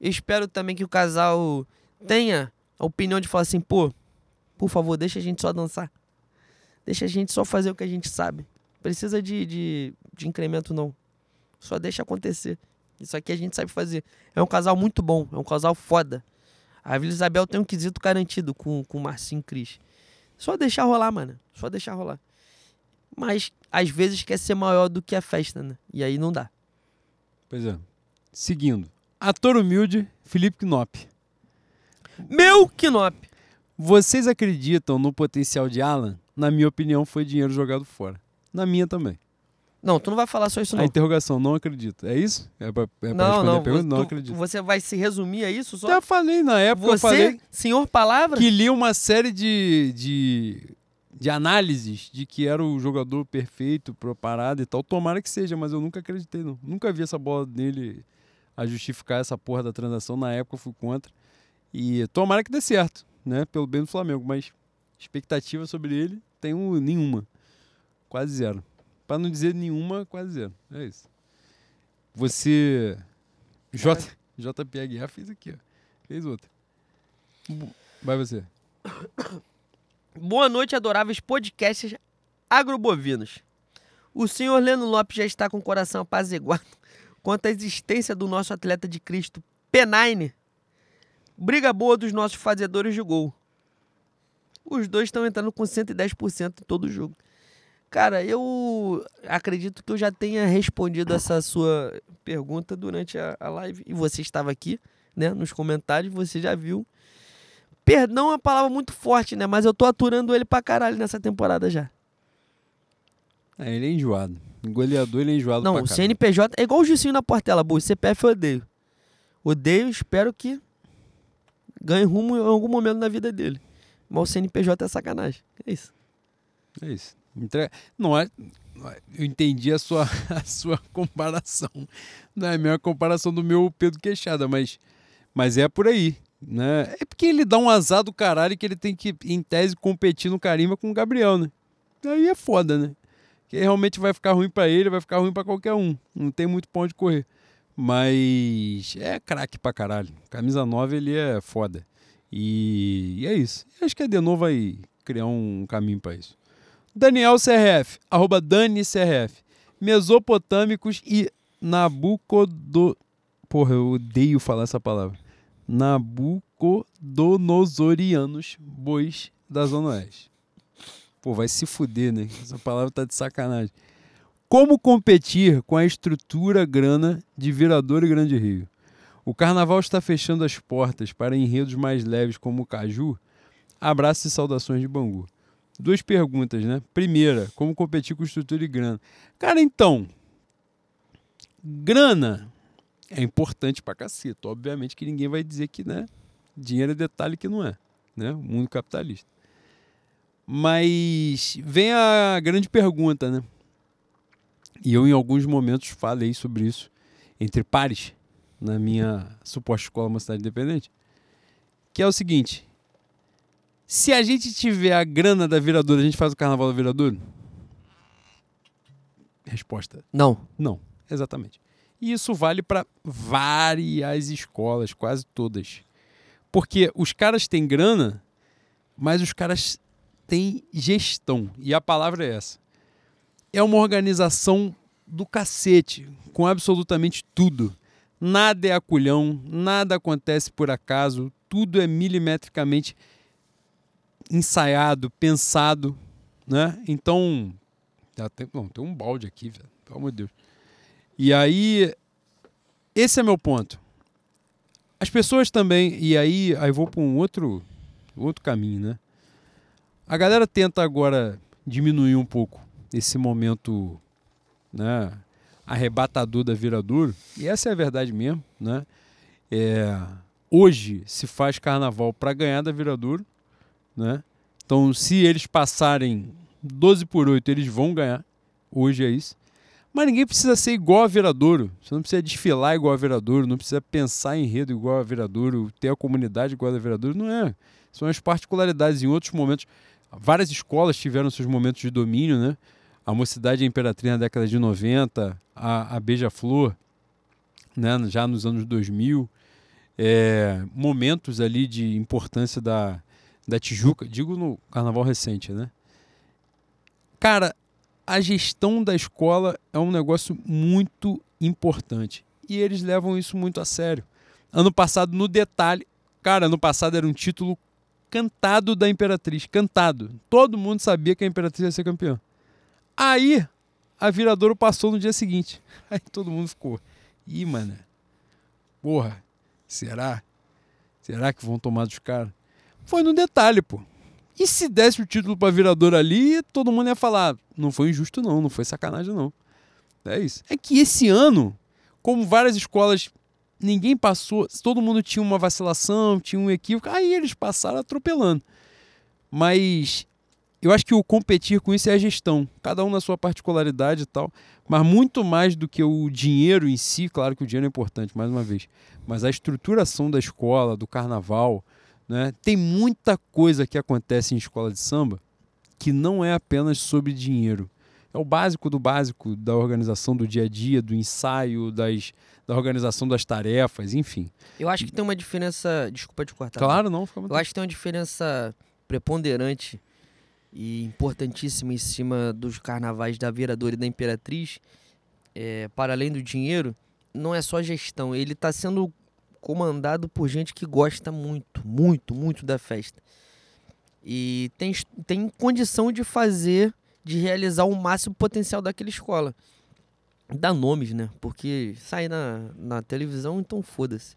Espero também que o casal tenha a opinião de falar assim, pô, por favor, deixa a gente só dançar. Deixa a gente só fazer o que a gente sabe. Precisa de, de, de incremento, não. Só deixa acontecer. Isso aqui a gente sabe fazer. É um casal muito bom, é um casal foda. A Vila Isabel tem um quesito garantido com, com o Marcinho Cris. Só deixar rolar, mano. Só deixar rolar. Mas às vezes quer ser maior do que a festa, né? E aí não dá. Pois é. Seguindo. Ator humilde, Felipe Knop. Meu Knop! Vocês acreditam no potencial de Alan? Na minha opinião, foi dinheiro jogado fora. Na minha também. Não, tu não vai falar só isso, A não. interrogação, não acredito. É isso? É pra, é pra não, não. a pergunta? tu- Não acredito. Você vai se resumir a isso só? Já falei na época, eu Você, falei senhor palavra? que li uma série de, de, de análises de que era o jogador perfeito, preparado e tal. Tomara que seja, mas eu nunca acreditei, não. Nunca vi essa bola dele a justificar essa porra da transação. Na época eu fui contra. E tomara que dê certo, né? Pelo bem do Flamengo. Mas expectativa sobre ele, tenho nenhuma. Quase zero. Pra não dizer nenhuma, quase zero. É isso. Você. J... Aguiar fez aqui, ó. Fez outra. Vai você. Boa noite, adoráveis podcasts agrobovinos. O senhor Leno Lopes já está com o coração apaziguado quanto à existência do nosso atleta de Cristo, Penine. Briga boa dos nossos fazedores de gol. Os dois estão entrando com 110% em todo o jogo. Cara, eu acredito que eu já tenha respondido essa sua pergunta durante a, a live. E você estava aqui, né? Nos comentários, você já viu. Perdão é uma palavra muito forte, né? Mas eu tô aturando ele pra caralho nessa temporada já. É, ele é enjoado. Goleador, ele é enjoado Não, pra o caralho. CNPJ é igual o Jucinho na Portela, boa. CPF eu odeio. Odeio, espero que ganhe rumo em algum momento na vida dele. Mas o CNPJ é sacanagem. É isso. É isso. É. não é- Eu entendi a sua, a sua comparação. Não é a mesma comparação do meu Pedro Queixada, mas, mas é por aí. Né? É porque ele dá um azar do caralho que ele tem que, em tese, competir no carimba com o Gabriel, né? Aí é foda, né? Que realmente vai ficar ruim pra ele, vai ficar ruim pra qualquer um. Não tem muito pão de correr. Mas é craque pra caralho. Camisa 9 ele é foda. E, e é isso. Acho que a Denô vai criar um caminho pra isso. Daniel CRF, arroba Dani CRF. Mesopotâmicos e Nabucodo... Porra, eu odeio falar essa palavra. Nabucodonosorianos, bois da Zona Oeste. Pô, vai se fuder, né? Essa palavra tá de sacanagem. Como competir com a estrutura grana de Virador e Grande Rio? O carnaval está fechando as portas para enredos mais leves como o Caju. Abraços e saudações de Bangu. Duas perguntas, né? Primeira, como competir com estrutura e grana? Cara, então, grana é importante pra caceta. Obviamente que ninguém vai dizer que, né? Dinheiro é detalhe que não é, né? O mundo capitalista. Mas vem a grande pergunta, né? E eu, em alguns momentos, falei sobre isso entre pares na minha suposta escola Uma Cidade Independente. Que é o seguinte: se a gente tiver a grana da viradora, a gente faz o carnaval da viradora? Resposta: Não. não, exatamente. E isso vale para várias escolas, quase todas. Porque os caras têm grana, mas os caras têm gestão. E a palavra é essa. É uma organização do cacete, com absolutamente tudo. Nada é aculhão, nada acontece por acaso, tudo é milimetricamente ensaiado, pensado, né? Então, tem, não, tem um balde aqui, velho, pelo amor de Deus. E aí, esse é meu ponto. As pessoas também, e aí, aí vou para um outro, outro caminho, né? A galera tenta agora diminuir um pouco esse momento, né? arrebatador da Viradouro, e essa é a verdade mesmo, né? É, hoje se faz carnaval para ganhar da Viradouro, né? Então, se eles passarem 12 por 8, eles vão ganhar. Hoje é isso. Mas ninguém precisa ser igual a Viradouro. Você não precisa desfilar igual a Viradouro, não precisa pensar em enredo igual a Viradouro, ter a comunidade igual a Viradouro. Não é. São as particularidades. Em outros momentos, várias escolas tiveram seus momentos de domínio, né? A Mocidade Imperatriz na década de 90, a, a Beija-Flor, né, já nos anos 2000, é, momentos ali de importância da, da Tijuca, digo no carnaval recente, né? Cara, a gestão da escola é um negócio muito importante e eles levam isso muito a sério. Ano passado, no detalhe, cara, ano passado era um título cantado da Imperatriz, cantado. Todo mundo sabia que a Imperatriz ia ser campeã. Aí a Viradouro passou no dia seguinte. Aí todo mundo ficou. Ih, mano. Porra, será? Será que vão tomar dos caras? Foi no detalhe, pô. E se desse o título pra Viradouro ali, todo mundo ia falar: não foi injusto, não, não foi sacanagem, não. É isso. É que esse ano, como várias escolas, ninguém passou, todo mundo tinha uma vacilação, tinha um equívoco, aí eles passaram atropelando. Mas eu acho que o competir com isso é a gestão, cada um na sua particularidade e tal, mas muito mais do que o dinheiro em si, claro que o dinheiro é importante, mais uma vez, mas a estruturação da escola, do carnaval, né? Tem muita coisa que acontece em escola de samba que não é apenas sobre dinheiro. É o básico do básico da organização do dia a dia, do ensaio, das, da organização das tarefas, enfim. Eu acho que tem uma diferença. Desculpa te cortar. Claro, não. Fica Eu acho que tem uma diferença preponderante e importantíssima em cima dos carnavais da Viradouro e da Imperatriz, é, para além do dinheiro, não é só gestão, ele está sendo comandado por gente que gosta muito, muito, muito da festa. E tem, tem condição de fazer, de realizar o máximo potencial daquela escola. Dá nomes, né? Porque sai na, na televisão, então foda-se.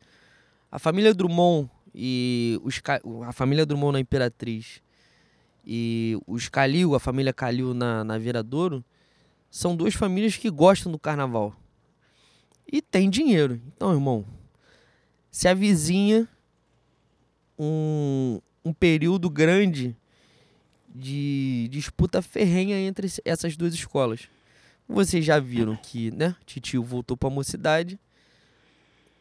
A família Drummond e os, a família Drummond na Imperatriz e os Calil, a família Calil na, na Viradouro, são duas famílias que gostam do carnaval. E tem dinheiro. Então, irmão, se a vizinha um, um período grande de disputa ferrenha entre essas duas escolas. Vocês já viram que, né, Titio voltou para a mocidade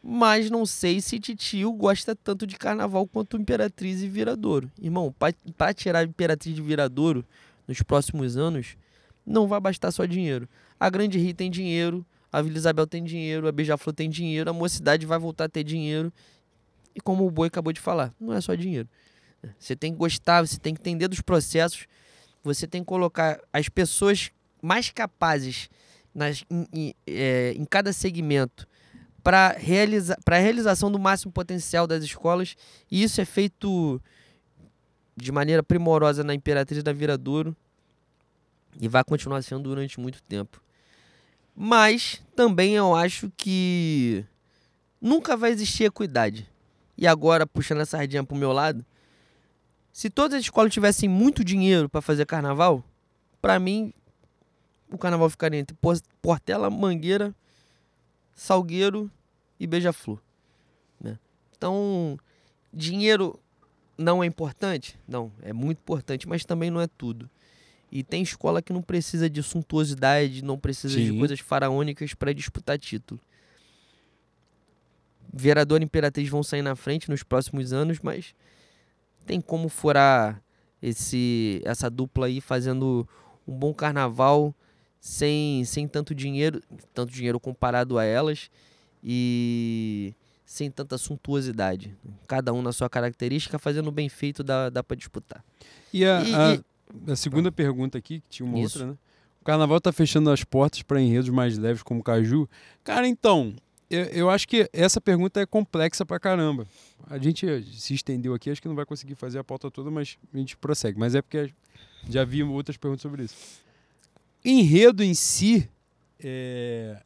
mas não sei se Titio gosta tanto de carnaval quanto Imperatriz e Viradouro. Irmão, para tirar Imperatriz de Viradouro nos próximos anos, não vai bastar só dinheiro. A Grande Rio tem dinheiro, a Vila Isabel tem dinheiro, a Beija-Flor tem dinheiro, a Mocidade vai voltar a ter dinheiro. E como o Boi acabou de falar, não é só dinheiro. Você tem que gostar, você tem que entender dos processos, você tem que colocar as pessoas mais capazes nas, em, em, é, em cada segmento para realiza a realização do máximo potencial das escolas. E isso é feito de maneira primorosa na Imperatriz da Viradouro e vai continuar sendo durante muito tempo. Mas também eu acho que nunca vai existir equidade. E agora, puxando essa sardinha pro meu lado, se todas as escolas tivessem muito dinheiro para fazer carnaval, para mim o carnaval ficaria entre Portela, Mangueira Salgueiro e Beija-Flor. Né? Então, dinheiro não é importante? Não, é muito importante, mas também não é tudo. E tem escola que não precisa de suntuosidade, não precisa Sim. de coisas faraônicas para disputar título. Vereador e Imperatriz vão sair na frente nos próximos anos, mas tem como furar esse, essa dupla aí fazendo um bom carnaval sem, sem tanto dinheiro, tanto dinheiro comparado a elas e sem tanta suntuosidade. Cada um na sua característica, fazendo bem feito, dá, dá para disputar. E a, E- a- e- a segunda pergunta aqui, que tinha uma Isso. outra, né? O carnaval tá fechando as portas para enredos mais leves como Caju. Cara, então, eu, eu acho que essa pergunta é complexa pra caramba. A gente se estendeu aqui, acho que não vai conseguir fazer a pauta toda, mas a gente prossegue. Mas é porque já vi outras perguntas sobre isso. Enredo em si, é,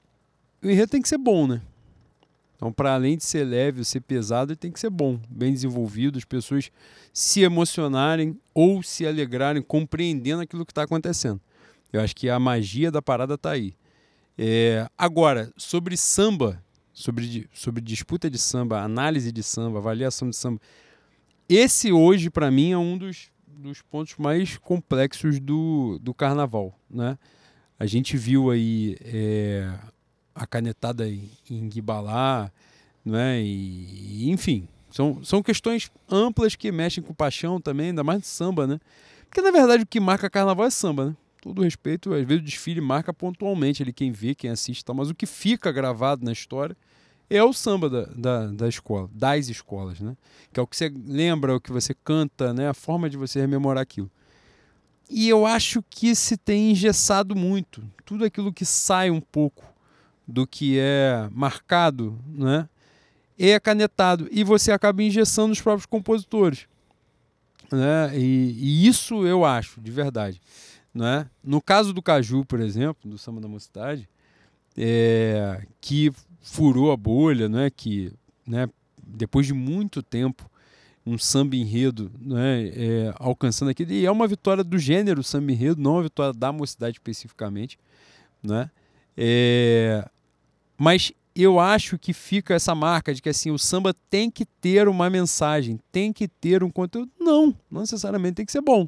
o enredo tem que ser bom, né? Então, para além de ser leve, ser pesado, ele tem que ser bom, bem desenvolvido, as pessoas se emocionarem ou se alegrarem, compreendendo aquilo que está acontecendo. Eu acho que a magia da parada está aí. É, agora, sobre samba, sobre, sobre disputa de samba, análise de samba, avaliação de samba, esse hoje, para mim, é um dos, dos pontos mais complexos do, do carnaval. Né? A gente viu aí é, a canetada em, Guibalá, né? e, enfim, são, são questões amplas que mexem com paixão também, ainda mais de samba, né? Porque na verdade o que marca carnaval é samba, né? Todo respeito, às vezes o desfile marca pontualmente ali quem vê, quem assiste, mas o que fica gravado na história é o samba da, da, da escola, das escolas, né? Que é o que você lembra, o que você canta, né? A forma de você rememorar aquilo. E eu acho que se tem engessado muito. Tudo aquilo que sai um pouco do que é marcado, né? É canetado. E você acaba engessando os próprios compositores. Né? E, e isso eu acho, de verdade. Né? No caso do Caju, por exemplo, do Samba da Mocidade, é, que furou a bolha, né? que né, depois de muito tempo, um samba enredo né, é, alcançando aquilo, e é uma vitória do gênero samba enredo, não uma vitória da mocidade especificamente. Né? É, mas eu acho que fica essa marca de que assim o samba tem que ter uma mensagem, tem que ter um conteúdo. Não, não necessariamente tem que ser bom.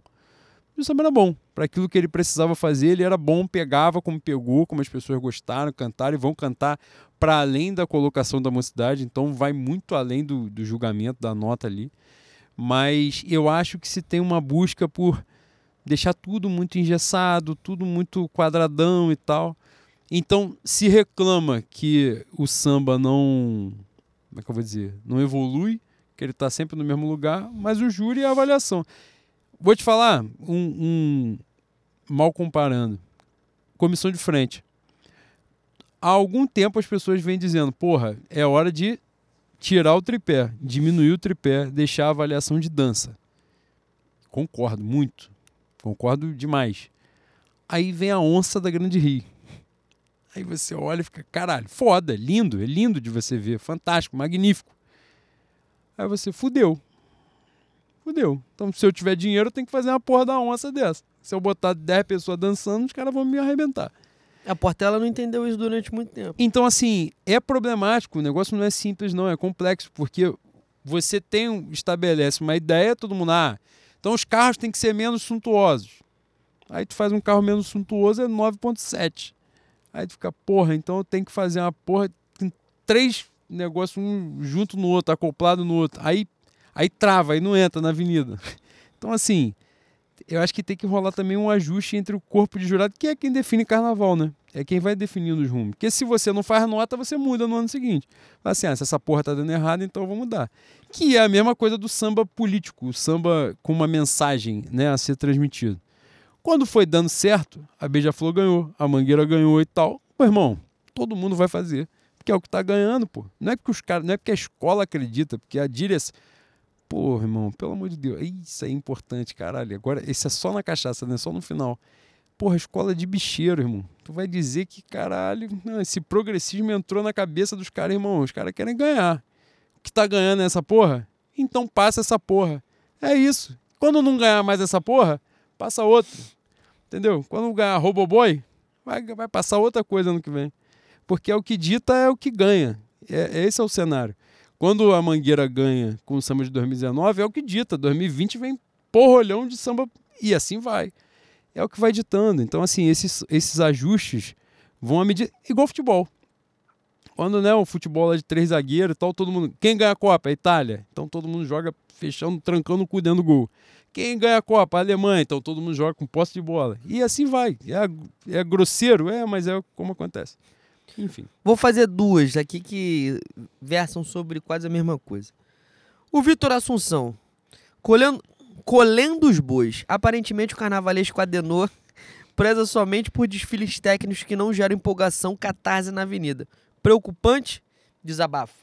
E o samba era bom. Para aquilo que ele precisava fazer, ele era bom, pegava como pegou, como as pessoas gostaram, cantaram e vão cantar para além da colocação da mocidade, então vai muito além do, do julgamento, da nota ali. Mas eu acho que se tem uma busca por deixar tudo muito engessado, tudo muito quadradão e tal. Então, se reclama que o samba não. Como é que eu vou dizer? Não evolui, que ele está sempre no mesmo lugar, mas o júri é a avaliação. Vou te falar, um, um mal comparando. Comissão de frente. Há algum tempo as pessoas vêm dizendo: porra, é hora de tirar o tripé, diminuir o tripé, deixar a avaliação de dança. Concordo muito. Concordo demais. Aí vem a onça da Grande Rio. Aí você olha e fica, caralho, foda, lindo, é lindo de você ver, fantástico, magnífico. Aí você, fudeu. Fudeu. Então, se eu tiver dinheiro, eu tenho que fazer uma porra da onça dessa. Se eu botar 10 pessoas dançando, os caras vão me arrebentar. A Portela não entendeu isso durante muito tempo. Então, assim, é problemático, o negócio não é simples, não, é complexo, porque você tem, estabelece uma ideia, todo mundo, ah, então os carros têm que ser menos suntuosos. Aí tu faz um carro menos suntuoso, é 9.7. Aí tu fica, porra, então eu tenho que fazer uma porra, tem três negócios, um junto no outro, acoplado no outro. Aí, aí trava, aí não entra na avenida. Então, assim, eu acho que tem que rolar também um ajuste entre o corpo de jurado, que é quem define carnaval, né? É quem vai definindo os rumos. Porque se você não faz nota, você muda no ano seguinte. Fala assim, ah, se essa porra tá dando errado, então eu vou mudar. Que é a mesma coisa do samba político, o samba com uma mensagem né, a ser transmitido. Quando foi dando certo, a Beija-Flor ganhou, a Mangueira ganhou e tal. Pô, irmão, todo mundo vai fazer. Porque é o que tá ganhando, pô. Não é porque os caras, não é porque a escola acredita, porque a direção. Porra, irmão, pelo amor de Deus. Isso é importante, caralho. Agora, esse é só na cachaça, né? Só no final. Porra, escola de bicheiro, irmão. Tu vai dizer que, caralho, não, esse progressismo entrou na cabeça dos caras, irmão. Os caras querem ganhar. O que tá ganhando é essa porra? Então passa essa porra. É isso. Quando não ganhar mais essa porra, passa outra. Entendeu? Quando ganhar Roboboy, vai, vai passar outra coisa ano que vem. Porque é o que dita, é o que ganha. É, esse é o cenário. Quando a Mangueira ganha com o samba de 2019, é o que dita. 2020 vem porrolhão de samba e assim vai. É o que vai ditando. Então, assim, esses, esses ajustes vão à medida. Igual futebol. quando né, o futebol é de três zagueiros e tal, todo mundo. Quem ganha a Copa? A Itália. Então todo mundo joga fechando, trancando o cu dentro do gol. Quem ganha a Copa? A Alemanha. Então todo mundo joga com posse de bola. E assim vai. É, é grosseiro? É, mas é como acontece. Enfim. Vou fazer duas aqui que versam sobre quase a mesma coisa. O Vitor Assunção, colhendo, colhendo os bois. Aparentemente o carnavalesco Adenor preza somente por desfiles técnicos que não geram empolgação, catarse na avenida. Preocupante? Desabafo.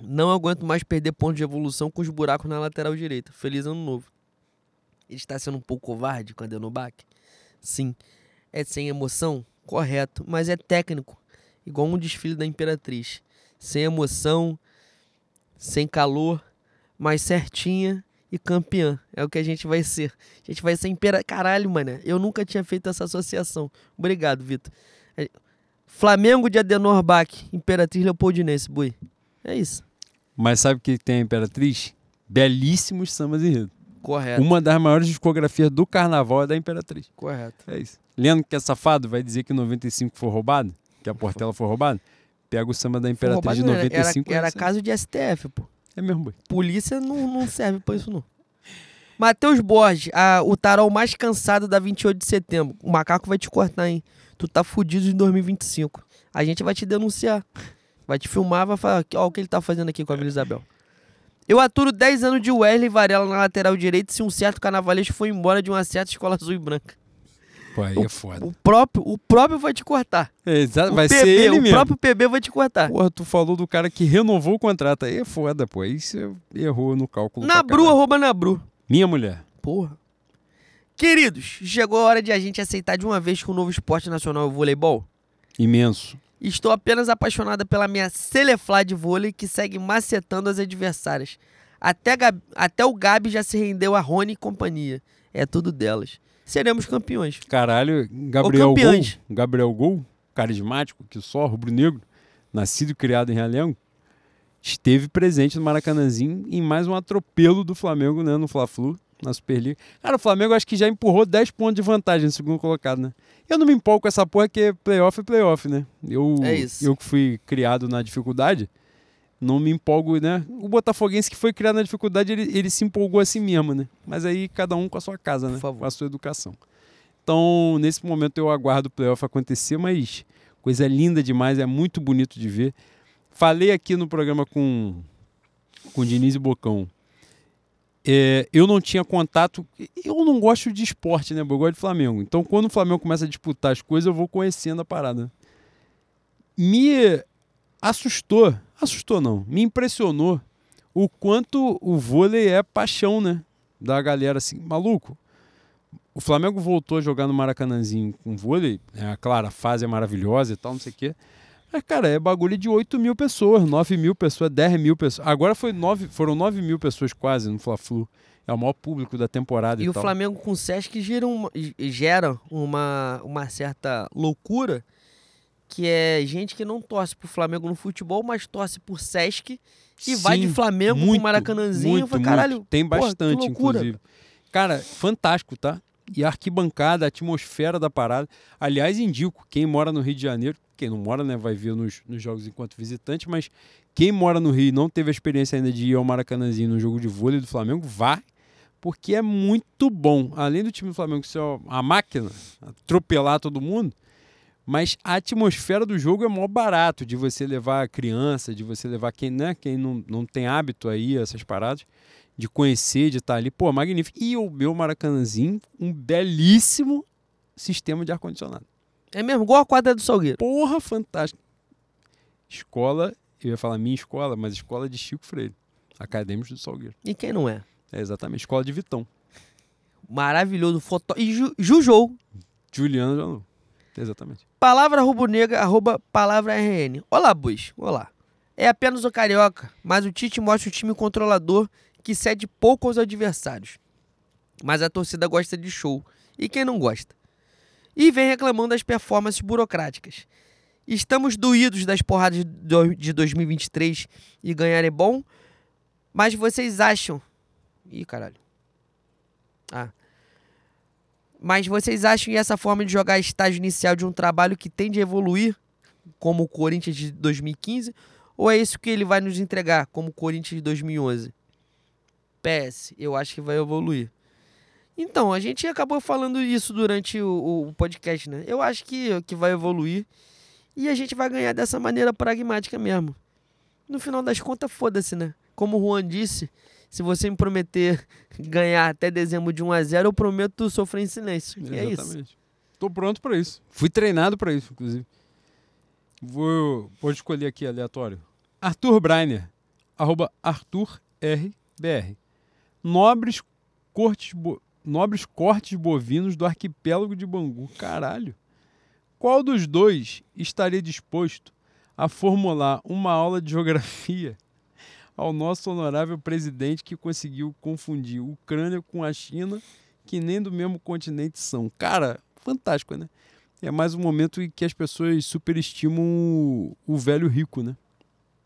Não aguento mais perder pontos de evolução com os buracos na lateral direita. Feliz ano novo. Ele está sendo um pouco covarde com a Denobac? Sim. É sem emoção? Correto. Mas é técnico. Igual um desfile da Imperatriz. Sem emoção, sem calor, mas certinha e campeã. É o que a gente vai ser. A gente vai ser impera... Caralho, mano. Eu nunca tinha feito essa associação. Obrigado, Vitor. É, Flamengo de Adenor Bach, Imperatriz Leopoldinense, boi. É isso. Mas sabe o que tem a Imperatriz? Belíssimos sambas enredo. Correto. Uma das maiores discografias do carnaval é da Imperatriz. Correto. É isso. Leandro que é safado vai dizer que 95 foi roubado? Que a Portela foi roubada? Pega o samba da Imperatriz de 95 Era, era caso de STF, pô. É mesmo, boi. Polícia não, não serve pra isso, não. Matheus Borges, a, o tarol mais cansado da 28 de setembro. O macaco vai te cortar, hein? Tu tá fudido em 2025. A gente vai te denunciar. Vai te filmar, vai falar, ó, o que ele tá fazendo aqui com a Vila Isabel. Eu aturo 10 anos de Wesley Varela na lateral direita se um certo carnavalesco foi embora de uma certa escola azul e branca. Pô, aí é foda. O próprio, o próprio vai te cortar. É, exato, O vai PB, ser ele o mesmo. próprio PB vai te cortar. Porra, tu falou do cara que renovou o contrato. Aí é foda, pô. Aí você errou no cálculo. Nabru, arroba Nabru. Minha mulher. Porra. Queridos, chegou a hora de a gente aceitar de uma vez que o novo esporte nacional é o voleibol. Imenso. Estou apenas apaixonada pela minha Celeflá de vôlei que segue macetando as adversárias. Até, até o Gabi já se rendeu a Rony e companhia. É tudo delas. Seremos campeões. Caralho, Gabriel Gol. campeões. Gabriel Gol, carismático, que só, rubro-negro, nascido e criado em Realengo, esteve presente no Maracanãzinho em mais um atropelo do Flamengo, né, no Fla-Flu, na Superliga. Cara, o Flamengo acho que já empurrou 10 pontos de vantagem no segundo colocado, né? Eu não me empolgo com essa porra que playoff é playoff, né? Eu, É isso. eu que fui criado na dificuldade, não me empolgo, né? O Botafoguense que foi criado na dificuldade, ele, ele se empolgou assim mesmo, né? Mas aí cada um com a sua casa, né? Com a sua educação. Então, nesse momento eu aguardo o playoff acontecer, mas coisa linda demais, é muito bonito de ver. Falei aqui no programa com, com o Diniz e Bocão. É, eu não tinha contato. Eu não gosto de esporte, né? Eu gosto de Flamengo. Então, quando o Flamengo começa a disputar as coisas, eu vou conhecendo a parada. Me assustou. Assustou, não. Me impressionou o quanto o vôlei é paixão, né? Da galera assim, maluco. O Flamengo voltou a jogar no Maracanãzinho com vôlei. É, claro, a fase é maravilhosa e tal, não sei o quê. Mas, cara, é bagulho de 8 mil pessoas, 9 mil pessoas, 10 mil pessoas. Agora foi 9, foram 9 mil pessoas quase no Fla-Flu. É o maior público da temporada e, E o tal. Flamengo com o Sesc gera uma, gera uma, uma certa loucura, que é gente que não torce pro Flamengo no futebol, mas torce por Sesc e vai de Sim, Flamengo muito, pro Maracanãzinho. muito, eu falei, muito. caralho, Tem porra, bastante, loucura. inclusive. Cara, fantástico, tá? E a arquibancada, a atmosfera da parada. Aliás, indico, quem mora no Rio de Janeiro, quem não mora, né, vai ver nos, nos jogos enquanto visitante, mas quem mora no Rio e não teve a experiência ainda de ir ao Maracanãzinho no jogo de vôlei do Flamengo, vá, porque é muito bom. Além do time do Flamengo ser a máquina, atropelar todo mundo, mas a atmosfera do jogo é mó barato de você levar a criança, de você levar quem, né, quem não, não tem hábito aí, essas paradas, de conhecer, de estar ali. Pô, magnífico. E o meu Maracanãzinho, um belíssimo sistema de ar-condicionado. É mesmo, igual a quadra do Salgueiro. Porra, fantástico. Escola, eu ia falar minha escola, mas escola de Chico Freire. Acadêmicos do Salgueiro. E quem não é? É exatamente, escola de Vitão. Maravilhoso, foto... E Ju, Jujou, Juliano não. Exatamente. palavra rubro-negra, arroba palavra RN. Olá, bois, olá. É apenas o Carioca, mas o Tite mostra o time controlador que cede pouco aos adversários. Mas a torcida gosta de show. E quem não gosta? E vem reclamando das performances burocráticas. Estamos doídos das porradas de do- de 2023 e ganhar é bom, mas vocês acham. Ih, caralho. Ah. Mas vocês acham que essa forma de jogar estágio inicial de um trabalho que tende a evoluir? como o Corinthians de 2015, ou é isso que ele vai nos entregar, como o Corinthians de 2011? PS, eu acho que vai evoluir. Então, a gente acabou falando isso durante o, o podcast, né? Eu acho que, que vai evoluir e a gente vai ganhar dessa maneira pragmática mesmo. No final das contas, foda-se, né? Como o Juan disse, se você me prometer ganhar até dezembro de 1 a 0 eu prometo sofrer em silêncio. E é isso. Exatamente. Tô pronto pra isso. Fui treinado pra isso, inclusive. Vou, vou escolher aqui aleatório. Arthur Breiner, arroba ArthurRBR. Nobres cortes, bo- nobres cortes bovinos do arquipélago de Bangu. Caralho. Qual dos dois estaria disposto a formular uma aula de geografia ao nosso honorável presidente que conseguiu confundir Ucrânia com a China, que nem do mesmo continente são? Cara, fantástico, né? É mais um momento em que as pessoas superestimam o, velho rico, né?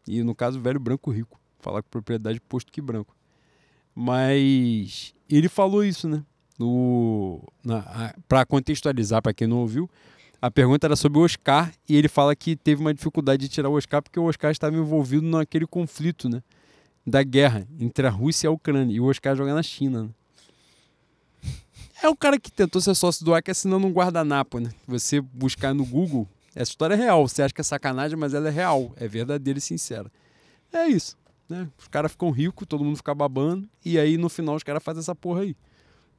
E no caso, o velho branco rico. Falar com propriedade posto que branco. Mas ele falou isso, né? Para contextualizar, para quem não ouviu, a pergunta era sobre o Oscar e ele fala que teve uma dificuldade de tirar o Oscar porque o Oscar estava envolvido naquele conflito, né? Da guerra entre a Rússia e a Ucrânia. E o Oscar joga na China, né? É o cara que tentou ser sócio do Acre assinando um guardanapo, né? Você buscar no Google, essa história é real. Você acha que é sacanagem, mas ela é real. É verdadeira e sincera. É isso. Né? Os caras ficam ricos, todo mundo fica babando, e aí no final os caras fazem essa porra aí.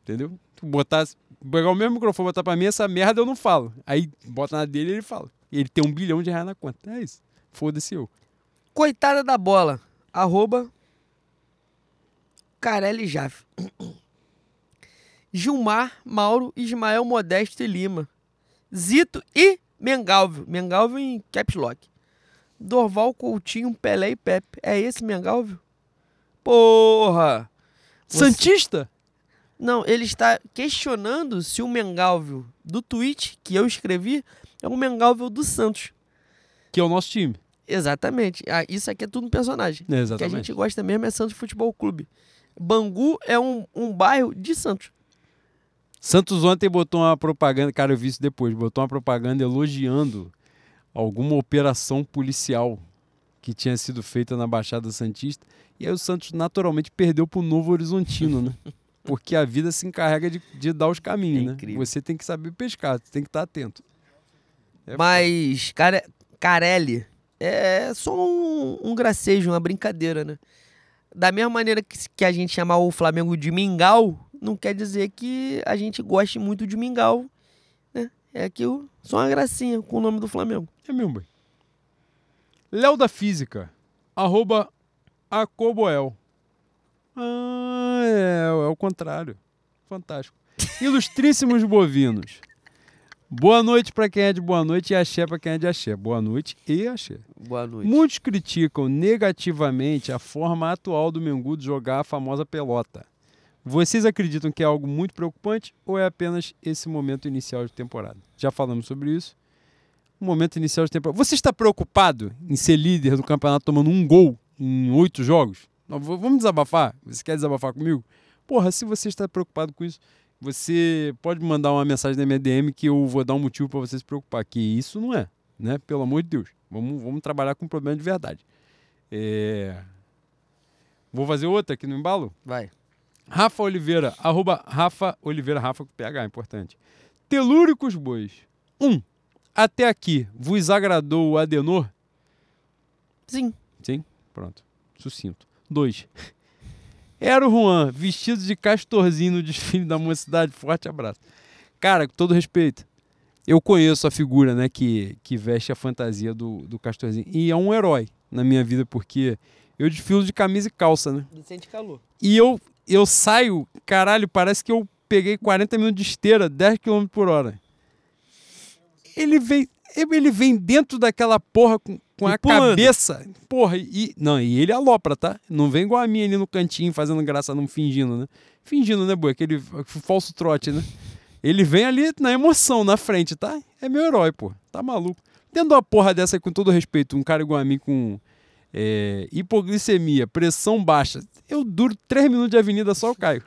Entendeu? Tu botar, pegar o mesmo microfone, botar pra mim, essa merda eu não falo. Aí bota na dele e ele fala. Ele tem um bilhão de reais na conta. É isso. Foda-se eu. Coitada da bola. Arroba Carelli Jaffe. Gilmar, Mauro, Ismael Modesto e Lima. Zito e Mengalvio. Mengalvio em caps lock. Dorval, Coutinho, Pelé e Pepe. É esse Mengalvio? Porra! Você- Santista? Não, ele está questionando se o Mengalvio do tweet que eu escrevi é o Mengalvio do Santos. Que é o nosso time. Exatamente. Ah, isso aqui é tudo um personagem. É, O que a gente gosta mesmo é Santos Futebol Clube. Bangu é um, um bairro de Santos. Santos ontem botou uma propaganda, cara, eu vi isso depois, botou uma propaganda elogiando alguma operação policial que tinha sido feita na Baixada Santista. E aí o Santos naturalmente perdeu pro Novo Horizontino, né? Porque a vida se encarrega de, de dar os caminhos, É né? incrível. Você tem que saber pescar, você tem que estar atento. É Mas Care... Carelli é só um, um gracejo, uma brincadeira, né? Da mesma maneira que, que a gente chama o Flamengo de Mingau, não quer dizer que a gente goste muito de Mingau? É que o- só uma gracinha com o nome do Flamengo. É mesmo, bem. Léo da Física, arroba Acoboel. Ah, é, é o contrário. Fantástico. Ilustríssimos bovinos. Boa noite para quem é de boa noite e axé para quem é de axé. Boa noite e axé. Boa noite. Muitos criticam negativamente a forma atual do Mengu de jogar a famosa pelota. Vocês acreditam que é algo muito preocupante ou é apenas esse momento inicial de temporada? Já falamos sobre isso. O momento inicial de temporada. Você está preocupado em ser líder do campeonato tomando um gol em oito jogos? Vamos desabafar? Você quer desabafar comigo? Porra, se você está preocupado com isso, você pode me mandar uma mensagem na minha DM que eu vou dar um motivo para você se preocupar. Que isso não é, né? Pelo amor de Deus. Vamos, vamos trabalhar com um problema de verdade. É... Vou fazer outra aqui no embalo? Vai. Rafa Oliveira, arroba Rafa Oliveira, Rafa com PH, importante. Telúricos bois. Um, até aqui, vos agradou o Adenor? Sim. Sim, pronto. Sucinto. Dois. Era o Juan, vestido de castorzinho no desfile da mocidade. Forte abraço. Cara, com todo respeito, eu conheço a figura né, que, que veste a fantasia do, do castorzinho. E é um herói na minha vida, porque eu desfilo de camisa e calça, né? Sente calor. E eu, eu saio, caralho, parece que eu peguei 40 minutos de esteira, 10 km por hora. Ele vem, ele vem dentro daquela porra com, com a pulando. cabeça. Porra, e. Não, e ele alopra, tá? Não vem igual a mim ali no cantinho fazendo graça, não fingindo, né? Fingindo, né, boa? Aquele falso trote, né? Ele vem ali na emoção, na frente, tá? É meu herói, pô. Tá maluco. De uma porra dessa, aí, com todo respeito, um cara igual a mim com é, hipoglicemia, pressão baixa, eu duro 3 minutos de avenida só eu caio.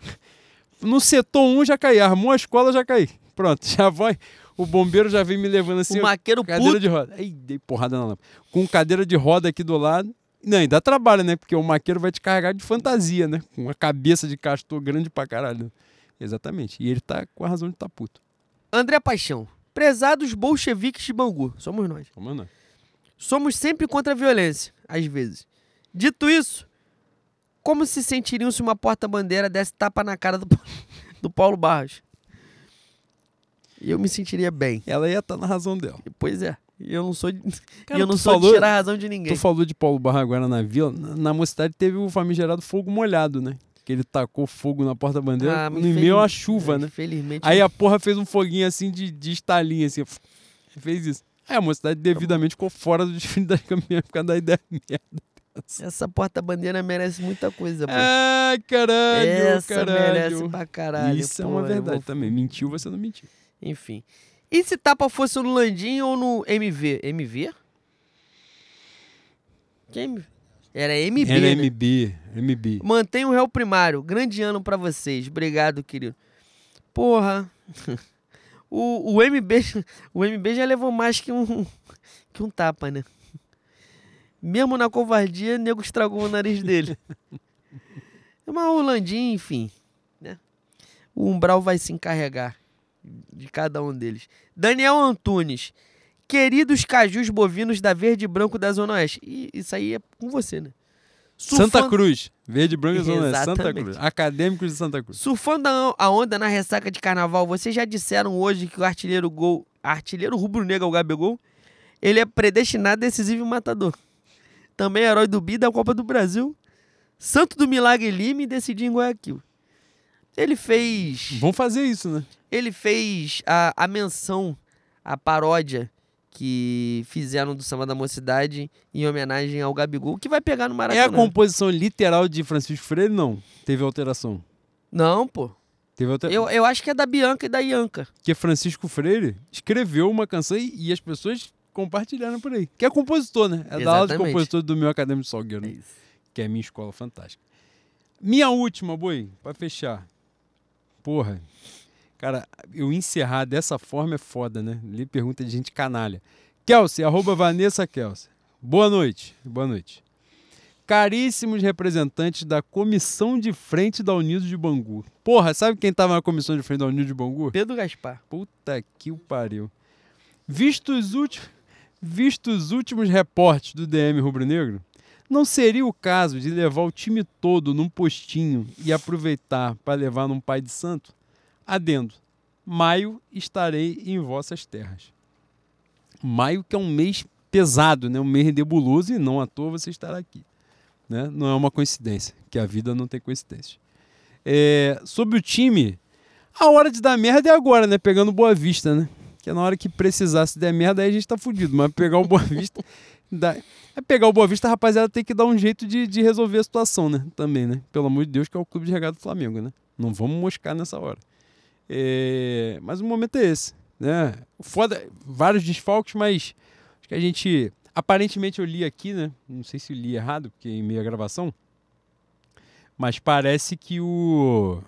No setor 1 já caí, armou a escola já caí. Pronto, já vai. O bombeiro já vem me levando assim. o maqueiro cadeira puto. de roda. Aí, dei porrada na lâmpada. Com cadeira de roda aqui do lado. Não, e dá trabalho, né? Porque o maqueiro vai te carregar de fantasia, né? Com uma cabeça de castor grande pra caralho. Exatamente. E ele tá com a razão de estar tá puto. André Paixão. Prezados bolcheviques de Bangu. Somos nós. Como não? Somos sempre contra a violência, às vezes. Dito isso, como se sentiriam se uma porta-bandeira desse tapa na cara do, do Paulo Barros? Eu me sentiria bem. Ela ia estar na razão dela. Pois é. E eu não sou de, Cara, eu não sou falou- de tirar a razão de ninguém. Tu falou de Paulo Barra agora na vila. Na, na mocidade teve o famigerado fogo molhado, né? Que ele tacou fogo na porta-bandeira Ah, no meio à chuva, né? Infelizmente. Aí a porra fez um foguinho assim de, de estalinho, assim. Fez isso. Aí a mocidade devidamente ficou fora do desfile das caminhões por causa da ideia merda. Essa porta-bandeira merece muita coisa, pô. Ai, caralho, Essa caralho. merece pra caralho. Isso é pô, uma eu verdade vou- também. Mentiu, você não mentiu. Enfim. E se tapa fosse no Landim ou no MV? MV? Que MV? Era MB, Era né? MB, MB. Mantenha o réu primário. Grande ano pra vocês. Obrigado, querido. Porra. O, o MB, o MB já levou mais que um, que um tapa, né? Mesmo na covardia, o nego estragou o nariz dele. Mas o Landim, enfim, né? O Umbral vai se encarregar de cada um deles. Daniel Antunes. Queridos cajus bovinos da Verde e Branco da Zona Oeste. E isso aí é com você, né? Santa Surfando- Cruz. Verde, branco e oeste. Santa. Cruz. Acadêmicos de Santa Cruz. Surfando a onda na ressaca de carnaval, vocês já disseram hoje que o artilheiro gol, artilheiro rubro-negro, o Gabigol, ele é predestinado, decisivo e matador. Também herói do bi da Copa do Brasil, santo do milagre Lime e decidiu em Guayaquil. Ele fez, Vamos fazer isso, né? ele fez a, a menção, a paródia que fizeram do Samba da Mocidade em homenagem ao Gabigol, que vai pegar no É Maracanã. a composição literal de Francisco Freire? Não. Teve alteração. Não, pô. Teve alteração. Eu, eu acho que é da Bianca e da Ianca. Porque Francisco Freire escreveu uma canção e, e as pessoas compartilharam por aí. Que é compositor, né? É da aula de Exatamente. compositor do meu acadêmico de Salgueiro, né? que é minha escola fantástica. Minha última, boi, pra fechar. Porra. Cara, eu encerrar dessa forma é foda, né? Lhe pergunta de gente canalha. Kelsey, arroba Vanessa Kelsey. Boa noite. Boa noite. Caríssimos representantes da comissão de frente da Unidos de Bangu. Porra, sabe quem tava na comissão de frente da Unidos de Bangu? Pedro Gaspar. Puta que o pariu. Visto os, últimos, visto os últimos reportes do DM Rubro-Negro, não seria o caso de levar o time todo num postinho e aproveitar para levar num pai de santo? Adendo. Maio estarei em vossas terras. Maio que é um mês pesado, né? um mês nebuloso e não à toa você estará aqui. Né? Não é uma coincidência, que a vida não tem coincidência. É, sobre o time, a hora de dar merda é agora, né? Pegando Boa Vista, né? Que é na hora que precisar, se der merda, aí a gente tá fudido. Mas pegar o Boa Vista. dá... É pegar o Boa Vista, rapaziada tem que dar um jeito de, de resolver a situação, né? Também, né? Pelo amor de Deus, que é o clube de regado do Flamengo, né? Não vamos moscar nessa hora. É, Mas o momento é esse, né? Foda, vários desfalques, mas acho que a gente. Aparentemente eu li aqui, né? Não sei se li errado, porque em meio à gravação. Mas parece que o.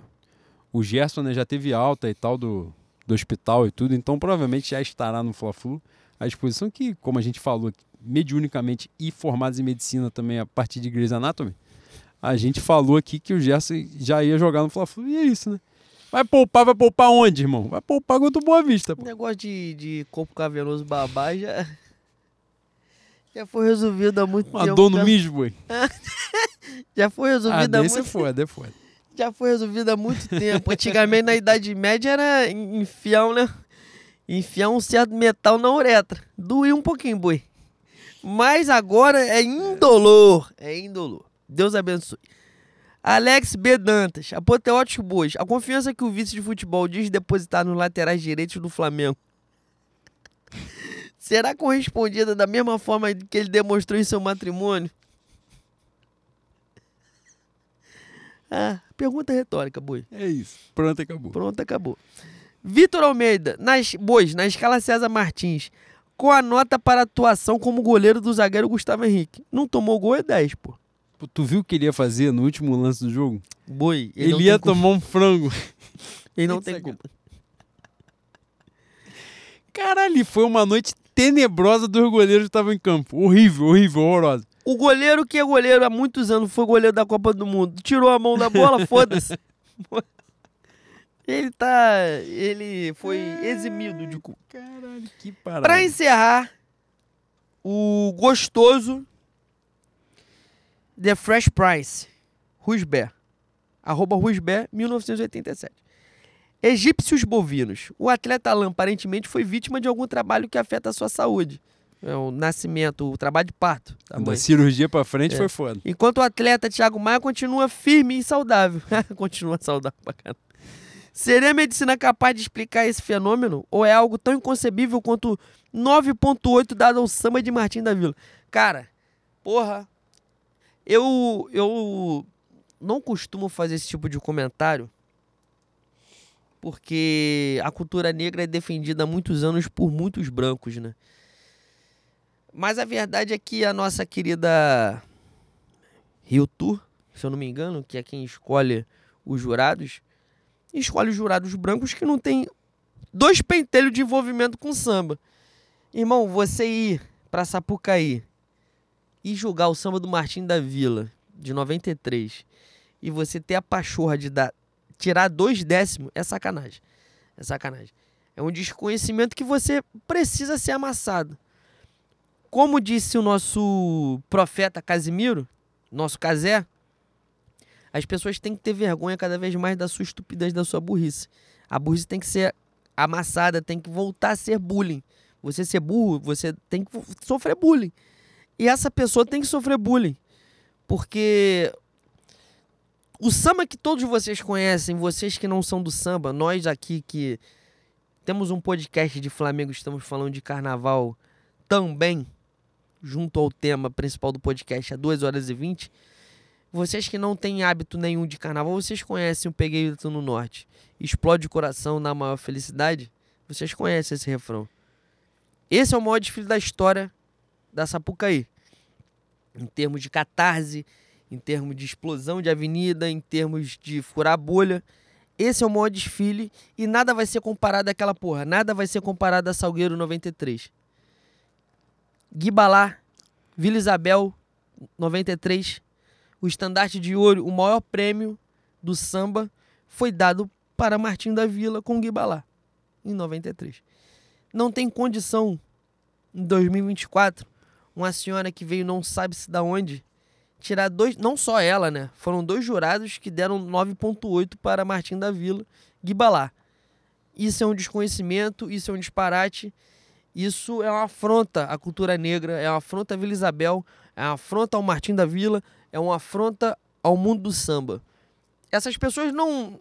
O Gerson né, já teve alta e tal do, do hospital e tudo, então provavelmente já estará no Fla-Flu. A exposição que, como a gente falou, mediunicamente e formados em medicina também a partir de Grey's Anatomy, a gente falou aqui que o Gerson já ia jogar no Fla-Flu e é isso, né? Vai poupar, vai poupar onde, irmão? Vai poupar contra o Boa Vista, O pô. negócio de, de corpo cavernoso babá já. Já foi resolvido há muito Uma tempo. dor no já, mijo, boi. já foi Ah, resolvido há desse é muito foda, é foda. Já foi resolvido há muito tempo. Antigamente, na Idade Média, era en- enfiar um, né? enfiar um certo metal na uretra. Doía um pouquinho, boi. Mas agora é indolor. É indolor. Deus abençoe. Alex B. Dantas, apoteóticos bois. A confiança que o vice de futebol diz depositar nos laterais direitos do Flamengo será correspondida da mesma forma que ele demonstrou em seu matrimônio? Ah, pergunta retórica, boi. É isso. Pronto, acabou. Pronto, acabou. Vitor Almeida, nas bois, na escala César Martins, com a nota para atuação como goleiro do zagueiro Gustavo Henrique. Não tomou gol é 10, pô. Pô, Tu viu o que ele ia fazer no último lance do jogo? Boi, ele, Ele, ia tem culpa. tomar um frango. Ele não tem é culpa. Caralho, foi uma noite tenebrosa dos goleiros que estavam em campo. Horrível, horrível, horrorosa. O goleiro que é goleiro há muitos anos, foi goleiro da Copa do Mundo, tirou a mão da bola, foda-se. Ele tá. Ele foi eximido de culpa. Caralho, que parada. Pra encerrar, o gostoso The Fresh Prince, Rusber. Arroba Rusber, 1987. Egípcios bovinos. O atleta Alan aparentemente foi vítima de algum trabalho que afeta a sua saúde. É o nascimento, o trabalho de parto. da Da mãe. cirurgia pra frente É. foi foda. Enquanto o atleta Thiago Maia continua firme e saudável. continua saudável pra caramba. Seria a medicina capaz de explicar esse fenômeno? Ou é algo tão inconcebível quanto 9.8 dado ao samba de Martim da Vila? Cara, porra, eu, eu não costumo fazer esse tipo de comentário porque a cultura negra é defendida há muitos anos por muitos brancos, né? Mas a verdade é que a nossa querida Rio Tour, se eu não me engano, que é quem escolhe os jurados, escolhe os jurados brancos que não tem dois pentelhos de envolvimento com samba. Irmão, você ir pra Sapucaí e julgar o samba do Martim da Vila, de 93, e você ter a pachorra de dar, tirar dois décimos, é sacanagem. É sacanagem. É um desconhecimento que você precisa ser amassado. Como disse o nosso profeta Casimiro, nosso Casé, as pessoas têm que ter vergonha cada vez mais da sua estupidez, da sua burrice. A burrice tem que ser amassada, tem que voltar a ser bullying. Você ser burro, você tem que sofrer bullying. E essa pessoa tem que sofrer bullying. Porque o samba que todos vocês conhecem, vocês que não são do samba, nós aqui que temos um podcast de Flamengo, estamos falando de carnaval também, junto ao tema principal do podcast, a 2 horas e 20. Vocês que não têm hábito nenhum de carnaval, vocês conhecem o Peguei o no Norte. Explode o coração na maior felicidade. Vocês conhecem esse refrão. Esse é o maior desfile da história da Sapucaí. Em termos de catarse, em termos de explosão de avenida, em termos de furar bolha. Esse é o maior desfile e nada vai ser comparado àquela porra. Nada vai ser comparado a Salgueiro 93. Guibalá, Vila Isabel 93. O estandarte de ouro, o maior prêmio do samba, foi dado para Martim da Vila com Guibalá, em 93. Não tem condição, em 2024, uma senhora que veio não sabe se da onde, tirar dois, não só ela, né? Foram dois jurados que deram 9.8 para Martim da Vila, Guibalá. Isso é um desconhecimento, isso é um disparate, isso é uma afronta à cultura negra, é uma afronta à Vila Isabel, é uma afronta ao Martim da Vila, é uma afronta ao mundo do samba. Essas pessoas não,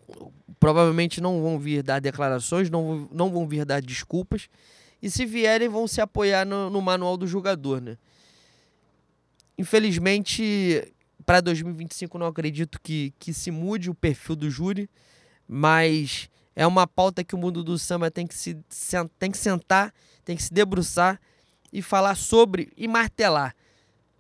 provavelmente não vão vir dar declarações, não, não vão vir dar desculpas, e se vierem vão se apoiar no, no manual do julgador, né? Infelizmente, para 2025 não acredito que, que se mude o perfil do júri, mas é uma pauta que o mundo do samba tem que, se, tem que sentar, tem que se debruçar e falar sobre e martelar.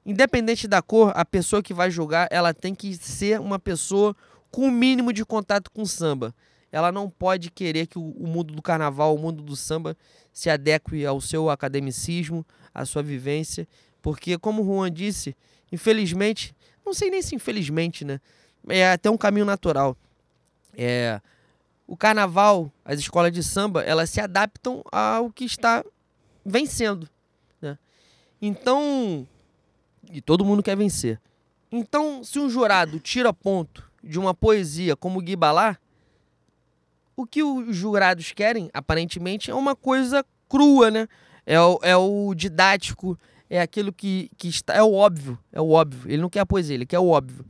Independente da cor, a pessoa que vai julgar, ela tem que ser uma pessoa com o mínimo de contato com o samba. Ela não pode querer que o, mundo do carnaval, o mundo do samba, se adeque ao seu academicismo, à sua vivência, porque, como o Juan disse, infelizmente, não sei nem se infelizmente, né? É até um caminho natural. É, o carnaval, as escolas de samba, elas se adaptam ao que está vencendo, né? Então, e todo mundo quer vencer. Então, se um jurado tira ponto de uma poesia como Guibalá, o que os jurados querem, aparentemente, é uma coisa crua, né? É o, é o didático, é aquilo que, que está. É o óbvio. É o óbvio. Ele não quer a poesia, ele quer o óbvio.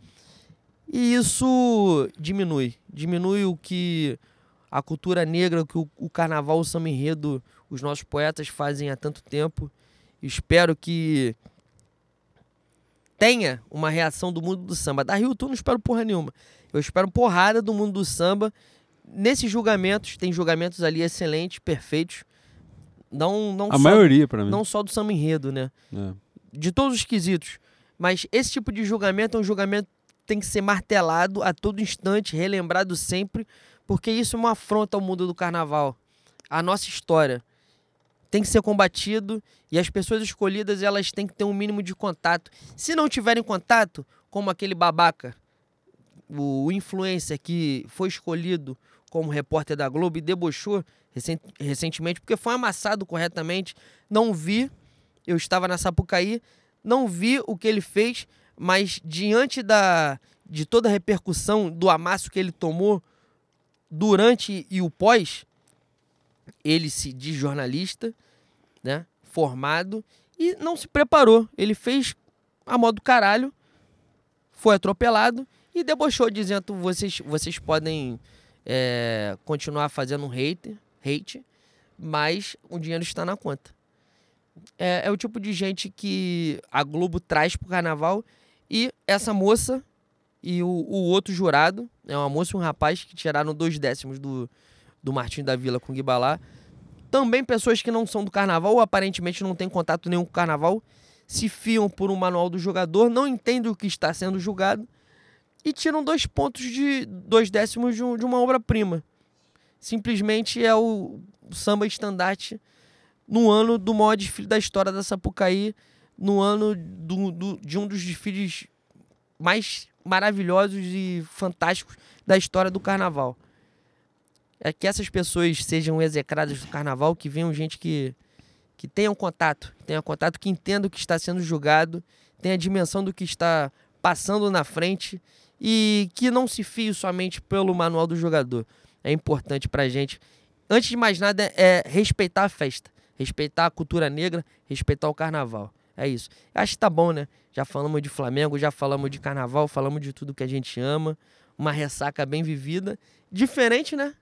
E isso diminui. Diminui o que a cultura negra, o que o, o carnaval, o samba enredo, os nossos poetas fazem há tanto tempo. Espero que tenha uma reação do mundo do samba. Da Rio, tu não espero porra nenhuma. Eu espero porrada do mundo do samba. Nesses julgamentos, tem julgamentos ali excelentes, perfeitos. Não, não A só, maioria, pra mim. não só do samba enredo, né? É. de todos os quesitos. Mas esse tipo de julgamento é um julgamento que tem que ser martelado a todo instante, relembrado sempre, porque isso é uma afronta ao mundo do carnaval, à nossa história. tem que ser combatido e as pessoas escolhidas elas têm que ter um mínimo de contato. Se não tiverem contato, como aquele babaca, o influencer que foi escolhido como repórter da Globo e debochou recentemente porque foi amassado corretamente, não vi, eu estava na Sapucaí, não vi o que ele fez, mas diante da de toda a repercussão do amasso que ele tomou durante e o pós, ele se diz jornalista, né? Formado e não se preparou. Ele fez a modo caralho, foi atropelado e debochou dizendo vocês vocês podem é, continuar fazendo um hate, hate, mas o dinheiro está na conta. É, é o tipo de gente que a Globo traz pro carnaval e essa moça e o, o outro jurado, é uma moça e um rapaz que tiraram dois décimos do, do Martim da Vila com o Guibalá. Também pessoas que não são do carnaval, ou aparentemente não têm contato nenhum com o carnaval, se fiam por um manual do jogador, não entendem o que está sendo julgado e tiram dois pontos de dois décimos de, um, de uma obra-prima. Simplesmente é o, samba estandarte no ano do maior desfile da história da Sapucaí, no ano do, do, de um dos desfiles mais maravilhosos e fantásticos da história do carnaval. É que essas pessoas sejam execradas do carnaval, que venham gente que, que tenha um contato, que tenha contato, que entenda o que está sendo julgado, tenha a dimensão do que está passando na frente e que não se fie somente pelo manual do jogador. É importante pra gente. Antes de mais nada, é respeitar a festa, respeitar a cultura negra, respeitar o carnaval. É isso. Acho que tá bom, né? Já falamos de Flamengo, já falamos de carnaval, falamos de tudo que a gente ama. Uma ressaca bem vivida. Diferente, né?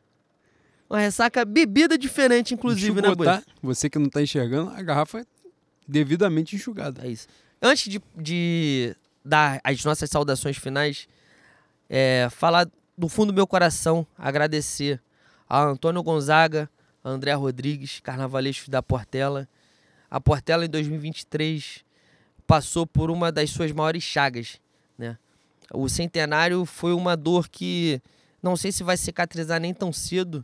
Uma ressaca bebida diferente, inclusive, né, botar, Você que não tá enxergando, a garrafa é devidamente enxugada. É isso. Antes de, de dar as nossas saudações finais, é, falar do fundo do meu coração, agradecer a Antônio Gonzaga, André Rodrigues, carnavalescos da Portela, a Portela em 2023 passou por uma das suas maiores chagas, né? O centenário foi uma dor que não sei se vai cicatrizar nem tão cedo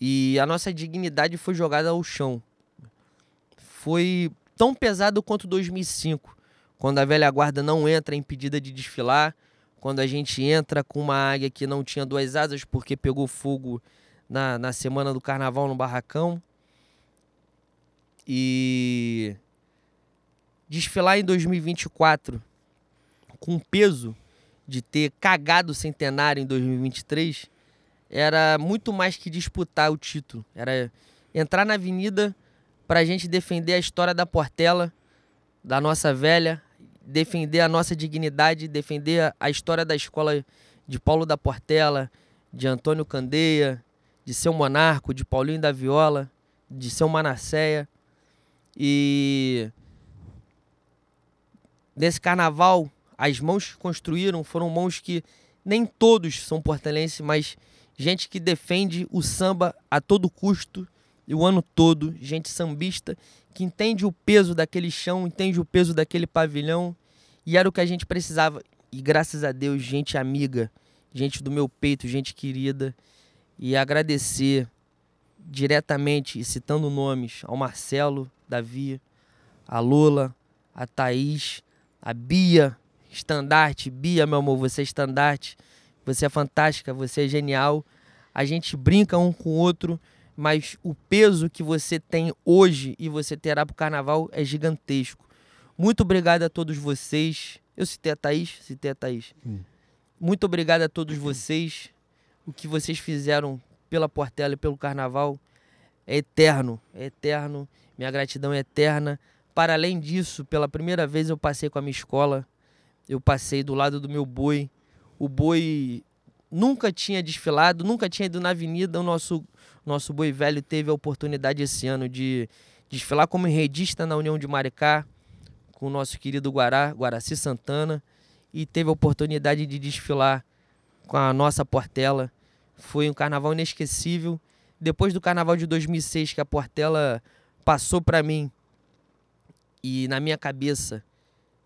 e a nossa dignidade foi jogada ao chão. Foi tão pesado quanto 2005, quando a velha guarda não entra impedida de desfilar, quando a gente entra com uma águia que não tinha duas asas porque pegou fogo na, na semana do carnaval no barracão. E desfilar em 2024 com peso de ter cagado o centenário em 2023 era muito mais que disputar o título. Era entrar na avenida para a gente defender a história da Portela, da nossa velha, defender a nossa dignidade, defender a história da escola de Paulo da Portela, de Antônio Candeia, de seu Monarco, de Paulinho da Viola, de seu Manasseia. E nesse carnaval, as mãos que construíram foram mãos que nem todos são portelenses, mas gente que defende o samba a todo custo e o ano todo, gente sambista que entende o peso daquele chão, entende o peso daquele pavilhão, e era o que a gente precisava. E graças a Deus, gente amiga, gente do meu peito, gente querida, e agradecer diretamente, citando nomes, ao Marcelo, Davi, a Lola, a Thaís, a Bia, estandarte. Bia, meu amor, você é estandarte. Você é fantástica, você é genial. A gente brinca um com o outro, mas o peso que você tem hoje e você terá para o carnaval é gigantesco. Muito obrigado a todos vocês. Eu citei a Thaís, citei a Thaís. Hum. Muito obrigado a todos vocês. O que vocês fizeram pela Portela e pelo carnaval é eterno, é eterno. Minha gratidão é eterna. Para além disso, pela primeira vez eu passei com a minha escola. Eu passei do lado do meu boi. O boi nunca tinha desfilado, nunca tinha ido na avenida. O nosso, nosso boi velho teve a oportunidade esse ano de desfilar como enredista na União de Maricá, com o nosso querido Guará, Guaraci Santana, e teve a oportunidade de desfilar com a nossa Portela. Foi um carnaval inesquecível. Depois do carnaval de 2006, que a Portela passou para mim e na minha cabeça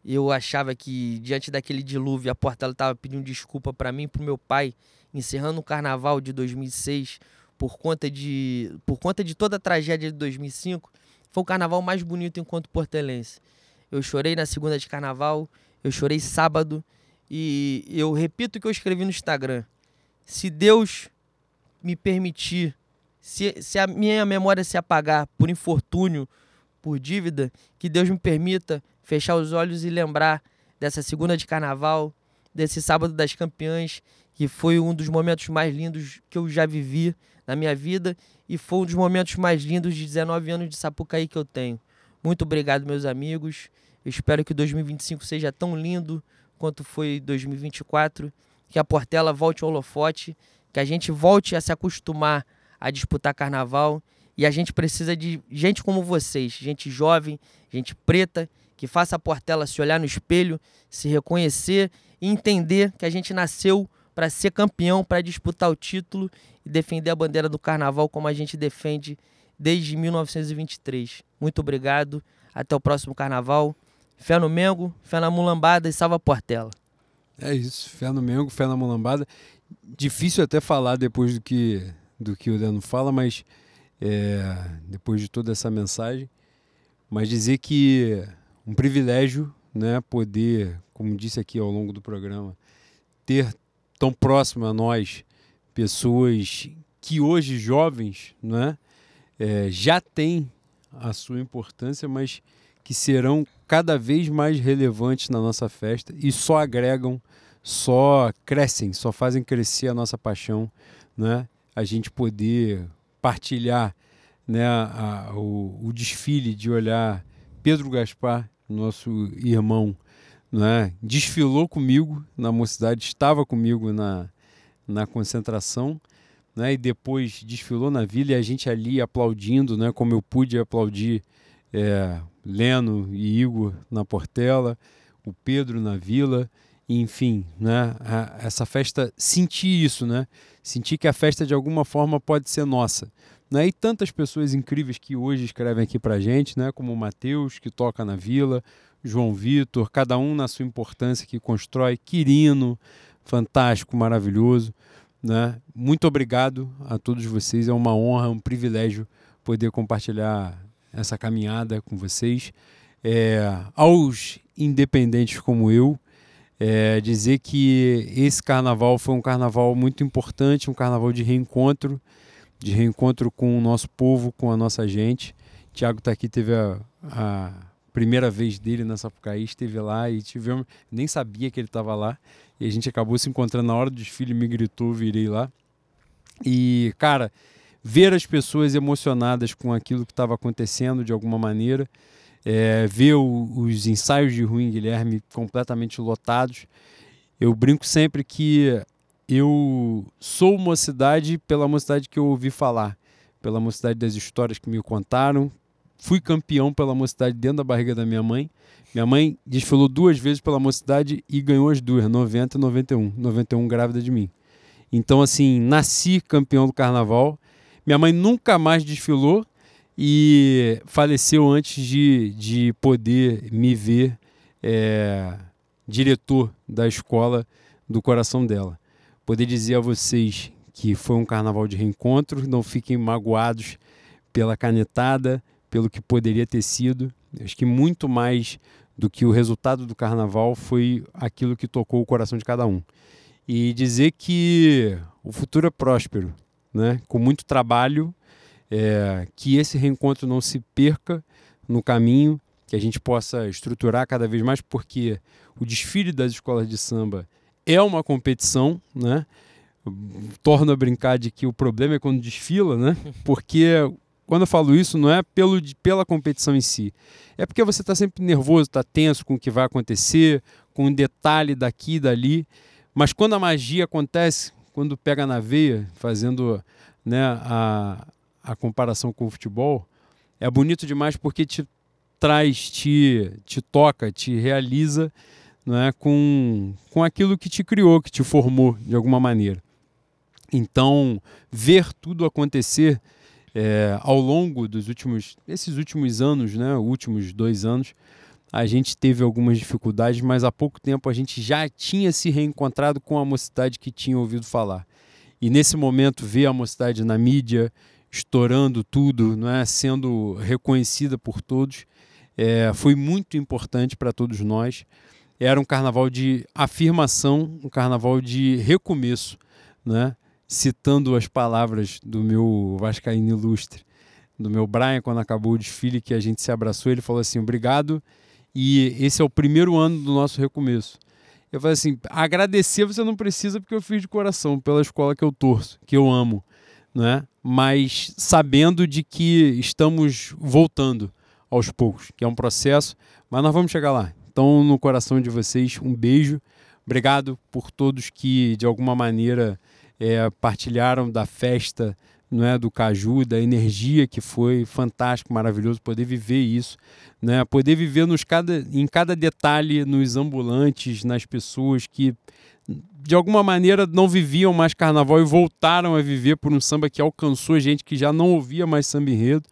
eu achava que diante daquele dilúvio a Portela estava pedindo desculpa para mim e para meu pai, encerrando o carnaval de 2006 por conta de por conta de toda a tragédia de 2005. foi o carnaval mais bonito enquanto portelense. Eu chorei na segunda de carnaval, eu chorei sábado e eu repito o que eu escrevi no Instagram. Se Deus me permitir, se, se a minha memória se apagar por infortúnio, por dívida, que Deus me permita fechar os olhos e lembrar dessa segunda de carnaval, desse sábado das campeãs, que foi um dos momentos mais lindos que eu já vivi na minha vida e foi um dos momentos mais lindos de 19 anos de Sapucaí que eu tenho. Muito obrigado, meus amigos. Eu espero que 2025 seja tão lindo quanto foi 2024, que a Portela volte ao holofote, que a gente volte a se acostumar a disputar carnaval e a gente precisa de gente como vocês, gente jovem, gente preta, que faça a Portela se olhar no espelho, se reconhecer e entender que a gente nasceu para ser campeão, para disputar o título e defender a bandeira do carnaval como a gente defende desde 1923. Muito obrigado. Até o próximo carnaval. Fé no Mengo, fé na mulambada e salva Portela. É isso, fé no Mengo, fé na mulambada. Difícil até falar depois do que, do que o Dano fala, mas é, depois de toda essa mensagem, mas dizer que um privilégio, né, poder, como disse aqui ao longo do programa, ter tão próximo a nós pessoas que hoje jovens, né, é, já têm a sua importância, mas que serão cada vez mais relevantes na nossa festa e só agregam, só crescem, só fazem crescer a nossa paixão, né? A gente poder partilhar né, a, o, o, desfile de olhar Pedro Gaspar, nosso irmão, né, desfilou comigo na mocidade, estava comigo na, na concentração, né, e depois desfilou na vila e a gente ali aplaudindo, né, como eu pude aplaudir é, Leno e Igor na Portela, o Pedro na vila, enfim, né, a, essa festa, sentir isso, né, sentir que a festa de alguma forma pode ser nossa. Né? E tantas pessoas incríveis que hoje escrevem aqui para gente, né? como o Matheus, que toca na vila, João Vitor, cada um na sua importância que constrói, Quirino, fantástico, maravilhoso. Né? Muito obrigado a todos vocês, é uma honra, um privilégio poder compartilhar essa caminhada com vocês. É, aos independentes como eu, é, dizer que esse carnaval foi um carnaval muito importante, um carnaval de reencontro de reencontro com o nosso povo, com a nossa gente. Tiago está aqui, teve a, a, primeira vez dele na Sapucaí, esteve lá e tivemos, nem sabia que ele estava lá. E a gente acabou se encontrando na hora do desfile, me gritou, virei lá. E, cara, ver as pessoas emocionadas com aquilo que estava acontecendo de alguma maneira, é, ver o, os ensaios de Ruim Guilherme completamente lotados. Eu brinco sempre que eu sou mocidade pela mocidade que eu ouvi falar, pela mocidade das histórias que me contaram. Fui campeão pela mocidade dentro da barriga da minha mãe. Minha mãe desfilou duas vezes pela mocidade e ganhou as duas, 90 e 91. 91 grávida de mim. Então, assim, nasci campeão do carnaval. Minha mãe nunca mais desfilou e faleceu antes de, de poder me ver é, diretor da escola do coração dela poder dizer a vocês que foi um carnaval de reencontro, não fiquem magoados pela canetada, pelo que poderia ter sido. Acho que muito mais do que o resultado do carnaval foi aquilo que tocou o coração de cada um. E dizer que o futuro é próspero, né? com muito trabalho, é, que esse reencontro não se perca no caminho, que a gente possa estruturar cada vez mais, porque o desfile das escolas de samba é uma competição, né? Torno a brincar de que o problema é quando desfila, né? Porque quando eu falo isso, não é pelo, pela competição em si. É porque você está sempre nervoso, está tenso com o que vai acontecer, com um detalhe daqui e dali. Mas quando a magia acontece, quando pega na veia, fazendo né, a, a comparação com o futebol, é bonito demais porque te traz, te, te toca, te realiza né, com, com aquilo que te criou, que te formou de alguma maneira. Então, ver tudo acontecer é, ao longo dos últimos, esses últimos anos, né, últimos dois anos, a gente teve algumas dificuldades, mas há pouco tempo a gente já tinha se reencontrado com a mocidade que tinha ouvido falar. E nesse momento, ver a mocidade na mídia, estourando tudo, não é? sendo reconhecida por todos. É, foi muito importante para todos nós. Era um carnaval de afirmação, um carnaval de recomeço, né? Citando as palavras do meu Vascaíno ilustre, do meu Brian, quando acabou o desfile, que a gente se abraçou, ele falou assim: obrigado, e esse é o primeiro ano do nosso recomeço. Eu falei assim: agradecer você não precisa, porque eu fiz de coração, pela escola que eu torço, que eu amo, né? mas sabendo de que estamos voltando aos poucos, que é um processo, mas nós vamos chegar lá. Então, no coração de vocês, um beijo. Obrigado por todos que, de alguma maneira, é, partilharam da festa não é, do Caju, da energia que foi fantástico, maravilhoso poder viver isso, né? Poder viver nos cada, em cada detalhe, nos ambulantes, nas pessoas que de alguma maneira não viviam mais carnaval e voltaram a viver por um samba que alcançou gente que já não ouvia mais samba enredo,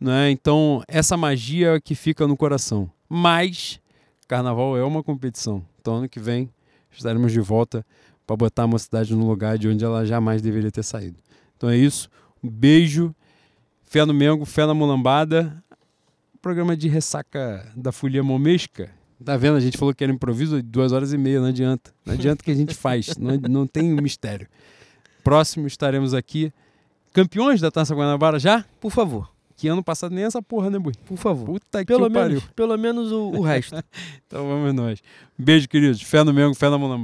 né? Então, essa magia que fica no coração. Mas carnaval é uma competição. Então, ano que vem estaremos de volta para botar a mocidade no lugar de onde ela jamais deveria ter saído. Então é isso. Um beijo. Fé no Mengo, fé na mulambada. Programa de ressaca da Folia Momesca. Tá vendo? A gente falou que era improviso, duas horas e meia, não adianta. Não adianta que a gente faz, não, não tem mistério. Próximo estaremos aqui. Campeões da Taça Guanabara já? Por favor. Que ano passado nem essa porra, né, Bui? Por favor. Puta que pelo pariu. menos, Pelo menos o, o resto. então vamos nós. Beijo, queridos. Fé no Mengo, fé na mulambada.